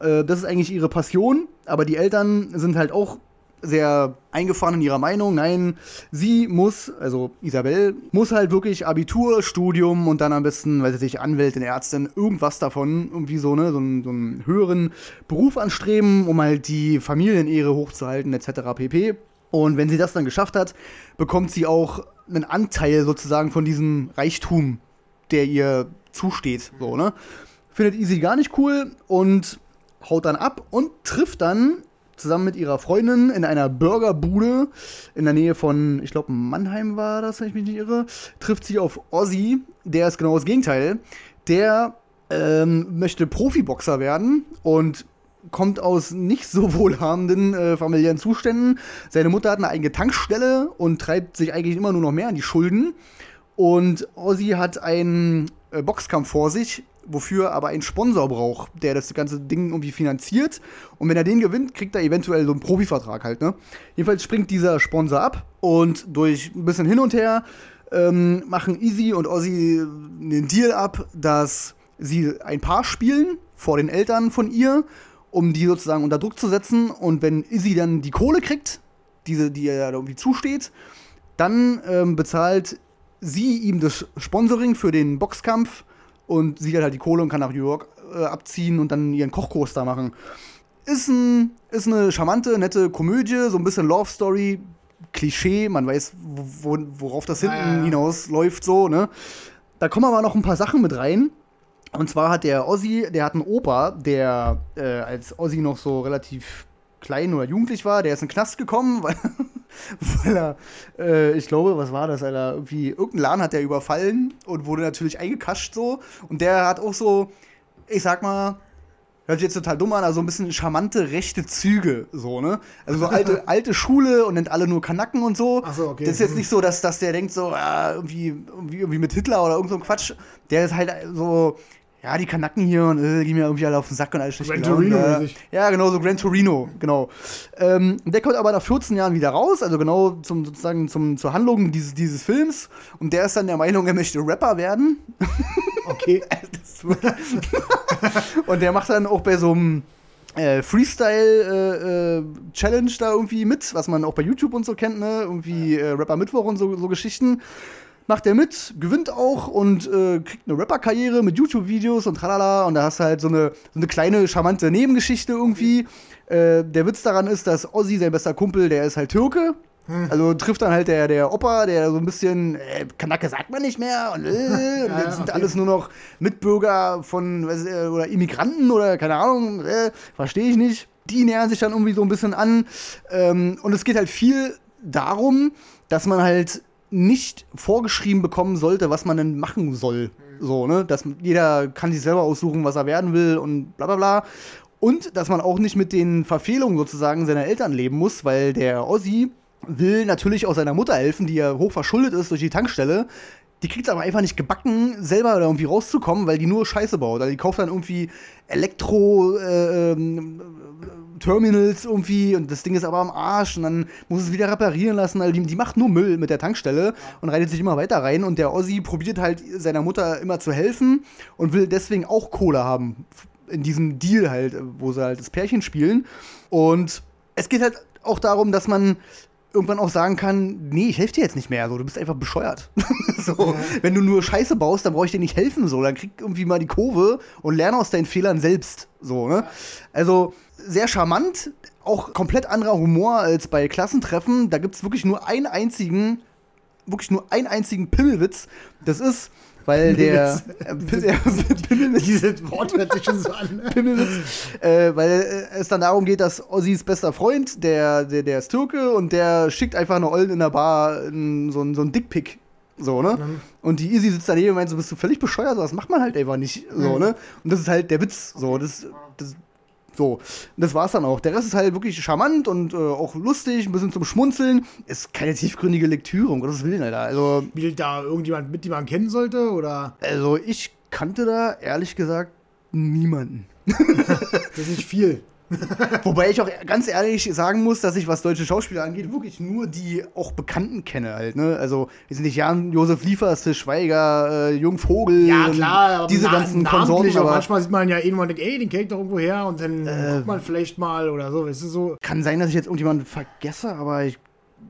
Äh, das ist eigentlich ihre Passion. Aber die Eltern sind halt auch sehr eingefahren in ihrer Meinung. Nein, sie muss, also Isabel, muss halt wirklich Abitur, Studium und dann am besten, weiß ich nicht, Anwältin, Ärztin, irgendwas davon, irgendwie so, ne, so einen, so einen höheren Beruf anstreben, um halt die Familienehre hochzuhalten, etc. pp. Und wenn sie das dann geschafft hat, bekommt sie auch einen Anteil sozusagen von diesem Reichtum, der ihr zusteht, so, ne. Findet Easy gar nicht cool und haut dann ab und trifft dann zusammen mit ihrer Freundin in einer Burgerbude in der Nähe von, ich glaube, Mannheim war das, wenn ich mich nicht irre, trifft sie auf Ozzy, der ist genau das Gegenteil. Der ähm, möchte Profiboxer werden und kommt aus nicht so wohlhabenden äh, familiären Zuständen. Seine Mutter hat eine eigene Tankstelle und treibt sich eigentlich immer nur noch mehr an die Schulden. Und Ozzy hat einen äh, Boxkampf vor sich, wofür aber ein Sponsor braucht, der das ganze Ding irgendwie finanziert. Und wenn er den gewinnt, kriegt er eventuell so einen Profivertrag halt, ne? Jedenfalls springt dieser Sponsor ab und durch ein bisschen hin und her ähm, machen Easy und Ozzy einen Deal ab, dass sie ein Paar spielen vor den Eltern von ihr, um die sozusagen unter Druck zu setzen. Und wenn Izzy dann die Kohle kriegt, diese, die ihr irgendwie zusteht, Dann ähm, bezahlt sie ihm das Sponsoring für den Boxkampf und sie hat halt die Kohle und kann nach New York äh, abziehen und dann ihren Kochkurs da machen. Ist, ein, ist eine charmante, nette Komödie, so ein bisschen Love Story, Klischee, man weiß, wo, worauf das hinten ja, ja. hinausläuft, so, ne? Da kommen aber noch ein paar Sachen mit rein. Und zwar hat der Ozzy, der hat einen Opa, der äh, als Ozzy noch so relativ klein oder jugendlich war, der ist in den Knast gekommen, [LAUGHS] weil, weil er, äh, ich glaube, was war das, Alter? Irgendwie, irgendein Laden hat der überfallen und wurde natürlich eingekascht so. Und der hat auch so, ich sag mal, hört sich jetzt total dumm an, also ein bisschen charmante rechte Züge, so, ne? Also so alte, [LAUGHS] alte Schule und nennt alle nur Kanacken und so. Ach so, okay. Das ist jetzt nicht so, dass, dass der denkt so, ja, irgendwie, irgendwie, irgendwie mit Hitler oder irgend so ein Quatsch. Der ist halt so, ja, die Kanacken hier und äh, gehen mir irgendwie alle auf den Sack und alles schlecht Gran Torino äh, Ja, genau, so Gran Torino, genau. Ähm, der kommt aber nach 14 Jahren wieder raus, also genau zum, sozusagen zum, zur Handlung dieses, dieses Films. Und der ist dann der Meinung, er möchte Rapper werden. [LAUGHS] Okay. [LAUGHS] und der macht dann auch bei so einem äh, Freestyle-Challenge äh, äh da irgendwie mit, was man auch bei YouTube und so kennt, ne? Irgendwie äh, Rapper Mittwoch und so, so Geschichten macht er mit, gewinnt auch und äh, kriegt eine Rapper-Karriere mit YouTube-Videos und tralala. Und da hast du halt so eine, so eine kleine, charmante Nebengeschichte irgendwie. Äh, der Witz daran ist, dass Ozzy, sein bester Kumpel, der ist halt Türke. Hm. Also trifft dann halt der, der Opa, der so ein bisschen, äh, Kanake sagt man nicht mehr und, äh, [LAUGHS] und ja, sind okay. alles nur noch Mitbürger von weiß, äh, oder Immigranten oder keine Ahnung, äh, verstehe ich nicht. Die nähern sich dann irgendwie so ein bisschen an. Ähm, und es geht halt viel darum, dass man halt nicht vorgeschrieben bekommen sollte, was man denn machen soll. So, ne? Dass jeder kann sich selber aussuchen, was er werden will und bla bla bla. Und dass man auch nicht mit den Verfehlungen sozusagen seiner Eltern leben muss, weil der Ossi will natürlich auch seiner Mutter helfen, die ja hoch verschuldet ist durch die Tankstelle. Die kriegt es aber einfach nicht gebacken, selber da irgendwie rauszukommen, weil die nur Scheiße baut. Also die kauft dann irgendwie Elektro, äh, ähm, Terminals irgendwie und das Ding ist aber am Arsch und dann muss es wieder reparieren lassen. Also die, die macht nur Müll mit der Tankstelle und reitet sich immer weiter rein und der Ossi probiert halt seiner Mutter immer zu helfen und will deswegen auch Kohle haben in diesem Deal halt, wo sie halt das Pärchen spielen und es geht halt auch darum, dass man irgendwann auch sagen kann, nee, ich helfe dir jetzt nicht mehr, so, du bist einfach bescheuert. [LAUGHS] so, ja. wenn du nur Scheiße baust, dann brauche ich dir nicht helfen, so, dann krieg irgendwie mal die Kurve und lerne aus deinen Fehlern selbst, so, ne? Also, sehr charmant, auch komplett anderer Humor als bei Klassentreffen. Da gibt es wirklich nur einen einzigen, wirklich nur einen einzigen Pimmelwitz. Das ist, weil der, äh, [LAUGHS] Pimmelwitz. Dieses Wort hört sich schon so an. Ne? Pimmelwitz. Äh, weil äh, es dann darum geht, dass Ossis bester Freund, der, der, der ist Türke und der schickt einfach eine Ollen in der Bar in, so, so einen Dickpick. So, ne? Mhm. Und die Easy sitzt daneben und meint so, bist du völlig bescheuert? So, das macht man halt einfach nicht. So, mhm. ne? Und das ist halt der Witz. So, das, das, so, das war's dann auch. Der Rest ist halt wirklich charmant und äh, auch lustig, ein bisschen zum Schmunzeln. Ist keine tiefgründige Lektüre, um Gottes Willen, Alter. Also, Spielt da irgendjemand mit, den man kennen sollte, oder? Also, ich kannte da, ehrlich gesagt, niemanden. [LAUGHS] das ist nicht viel. [LAUGHS] Wobei ich auch ganz ehrlich sagen muss, dass ich, was deutsche Schauspieler angeht, wirklich nur die auch Bekannten kenne halt. Ne? Also, wir sind nicht Jan, Josef Liefers, Schweiger, äh, Jung Vogel, ja, klar, diese ganzen Konsorten. Aber manchmal sieht man ja irgendwann, denkt, ey, den kennt doch irgendwo her und dann äh, guckt man vielleicht mal oder so. Weißt du, so. Kann sein, dass ich jetzt irgendjemanden vergesse, aber ich,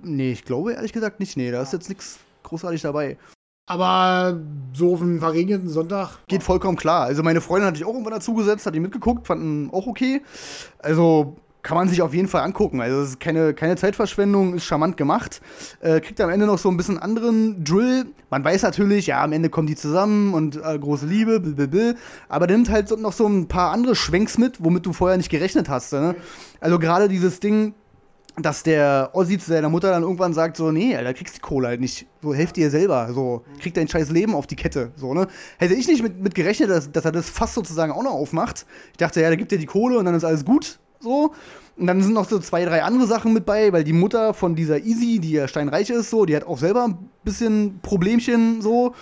nee, ich glaube ehrlich gesagt nicht. Nee, da ist jetzt nichts großartig dabei. Aber so auf einen verregneten Sonntag. Geht vollkommen klar. Also meine Freundin hatte ich auch irgendwann dazugesetzt, hat die mitgeguckt, fanden auch okay. Also kann man sich auf jeden Fall angucken. Also es ist keine, keine Zeitverschwendung, ist charmant gemacht. Äh, kriegt am Ende noch so ein bisschen anderen Drill. Man weiß natürlich, ja, am Ende kommen die zusammen und äh, große Liebe, blablabla. aber nimmt halt noch so ein paar andere Schwenks mit, womit du vorher nicht gerechnet hast. Ne? Also gerade dieses Ding, dass der Ossi zu seiner Mutter dann irgendwann sagt, so, nee, Alter, kriegst die Kohle halt nicht. So, helf dir selber. So, krieg dein scheiß Leben auf die Kette. So, ne? Hätte ich nicht mit, mit gerechnet, dass, dass er das fast sozusagen auch noch aufmacht. Ich dachte, ja, der gibt dir die Kohle und dann ist alles gut. So. Und dann sind noch so zwei, drei andere Sachen mit bei, weil die Mutter von dieser Easy, die ja steinreich ist, so, die hat auch selber ein bisschen Problemchen, so.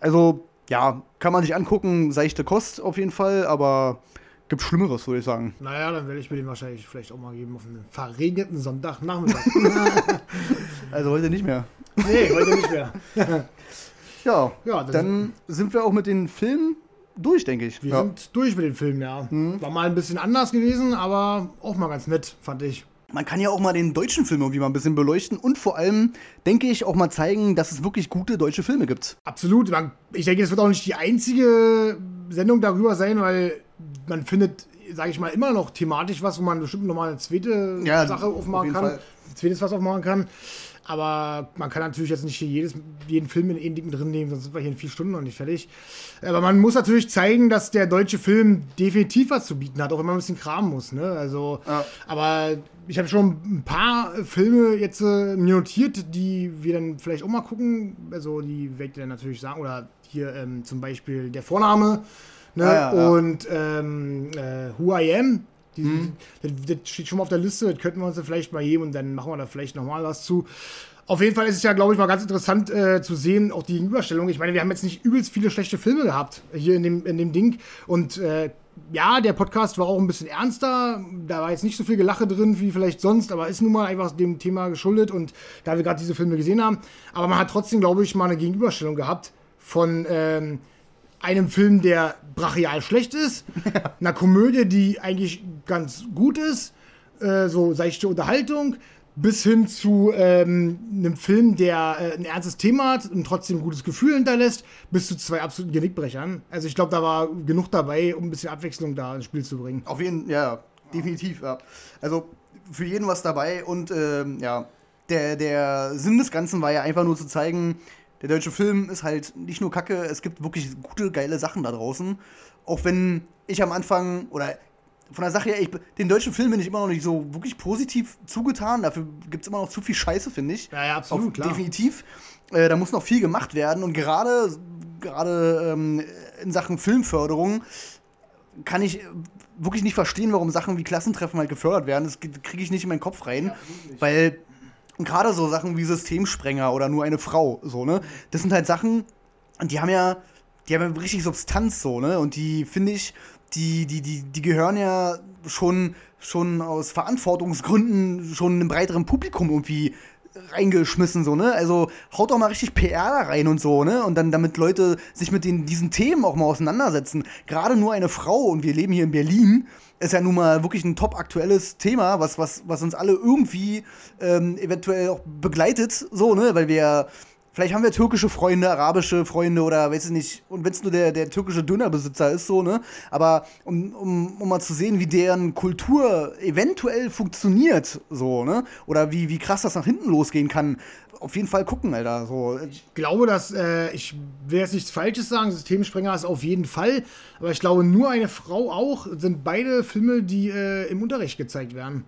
Also, ja, kann man sich angucken, seichte Kost auf jeden Fall, aber Gibt Schlimmeres, würde ich sagen. Naja, dann werde ich mir den wahrscheinlich vielleicht auch mal geben auf einen verregneten Sonntagnachmittag. [LAUGHS] also heute nicht mehr. Nee, heute nicht mehr. [LAUGHS] ja, ja dann sind wir auch mit den Filmen durch, denke ich. Wir ja. sind durch mit den Filmen, ja. Mhm. War mal ein bisschen anders gewesen, aber auch mal ganz nett, fand ich. man kann ja auch mal den deutschen Film irgendwie mal ein bisschen beleuchten und vor allem, denke ich, auch mal zeigen, dass es wirklich gute deutsche Filme gibt. Absolut. Ich denke, es wird auch nicht die einzige Sendung darüber sein, weil man findet, sage ich mal, immer noch thematisch was, wo man bestimmt nochmal eine zweite ja, Sache aufmachen auf kann. Fall. Zweites was aufmachen kann. Aber man kann natürlich jetzt nicht jedes, jeden Film in Endigen drin nehmen, sonst sind wir hier in vier Stunden noch nicht fertig. Aber man muss natürlich zeigen, dass der deutsche Film definitiv was zu bieten hat, auch wenn man ein bisschen kramen muss. Ne? Also, ja. Aber ich habe schon ein paar Filme jetzt äh, notiert, die wir dann vielleicht auch mal gucken. Also die werde ich dann natürlich sagen. Oder hier ähm, zum Beispiel der Vorname. Ne? Ah, ja. Und ähm, äh, Who I Am, die, mhm. das, das, steht schon mal auf der Liste, das könnten wir uns vielleicht mal geben und dann machen wir da vielleicht nochmal was zu. Auf jeden Fall ist es ja, glaube ich, mal ganz interessant äh, zu sehen, auch die Gegenüberstellung. Ich meine, wir haben jetzt nicht übelst viele schlechte Filme gehabt hier in dem, in dem Ding. Und äh, ja, der Podcast war auch ein bisschen ernster. Da war jetzt nicht so viel Gelache drin wie vielleicht sonst, aber ist nun mal einfach dem Thema geschuldet und da wir gerade diese Filme gesehen haben. Aber man hat trotzdem, glaube ich, mal eine Gegenüberstellung gehabt von. Ähm, einem Film, der brachial schlecht ist, [LAUGHS] einer Komödie, die eigentlich ganz gut ist, äh, so seichte Unterhaltung, bis hin zu ähm, einem Film, der äh, ein ernstes Thema hat und trotzdem ein gutes Gefühl hinterlässt, bis zu zwei absoluten Genickbrechern. Also ich glaube, da war genug dabei, um ein bisschen Abwechslung da ins Spiel zu bringen. Auf jeden Fall, ja, definitiv, ja. Also für jeden was dabei und ähm, ja, der, der Sinn des Ganzen war ja einfach nur zu zeigen, der deutsche Film ist halt nicht nur Kacke, es gibt wirklich gute, geile Sachen da draußen. Auch wenn ich am Anfang, oder von der Sache her, ich, den deutschen Film bin ich immer noch nicht so wirklich positiv zugetan. Dafür gibt es immer noch zu viel Scheiße, finde ich. Ja, ja, absolut, Auf, klar. Definitiv. Äh, da muss noch viel gemacht werden. Und gerade, gerade ähm, in Sachen Filmförderung kann ich wirklich nicht verstehen, warum Sachen wie Klassentreffen halt gefördert werden. Das kriege ich nicht in meinen Kopf rein. Ja, weil gerade so Sachen wie Systemsprenger oder nur eine Frau, so, ne? Das sind halt Sachen, die haben ja, die haben ja richtig Substanz, so, ne? Und die, finde ich, die, die, die, die gehören ja schon, schon aus Verantwortungsgründen schon einem breiteren Publikum irgendwie reingeschmissen, so, ne? Also haut doch mal richtig PR da rein und so, ne? Und dann, damit Leute sich mit den, diesen Themen auch mal auseinandersetzen. Gerade nur eine Frau, und wir leben hier in Berlin, ist ja nun mal wirklich ein top aktuelles Thema, was, was, was uns alle irgendwie ähm, eventuell auch begleitet, so, ne? Weil wir Vielleicht haben wir türkische Freunde, arabische Freunde oder weiß ich nicht. Und wenn es nur der, der türkische Dönerbesitzer ist, so, ne? Aber um, um, um mal zu sehen, wie deren Kultur eventuell funktioniert, so, ne? Oder wie, wie krass das nach hinten losgehen kann. Auf jeden Fall gucken, Alter. So. Ich glaube, dass, äh, ich will jetzt nichts Falsches sagen, Systemsprenger ist auf jeden Fall. Aber ich glaube, nur eine Frau auch sind beide Filme, die äh, im Unterricht gezeigt werden.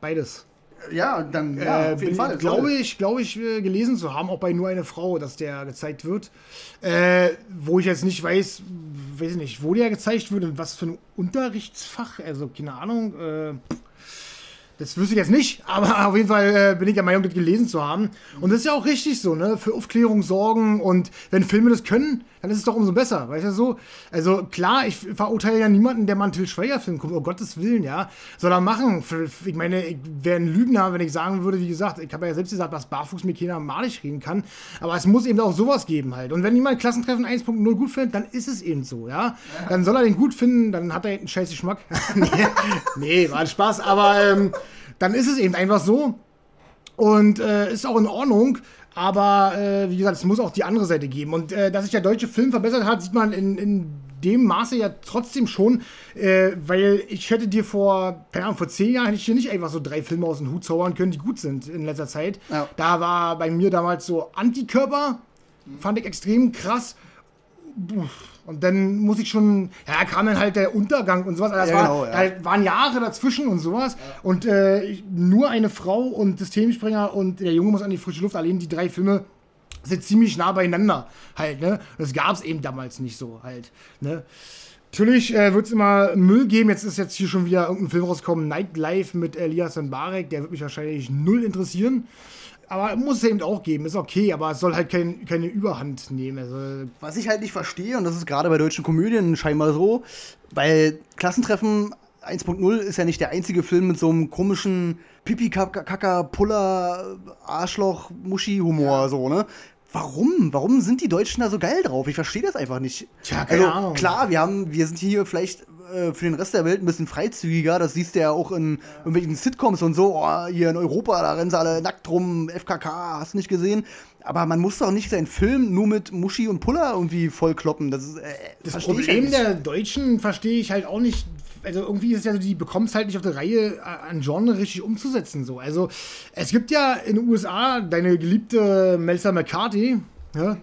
Beides. Ja, dann ja, äh, jeden Fall. Glaube ich, glaube ich, äh, gelesen zu haben, auch bei nur eine Frau, dass der gezeigt wird. Äh, wo ich jetzt nicht weiß, weiß ich nicht, wo der gezeigt wird und was für ein Unterrichtsfach. Also keine Ahnung. Äh, das wüsste ich jetzt nicht, [LAUGHS] aber auf jeden Fall äh, bin ich der Meinung, das gelesen zu haben. Und das ist ja auch richtig so, ne? Für Aufklärung sorgen und wenn Filme das können, dann ist es doch umso besser, weißt du so? Also klar, ich verurteile ja niemanden, der mal einen Till Schweiger-Film guckt, um Gottes Willen, ja. Soll er machen. Ich meine, ich wäre ein Lügner, wenn ich sagen würde, wie gesagt, ich habe ja selbst gesagt, dass Barfuß mit keiner malig reden kann. Aber es muss eben auch sowas geben halt. Und wenn jemand Klassentreffen 1.0 gut findet, dann ist es eben so, ja. Dann soll er den gut finden, dann hat er einen scheiß Geschmack. [LAUGHS] nee, nee, war ein Spaß, aber ähm, dann ist es eben einfach so. Und äh, ist auch in Ordnung. Aber äh, wie gesagt, es muss auch die andere Seite geben. Und äh, dass sich der deutsche Film verbessert hat, sieht man in, in dem Maße ja trotzdem schon. Äh, weil ich hätte dir vor, keine Ahnung, vor zehn Jahren hätte ich dir nicht einfach so drei Filme aus dem Hut zaubern können, die gut sind in letzter Zeit. Ja. Da war bei mir damals so Antikörper, fand ich extrem krass. Und dann muss ich schon, ja, kam dann halt der Untergang und sowas. Also ja, war, genau, ja. Da waren Jahre dazwischen und sowas. Ja. Und äh, nur eine Frau und Systemspringer und der Junge muss an die frische Luft. Allein die drei Filme sind ziemlich nah beieinander halt, ne? Das gab es eben damals nicht so halt, ne? Natürlich äh, wird es immer Müll geben. Jetzt ist jetzt hier schon wieder irgendein Film rausgekommen, Nightlife mit Elias und Barek. Der wird mich wahrscheinlich null interessieren. Aber muss es eben auch geben, ist okay, aber es soll halt kein, keine Überhand nehmen. Also Was ich halt nicht verstehe, und das ist gerade bei deutschen Komödien scheinbar so, weil Klassentreffen 1.0 ist ja nicht der einzige Film mit so einem komischen Pipi-Kaka-Puller-Arschloch-Muschi-Humor, ja. so, ne? Warum? Warum sind die Deutschen da so geil drauf? Ich verstehe das einfach nicht. Tja, keine also, Ahnung. Klar, wir haben, wir sind hier vielleicht äh, für den Rest der Welt ein bisschen freizügiger. Das siehst du ja auch in irgendwelchen Sitcoms und so. Oh, hier in Europa, da rennen sie alle nackt rum, FKK, hast du nicht gesehen. Aber man muss doch nicht seinen Film nur mit Muschi und Puller irgendwie vollkloppen. Das, ist, äh, das Problem der Deutschen verstehe ich halt auch nicht. Also irgendwie ist es ja so, die bekommen es halt nicht auf der Reihe, äh, ein Genre richtig umzusetzen. So. Also es gibt ja in den USA deine geliebte Melissa McCarthy, ja,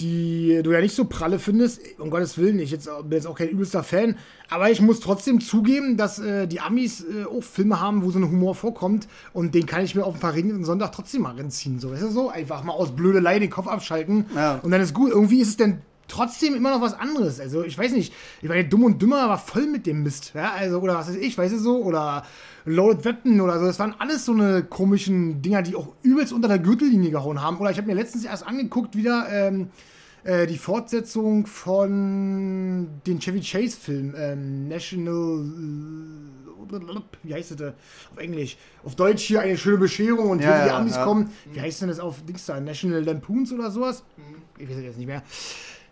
die du ja nicht so pralle findest. Um Gottes Willen, ich jetzt, bin jetzt auch kein übelster Fan. Aber ich muss trotzdem zugeben, dass äh, die Amis äh, auch Filme haben, wo so ein Humor vorkommt. Und den kann ich mir auf dem verregneten Sonntag trotzdem mal reinziehen. So, weißt du so? Einfach mal aus Blödelei den Kopf abschalten. Ja. Und dann ist gut. Irgendwie ist es denn trotzdem immer noch was anderes. Also, ich weiß nicht. Ich meine, Dumm und Dümmer war voll mit dem Mist. Ja, also, oder was weiß ich, weißt du so? Oder Loaded Weapon oder so. Das waren alles so eine komischen Dinger, die auch übelst unter der Gürtellinie gehauen haben. Oder ich habe mir letztens erst angeguckt, wieder ähm, äh, die Fortsetzung von den Chevy Chase-Film. Ähm, National. Wie heißt das auf Englisch? Auf Deutsch hier eine schöne Bescherung und ja, hier die Amis ja. kommen. Wie heißt denn das auf Dings da? National Lampoons oder sowas? Ich weiß jetzt nicht mehr.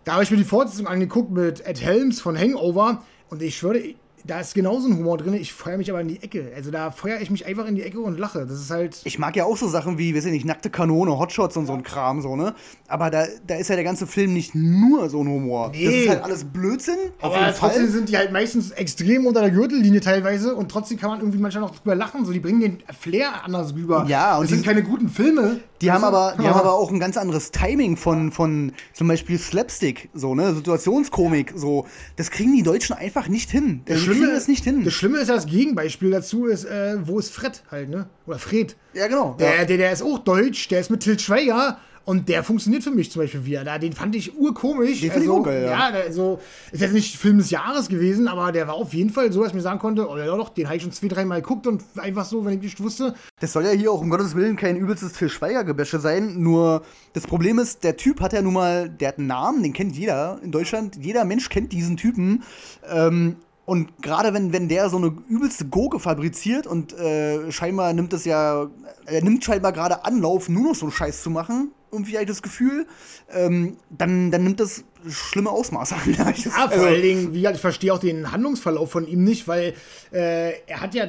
Da habe ich mir die Fortsetzung angeguckt mit Ed Helms von Hangover und ich schwöre, da ist genauso ein Humor drin. Ich feuer mich aber in die Ecke. Also da feuer ich mich einfach in die Ecke und lache. Das ist halt. Ich mag ja auch so Sachen wie, weiß ich nicht, nackte Kanone, Hotshots und so ein Kram, so, ne? Aber da, da ist ja der ganze Film nicht nur so ein Humor. Nee. Das ist halt alles Blödsinn. aber trotzdem Fall. sind die halt meistens extrem unter der Gürtellinie teilweise und trotzdem kann man irgendwie manchmal noch drüber lachen. So, die bringen den Flair anders rüber. Ja, und das sind keine guten Filme. Die haben, aber, die haben aber auch ein ganz anderes Timing von, von zum Beispiel Slapstick, so, ne? Situationskomik, so. Das kriegen die Deutschen einfach nicht hin. Das die kriegen das nicht hin. Das Schlimme ist ja das Gegenbeispiel dazu, ist, äh, wo ist Fred halt, ne? Oder Fred. Ja, genau. Der, ja. der, der ist auch deutsch, der ist mit Til Schweiger und der funktioniert für mich zum Beispiel wieder. Da, den fand ich urkomisch. Den also, ich auch geil, ja. ja also, ist jetzt nicht Film des Jahres gewesen, aber der war auf jeden Fall so, dass ich mir sagen konnte, oh ja doch, den habe ich schon zwei, dreimal geguckt und einfach so, wenn ich nicht wusste. Das soll ja hier auch um Gottes Willen kein übelstes Til Schweiger-Gebäsche sein, nur das Problem ist, der Typ hat ja nun mal, der hat einen Namen, den kennt jeder in Deutschland. Jeder Mensch kennt diesen Typen. Ähm, und gerade wenn, wenn der so eine übelste Gurke fabriziert und äh, scheinbar nimmt es ja, er nimmt scheinbar gerade Anlauf, nur noch so einen Scheiß zu machen, irgendwie habe ich das Gefühl, ähm, dann, dann nimmt das schlimme Ausmaße an. [LAUGHS] ja, vor also, allen Dingen, wie gesagt, ich verstehe auch den Handlungsverlauf von ihm nicht, weil äh, er hat ja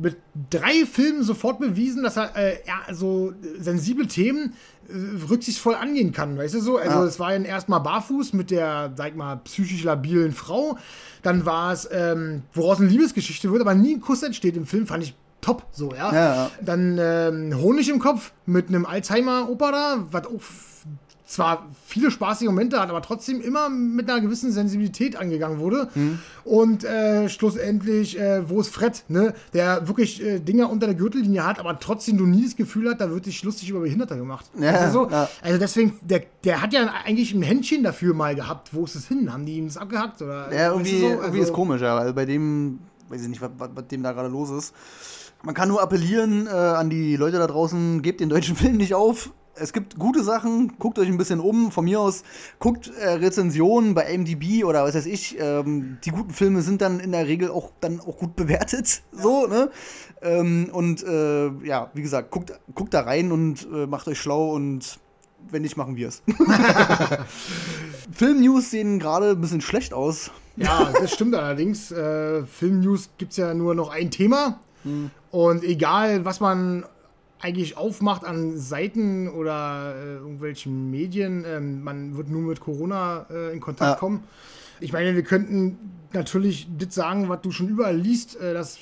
mit drei Filmen sofort bewiesen, dass er äh, ja, so sensible Themen äh, rücksichtsvoll angehen kann, weißt du so? Also es war ja erstmal barfuß mit der, sag mal, psychisch labilen Frau. Dann war es, ähm, woraus eine Liebesgeschichte wird, aber nie ein Kuss entsteht im Film, fand ich top, so, ja. ja, ja. Dann ähm, Honig im Kopf mit einem Alzheimer-Opa da, was auch zwar viele spaßige Momente hat, aber trotzdem immer mit einer gewissen Sensibilität angegangen wurde. Mhm. Und äh, schlussendlich, äh, wo ist Fred, ne? der wirklich äh, Dinger unter der Gürtellinie hat, aber trotzdem du nie das Gefühl hat, da wird sich lustig über Behinderte gemacht. Ja, also, so, ja. also deswegen, der, der hat ja eigentlich ein Händchen dafür mal gehabt. Wo ist es hin? Haben die ihm das abgehackt? Oder, ja, irgendwie, so? also, irgendwie ist komisch, ja, weil bei dem, weiß ich nicht, was, was, was dem da gerade los ist. Man kann nur appellieren äh, an die Leute da draußen, gebt den deutschen [LAUGHS] Film nicht auf. Es gibt gute Sachen, guckt euch ein bisschen um. Von mir aus guckt äh, Rezensionen bei MDB oder was weiß ich. Ähm, die guten Filme sind dann in der Regel auch dann auch gut bewertet. Ja. So, ne? Ähm, und äh, ja, wie gesagt, guckt, guckt da rein und äh, macht euch schlau und wenn nicht, machen wir es. [LAUGHS] Film-News sehen gerade ein bisschen schlecht aus. Ja, das stimmt allerdings. Äh, Film-News gibt es ja nur noch ein Thema. Hm. Und egal, was man eigentlich aufmacht an Seiten oder äh, irgendwelchen Medien, ähm, man wird nur mit Corona äh, in Kontakt ja. kommen. Ich meine, wir könnten natürlich das sagen, was du schon überall liest, äh, dass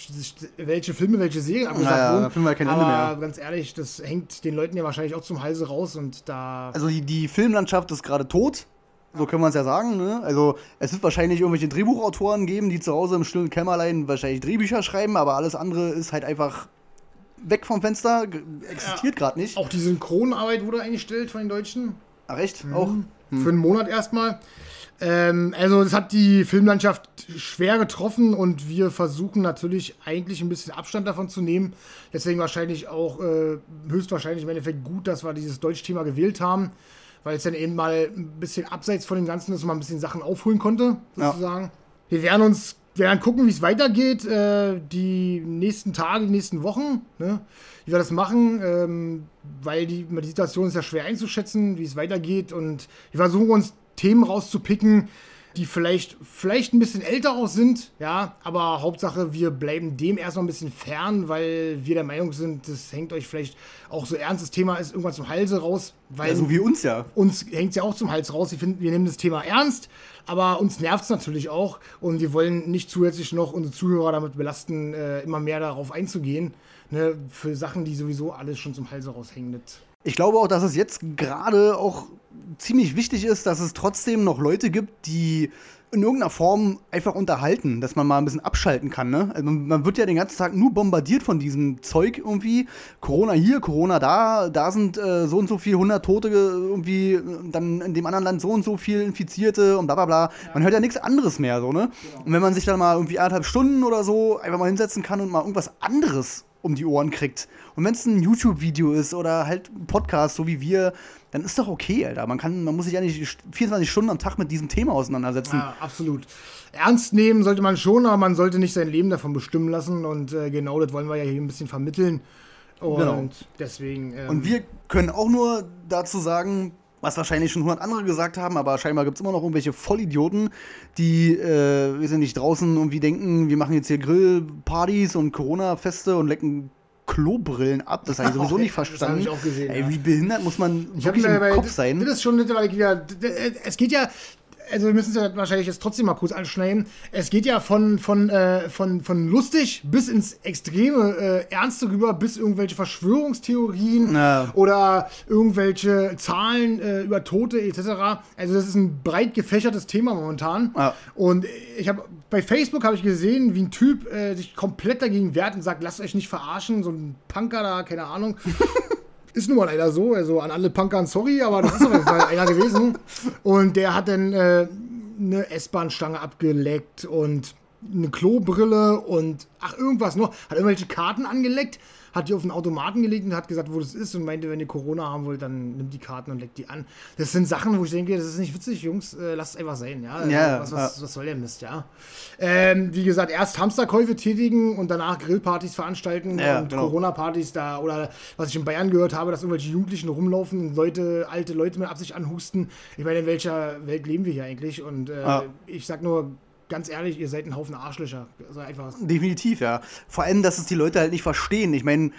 welche Filme, welche Serien abgesagt naja, wurden. Da finden wir kein Ende Aber ganz ehrlich, das hängt den Leuten ja wahrscheinlich auch zum Halse raus und da. Also die, die Filmlandschaft ist gerade tot. So können wir es ja sagen. Ne? Also es wird wahrscheinlich irgendwelche Drehbuchautoren geben, die zu Hause im stillen Kämmerlein wahrscheinlich Drehbücher schreiben, aber alles andere ist halt einfach weg vom Fenster, existiert ja. gerade nicht. Auch die Synchronarbeit wurde eingestellt von den Deutschen. Ach echt? Mhm. Auch? Hm. Für einen Monat erstmal. Ähm, also es hat die Filmlandschaft schwer getroffen und wir versuchen natürlich eigentlich ein bisschen Abstand davon zu nehmen. Deswegen wahrscheinlich auch äh, höchstwahrscheinlich im Endeffekt gut, dass wir dieses Deutsch-Thema gewählt haben weil es dann eben mal ein bisschen abseits von dem Ganzen ist und man ein bisschen Sachen aufholen konnte, sozusagen. Ja. Wir werden uns wir werden gucken, wie es weitergeht, äh, die nächsten Tage, die nächsten Wochen, ne? wie wir das machen, ähm, weil die, die Situation ist ja schwer einzuschätzen, wie es weitergeht und wir versuchen uns Themen rauszupicken, die vielleicht, vielleicht ein bisschen älter auch sind, ja, aber Hauptsache, wir bleiben dem erstmal ein bisschen fern, weil wir der Meinung sind, das hängt euch vielleicht auch so ernstes Thema ist irgendwann zum Halse raus. Weil ja, so wie uns ja. Uns hängt es ja auch zum Hals raus. Wir, finden, wir nehmen das Thema ernst, aber uns nervt es natürlich auch und wir wollen nicht zusätzlich noch unsere Zuhörer damit belasten, äh, immer mehr darauf einzugehen, ne, für Sachen, die sowieso alles schon zum Halse raushängen. Ich glaube auch, dass es jetzt gerade auch ziemlich wichtig ist, dass es trotzdem noch Leute gibt, die in irgendeiner Form einfach unterhalten, dass man mal ein bisschen abschalten kann. Ne? Also man, wird ja den ganzen Tag nur bombardiert von diesem Zeug irgendwie. Corona hier, Corona da, da sind äh, so und so viele hundert Tote irgendwie, dann in dem anderen Land so und so viel Infizierte und bla bla bla. Man hört ja nichts anderes mehr so, ne? Genau. Und wenn man sich dann mal irgendwie anderthalb Stunden oder so einfach mal hinsetzen kann und mal irgendwas anderes um die Ohren kriegt. Und wenn es ein YouTube-Video ist oder halt ein Podcast, so wie wir, dann ist doch okay, Alter. Man, kann, man muss sich ja nicht 24 Stunden am Tag mit diesem Thema auseinandersetzen. Ja, absolut. Ernst nehmen sollte man schon, aber man sollte nicht sein Leben davon bestimmen lassen. Und äh, genau das wollen wir ja hier ein bisschen vermitteln. Und genau. deswegen. Ähm, und wir können auch nur dazu sagen, was wahrscheinlich schon 100 andere gesagt haben, aber scheinbar gibt es immer noch irgendwelche Vollidioten, die, äh, wir sind nicht draußen irgendwie denken, wir machen jetzt hier Grillpartys und Corona-Feste und lecken Klobrillen ab. Das habe ich [LAUGHS] sowieso nicht verstanden. Das habe ich auch gesehen. Ey, wie behindert muss man ich wirklich im Kopf sein? Das ist schon mittlerweile wieder. Es geht ja also wir müssen es ja wahrscheinlich jetzt trotzdem mal kurz anschneiden. Es geht ja von, von, äh, von, von lustig bis ins extreme äh, Ernste rüber, bis irgendwelche Verschwörungstheorien ja. oder irgendwelche Zahlen äh, über Tote etc. Also das ist ein breit gefächertes Thema momentan. Ja. Und ich habe bei Facebook habe ich gesehen, wie ein Typ äh, sich komplett dagegen wehrt und sagt, lasst euch nicht verarschen, so ein Punker da, keine Ahnung. [LAUGHS] Ist nun mal leider so. Also an alle Punkern sorry, aber das ist auf jeden Fall einer gewesen. Und der hat dann äh, eine S-Bahn-Stange abgeleckt und eine Klobrille und ach, irgendwas noch. Hat irgendwelche Karten angeleckt hat die auf den Automaten gelegt und hat gesagt, wo das ist und meinte, wenn ihr Corona haben wollt, dann nimmt die Karten und leckt die an. Das sind Sachen, wo ich denke, das ist nicht witzig, Jungs, äh, lasst es einfach sein, ja. Also, ja was, was, was, soll der Mist, ja. Ähm, wie gesagt, erst Hamsterkäufe tätigen und danach Grillpartys veranstalten ja, und genau. Corona-Partys da oder was ich in Bayern gehört habe, dass irgendwelche Jugendlichen rumlaufen und Leute, alte Leute mit Absicht anhusten. Ich meine, in welcher Welt leben wir hier eigentlich? Und äh, ja. ich sag nur, ganz ehrlich, ihr seid ein Haufen Arschlöcher. Also einfach. Definitiv, ja. Vor allem, dass es die Leute halt nicht verstehen. Ich meine,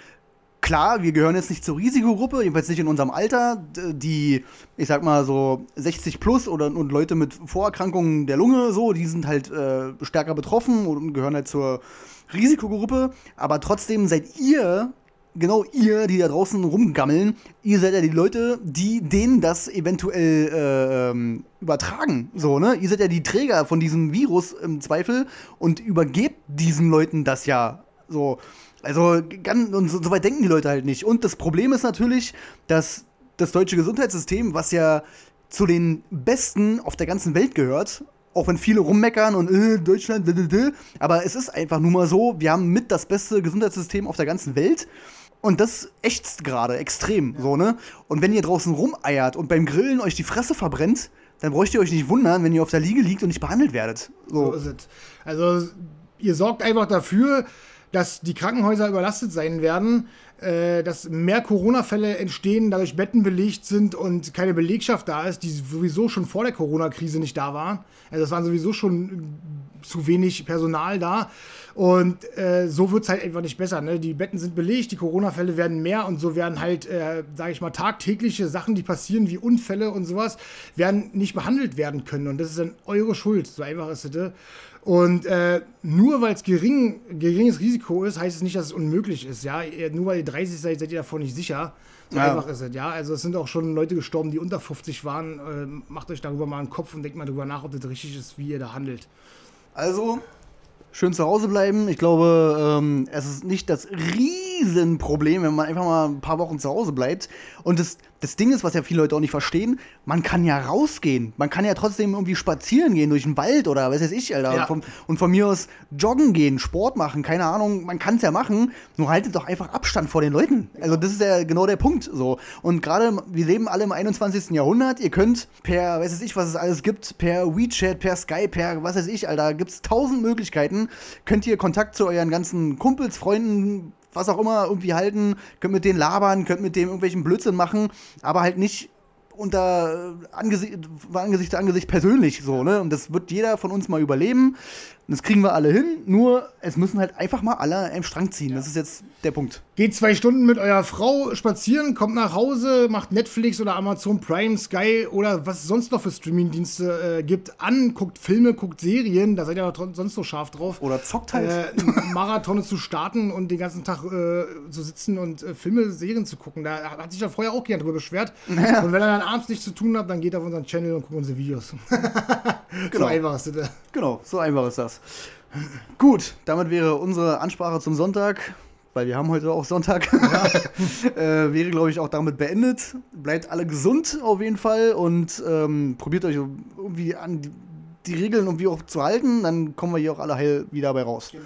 klar, wir gehören jetzt nicht zur Risikogruppe, jedenfalls nicht in unserem Alter, die, ich sag mal so 60 plus oder und Leute mit Vorerkrankungen der Lunge, so, die sind halt äh, stärker betroffen und gehören halt zur Risikogruppe. Aber trotzdem seid ihr genau ihr, die da draußen rumgammeln, ihr seid ja die Leute, die denen das eventuell äh, ähm, übertragen. So, ne? Ihr seid ja die Träger von diesem Virus im Zweifel und übergebt diesen Leuten das ja. So. Also, ganz, und so, so weit denken die Leute halt nicht. Und das Problem ist natürlich, dass das deutsche Gesundheitssystem, was ja zu den besten auf der ganzen Welt gehört, auch wenn viele rummeckern und äh, Deutschland, aber es ist einfach nur mal so, wir haben mit das beste Gesundheitssystem auf der ganzen Welt und das ächzt gerade extrem, ja. so, ne? Und wenn ihr draußen rumeiert und beim Grillen euch die Fresse verbrennt, dann bräucht ihr euch nicht wundern, wenn ihr auf der Liege liegt und nicht behandelt werdet. So, so ist es. Also, ihr sorgt einfach dafür, dass die Krankenhäuser überlastet sein werden, äh, dass mehr Corona-Fälle entstehen, dadurch Betten belegt sind und keine Belegschaft da ist, die sowieso schon vor der Corona-Krise nicht da war. Also es waren sowieso schon zu wenig Personal da. Und äh, so wird es halt einfach nicht besser. Ne? Die Betten sind belegt, die Corona-Fälle werden mehr und so werden halt, äh, sage ich mal, tagtägliche Sachen, die passieren, wie Unfälle und sowas, werden nicht behandelt werden können. Und das ist dann eure Schuld. So einfach ist es. Und äh, nur weil es gering, geringes Risiko ist, heißt es nicht, dass es unmöglich ist. Ja? Nur weil ihr 30 seid, seid ihr davon nicht sicher. So ja. einfach ist es, ja. Also es sind auch schon Leute gestorben, die unter 50 waren. Äh, macht euch darüber mal einen Kopf und denkt mal darüber nach, ob das richtig ist, wie ihr da handelt. Also, schön zu Hause bleiben. Ich glaube, ähm, es ist nicht das Riesenproblem, wenn man einfach mal ein paar Wochen zu Hause bleibt. Und das, das Ding ist, was ja viele Leute auch nicht verstehen, man kann ja rausgehen. Man kann ja trotzdem irgendwie spazieren gehen durch den Wald oder was weiß ich, Alter. Ja. Und, von, und, von, mir aus joggen gehen, Sport machen, keine Ahnung, man kann es ja machen, nur haltet doch einfach Abstand vor den Leuten. Also das ist ja genau der Punkt so. Und gerade, wir leben alle im 21. Jahrhundert, ihr könnt per, was weiß ich, was es alles gibt, per WeChat, per Skype, per was weiß ich, Alter, gibt es tausend Möglichkeiten, könnt ihr Kontakt zu euren ganzen Kumpels, Freunden, was auch immer irgendwie halten, könnt mit denen labern, könnt mit dem irgendwelchen Blödsinn machen, aber halt nicht unter Angesicht, Angesicht zu Angesicht persönlich so, ne? Und das wird jeder von uns mal überleben. Und das kriegen wir alle hin, nur es müssen halt einfach mal alle einen Strang ziehen. Ja. Das ist jetzt der Punkt. Geht zwei Stunden mit eurer Frau spazieren, kommt nach Hause, macht Netflix oder Amazon Prime, Sky oder was es sonst noch für Streamingdienste äh, gibt an, guckt Filme, guckt Serien, da seid ihr doch sonst so scharf drauf. Oder zockt halt. Äh, [LAUGHS] Marathone zu starten und den ganzen Tag äh, zu sitzen und äh, Filme, Serien zu gucken. Da hat sich ja vorher auch jemand drüber beschwert. [LAUGHS] Ja. Und wenn er dann abends nichts zu tun hat, dann geht er auf unseren Channel und guckt unsere Videos. [LAUGHS] genau. So einfach ist das. Genau, so einfach ist das. Gut, damit wäre unsere Ansprache zum Sonntag, weil wir haben heute auch Sonntag, ja. [LAUGHS] äh, wäre, glaube ich, auch damit beendet. Bleibt alle gesund auf jeden Fall und ähm, probiert euch irgendwie an die, die, Regeln irgendwie auch zu halten, dann kommen wir hier auch alle heil wieder dabei raus. Genau.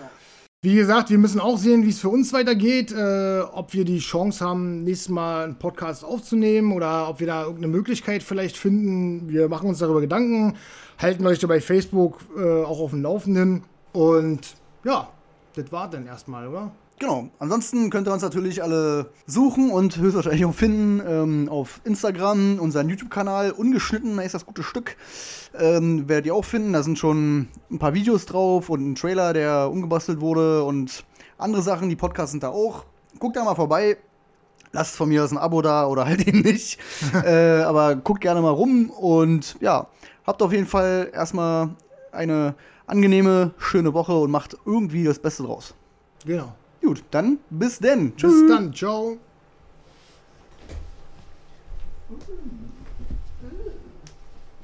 Wie gesagt, wir müssen auch sehen, wie es für uns weitergeht, äh, ob wir die Chance haben, nächstes Mal einen Podcast aufzunehmen oder ob wir da irgendeine Möglichkeit vielleicht finden. Wir machen uns darüber Gedanken, halten euch da bei Facebook äh, auch auf dem Laufenden. Und ja, das war dann erstmal, oder? Genau. Ansonsten könnt ihr uns natürlich alle suchen und höchstwahrscheinlich auch finden ähm, auf Instagram, unseren YouTube-Kanal, ungeschnitten, da ist das gute Stück. Ähm, werdet ihr auch finden. Da sind schon ein paar Videos drauf und ein Trailer, der umgebastelt wurde und andere Sachen. Die Podcasts sind da auch. Guckt da mal vorbei. Lasst von mir aus ein Abo da oder halt eben nicht. [LAUGHS] äh, aber guckt gerne mal rum und ja, habt auf jeden Fall erstmal eine angenehme, schöne Woche und macht irgendwie das Beste draus. Genau. Gut, dann bis denn. Tschüss. Bis dann. Ciao.